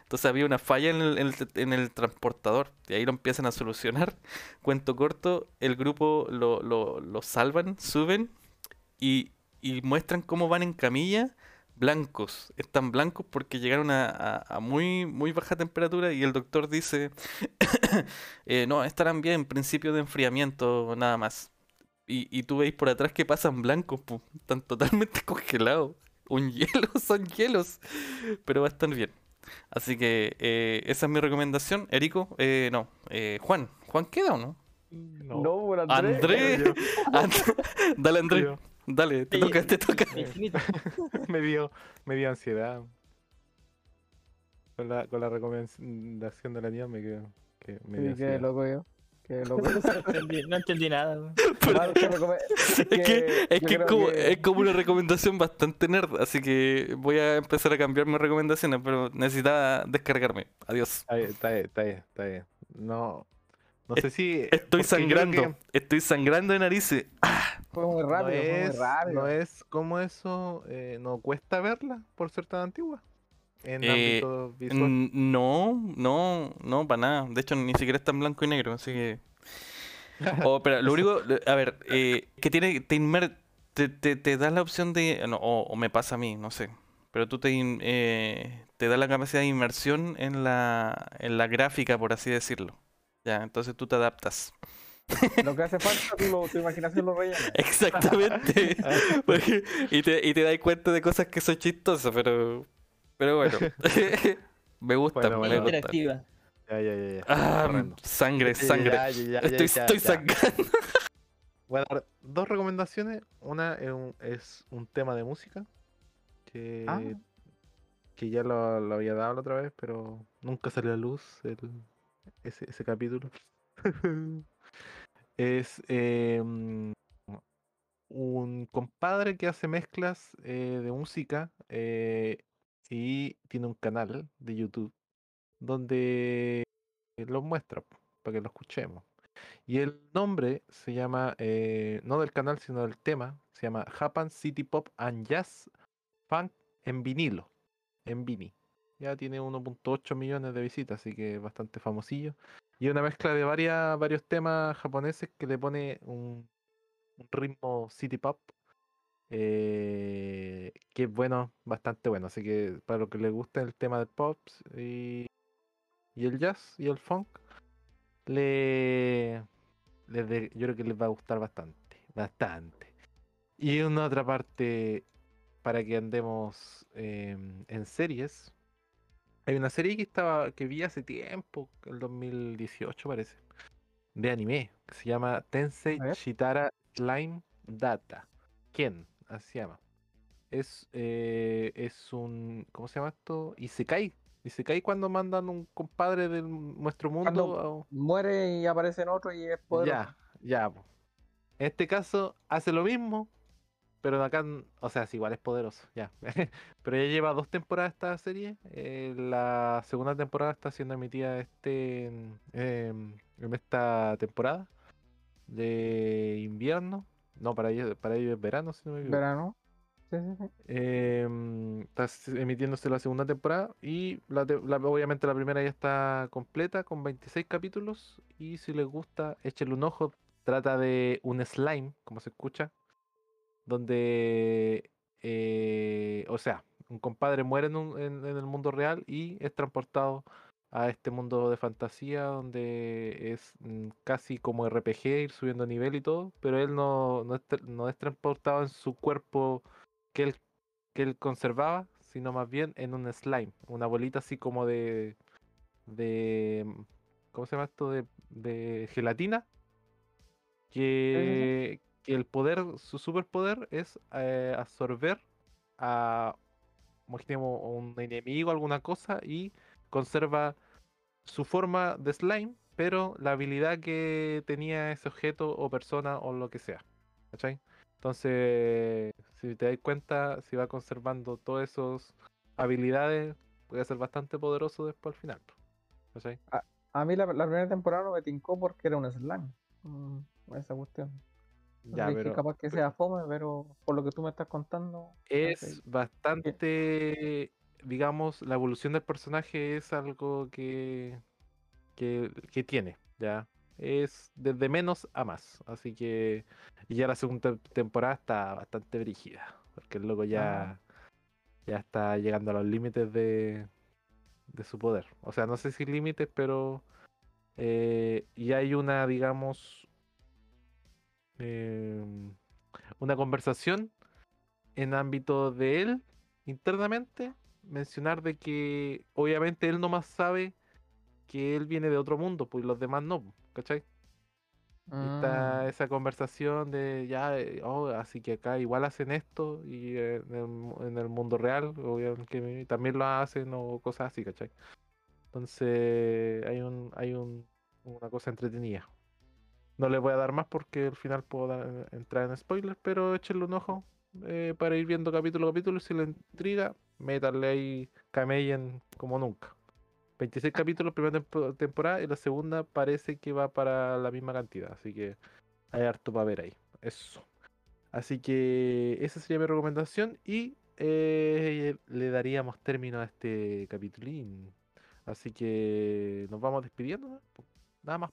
Entonces había una falla en el, en el- transportador y ahí lo empiezan a solucionar. (laughs) Cuento corto, el grupo lo, lo- lo salvan, suben y, y muestran cómo van en camilla blancos. Están blancos porque llegaron a, a- muy, muy baja temperatura y el doctor dice, (coughs) eh, no, estarán bien, principio de enfriamiento nada más. Y, y tú veis por atrás que pasan blancos, están totalmente (laughs) congelados. Un hielo, (laughs) son hielos. Pero va a estar bien. Así que eh, esa es mi recomendación. Erico, eh, no, eh, Juan. ¿Juan queda o no? No. por Andrés. Yo- And- Dale, Andrés. yo- Dale, te Sí, toca, te toca. (laughs) Me dio, me dio ansiedad. Con la, con la recomendación de la niña me quedo. Que me dio qué ansiedad. loco yo. Que lo (laughs) No entendí, no entendí nada. Claro, que recome- Es que, (laughs) es, que es, como, que- es como una recomendación bastante nerd, así que voy a empezar a cambiar mis recomendaciones, pero necesitaba descargarme. Adiós. Está bien, está bien, está bien, está bien. No, no sé si. Estoy sangrando, que estoy sangrando de narices. Fue muy rápido, no fue es, muy rápido. no es como eso, eh, no cuesta verla por ser tan antigua. En Eh, ámbito visual. No, no, no, para nada. De hecho, ni siquiera está en blanco y negro, así que. (laughs) Oh, pero lo único, a ver, eh, que tiene, te, inmer- te, te, te da la opción de, no, o, o me pasa a mí, no sé, pero tú te, in- eh, te da la capacidad de inmersión en la, en la gráfica, por así decirlo. Ya, entonces tú te adaptas. Lo que hace falta, tú lo, tu imaginación lo rellena. (laughs) Exactamente. (laughs) Porque- y, te, y te das cuenta de cosas que son chistosas, pero, pero bueno. (laughs) (laughs) me gusta, Bueno, me bueno. gusta. Interactiva. Ya, ya, ya, ya. Ah, sangre, sangre. Ya, ya, ya, Estoy, ya, estoy ya. sangrando. (laughs) Voy a dar dos recomendaciones. Una es un, es un tema de música que, Ah. que ya lo, lo había dado la otra vez, pero nunca salió a luz el, ese, ese capítulo. es eh, un compadre que hace mezclas eh, de música eh, y tiene un canal de YouTube donde los muestra para que lo escuchemos. Y el nombre se llama, eh, no del canal, sino del tema, se llama Japan City Pop and Jazz Funk en vinilo, en vini. Ya tiene 1.8 millones de visitas, así que bastante famosillo. Y una mezcla de varias, varios temas japoneses que le pone un, un ritmo city pop. Eh, que es bueno, bastante bueno. Así que para los que les gusta el tema del pop y, y el jazz y el funk, le, les de- yo creo que les va a gustar bastante, bastante. Y una otra parte para que andemos em, en series. Hay una serie que estaba que vi hace tiempo, el 2018 parece, de anime, que se llama Tensei A ver. Shitara Slime Data. ¿Quién? Así se llama. Es, eh, es un. ¿Cómo se llama esto? Isekai. Isekai cuando mandan un compadre de nuestro mundo. A- Muere y aparece en otro y es poderoso. ya, ya. po. En este caso hace lo mismo, pero acá, o sea, sí, igual es poderoso, ya. (laughs) pero ya lleva dos temporadas esta serie. eh, la segunda temporada está siendo emitida este en, em, en esta temporada de invierno. No, para ellos, para ellos es verano, si no me equivoco. Verano. Sí, sí, sí. Em, está emitiéndose la segunda temporada y la te- la- obviamente la primera ya está completa con 26 capítulos y si les gusta échenle un ojo. Trata de un slime, como se escucha, donde, eh, o sea, un compadre muere en, un- en- en el mundo real y es transportado a este mundo de fantasía donde es mm, casi como RPG, ir subiendo nivel y todo, pero él no, no es, no es transportado en su cuerpo que él, que él conservaba, sino más bien en un slime, una bolita así como de, de mm, ¿cómo se llama esto? De, de gelatina, que, el poder, su superpoder es eh, absorber a un enemigo, alguna cosa, y conserva su forma de slime, pero la habilidad que tenía ese objeto o persona o lo que sea. ¿Cachai? Entonces, si te das cuenta, si va conservando todas esas habilidades, puede ser bastante poderoso después al final. ¿Cachai? A mí la, la primera temporada no me tincó porque era un slang. Mm, esa cuestión. Ya, Dije, pero capaz que sea fome, pero por lo que tú me estás contando. es bastante, digamos, la evolución del personaje es algo que, que, que tiene, ¿ya? Es desde menos a más, así que y ya la segunda temporada está bastante brígida, porque el loco ya, ya está llegando a los límites de, de su poder. O sea, no sé si límites, pero eh, y hay una, digamos, em, una conversación en ámbito de él internamente mencionar de que obviamente él nomás sabe que él viene de otro mundo, pues los demás no, ¿cachai? Y Está esa conversación de ya, eh, oh, así que acá igual hacen esto y eh, en el, en el mundo real, obviamente también lo hacen o cosas así, ¿cachai? Entonces hay un, hay un, una cosa entretenida. No le voy a dar más porque al final puedo dar- entrar en spoilers, pero échenle un ojo eh, para ir viendo capítulo a capítulo. Si le intriga, métanle ahí Camellen como nunca. 26 capítulos, primera tempo- temporada, y la segunda parece que va para la misma cantidad. Así que hay harto para ver ahí. Eso. Así que esa sería mi recomendación y eh, le daríamos término a este capitulín. Así que nos vamos despidiendo. Nada más.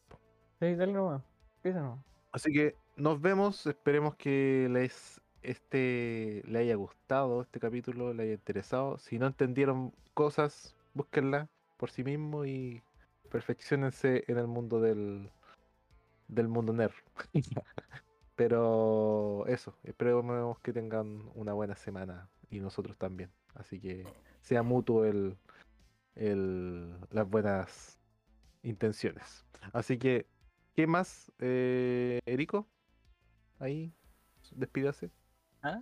Sí, dale nomás. Empieza nomás. Así que nos vemos. Esperemos que les este le haya gustado este capítulo, le haya interesado. Si no entendieron cosas, búsquenla por sí mismo y perfeccionense en el mundo del del mundo nerd. (laughs) Pero eso, esperemos que tengan una buena semana y nosotros también. Así que sea mutuo el, el las buenas intenciones. Así que ¿Qué más, eh, Erico? Ahí, despídase. ¿Ah?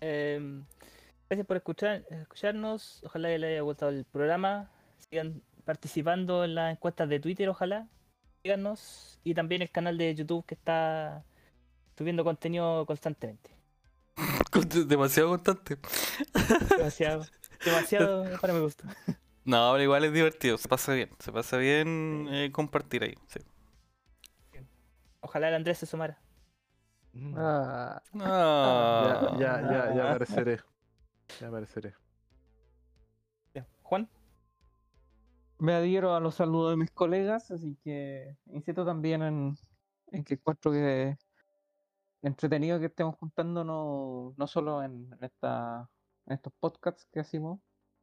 Em, gracias por escuchar, escucharnos. Ojalá que les haya gustado el programa. Sigan participando en las encuestas de Twitter, ojalá. Síganos. Y también el canal de YouTube que está subiendo contenido constantemente. (laughs) Demasiado constante. Demasiado, demasiado (laughs) para mi gusto. No, pero igual es divertido, se pasa bien. Se pasa bien eh, compartir ahí. sí. Ojalá el Andrés se sumara. Ah, Ah. Ya, ya, ya, ya apareceré. Ya apareceré. Juan, me adhiero a los saludos de mis colegas, así que insisto también en, en que encuentro que entretenido que estemos juntando no, no solo en, en esta, en estos podcasts que hacemos,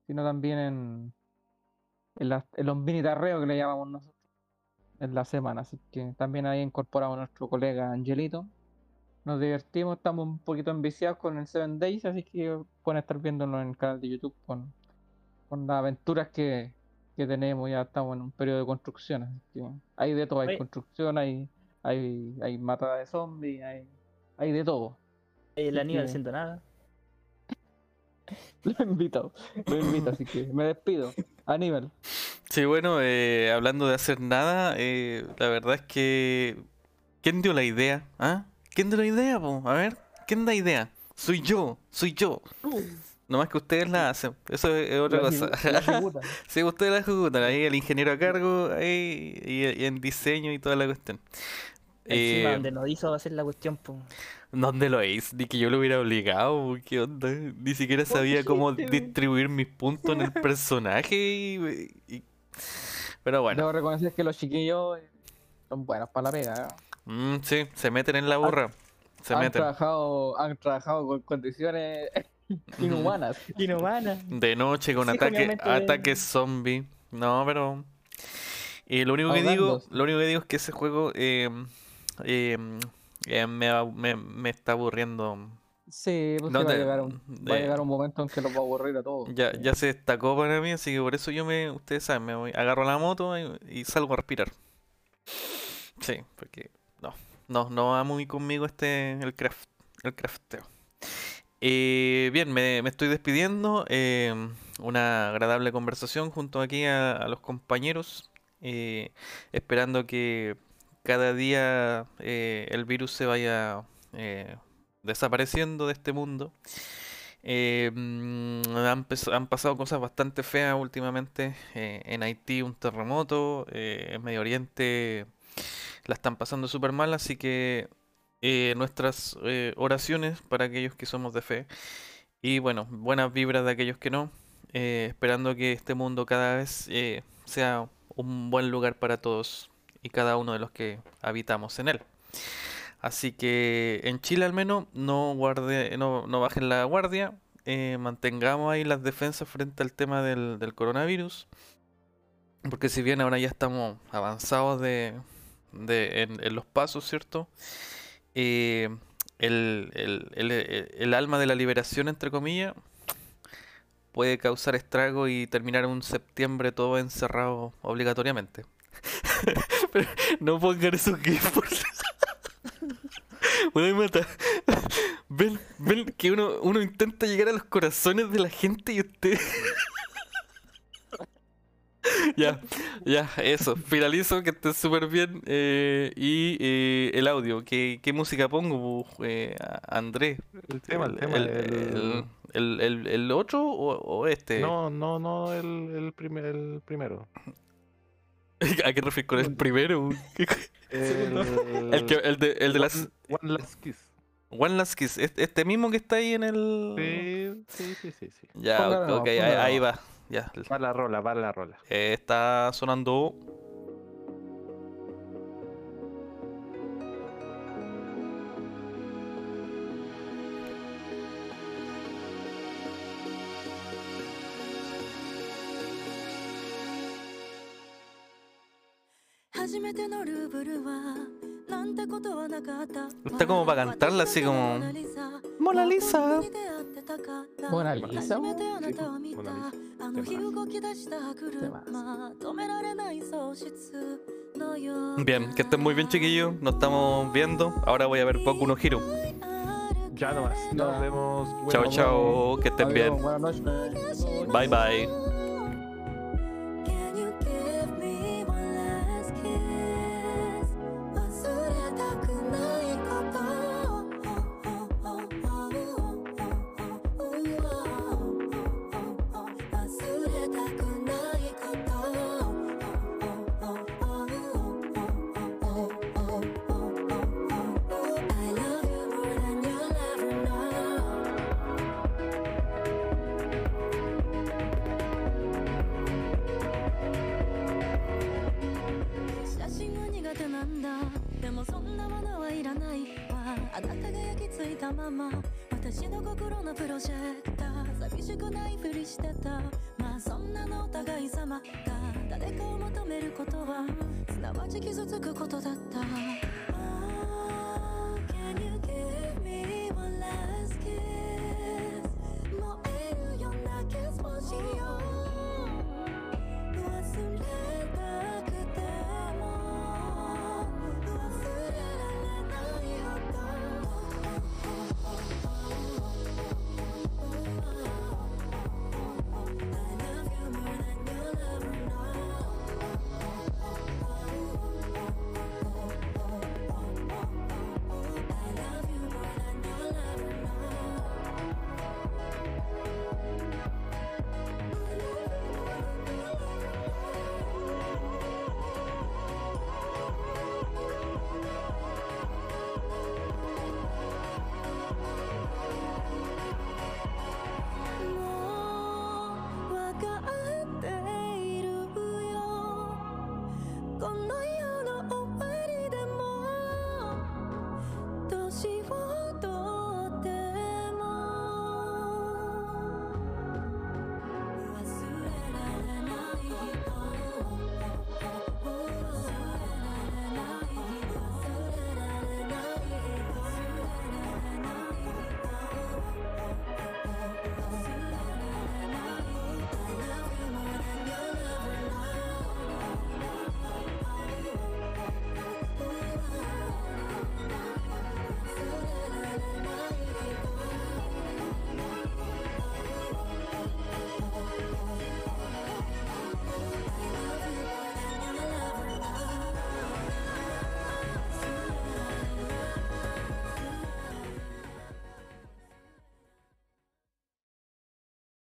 sino también en, en, las- en los mini tarreos que le llamamos nosotros en la semana. Así que también ahí incorporamos a nuestro colega Angelito. Nos divertimos, estamos un poquito enviciados con el Seven Days, así que pueden estar viéndonos en el canal de YouTube con, con las aventuras que, que tenemos. Ya estamos en un periodo de construcción, así que hay de todo, hay Oye. construcción, hay, hay, hay matada de zombies, hay, hay de todo. el Aníbal que- haciendo nada. (laughs) Lo invito, lo invito, así que me despido. Aníbal. Sí, bueno, eh, hablando de hacer nada, eh, la verdad es que. ¿Quién dio la idea? ¿Ah? ¿Quién dio la idea, po? A ver, ¿quién da idea? Soy yo, soy yo. Nomás que ustedes la hacen, eso es, es otra La cosa. la ejecutan. (laughs) Sí, ustedes la ejecutan, ahí el ingeniero a cargo, ahí, y, y en diseño y toda la cuestión. Encima Eh, donde nos hizo hacer la cuestión, pues. ¿Dónde lo es? Ni que yo lo hubiera obligado, ¿qué onda? Ni siquiera sabía cómo distribuir mis puntos en el (laughs) personaje y... y- Pero bueno, Debo reconocer que los chiquillos eh, son buenos para la pega. ¿eh? Mm, sí, se meten en la burra. Se han, meten. trabajado, han trabajado con condiciones (laughs) inhumanas. Inhumana. De noche con Sí, ataque, ataques zombie. No, pero. Y lo único que digo, lo único que digo es que ese juego eh, eh, eh, me, va- me, me está aburriendo. Sí, pues No sí, va, a llegar un, va a llegar un momento en que los va a aburrir a todos. Ya, ya se destacó para mí, así que por eso yo me, ustedes saben, me voy, agarro la moto y, y salgo a respirar. Sí, porque no, no, va muy conmigo este, el craft, el crafteo. Eh, bien, me, estoy despidiendo. eh, una agradable conversación junto aquí a, los compañeros. eh, esperando que cada día eh, el virus se vaya eh, desapareciendo de este mundo. Han, pes- han pasado cosas bastante feas últimamente. eh, en Haití un terremoto, eh, en Medio Oriente la están pasando súper mal, así que eh, nuestras eh, oraciones para aquellos que somos de fe y bueno, buenas vibras de aquellos que no, eh, esperando que este mundo cada vez sea un buen lugar para todos y cada uno de los que habitamos en él. Así que en Chile al menos no guarde, no, no bajen la guardia, mantengamos ahí las defensas frente al tema del, del coronavirus, porque si bien ahora ya estamos avanzados de, de- en, en los pasos, ¿cierto? Eh, el, el- el- alma de la liberación, entre comillas, puede causar estrago y terminar un septiembre todo encerrado obligatoriamente. (laughs) Pero no pongan esos gifs, por (laughs) Bueno, me mata. Ven, ven que uno, uno intenta llegar a los corazones de la gente y usted. (laughs) (laughs) Ya, ya, eso. Finalizo, que estés súper bien. eh, y eh, el audio, ¿qué, qué música pongo, eh, a- Andrés? El tema, el tema. el, el- el- el- el otro o, o este? No, no, no, el, el, primer, el primero. (laughs) ¿A qué refieres con el primero? (laughs) ¿Qué co- El, El, que, el, de, el de las One, Last Kiss. One Last Kiss. ¿Este este mismo que está ahí en el. Sí, sí, sí, sí, sí. Ya, Póngalo, ok, ahí, ahí va ya. Va la rola, va la rola. Está sonando. Está como para cantarla así como... Mona Lisa. Mona Lisa. 初めてあなたを見たモナリあの日動き出した車止められない喪失のような Bien, que estén muy bien, chiquillos. Nos estamos viendo. Ahora voy a ver Boku no Hero. Ya nomás. Nos Ya. vemos. Chao, luego. chao. Que estén Adiós, bien. Buenas noches. Bye, bye.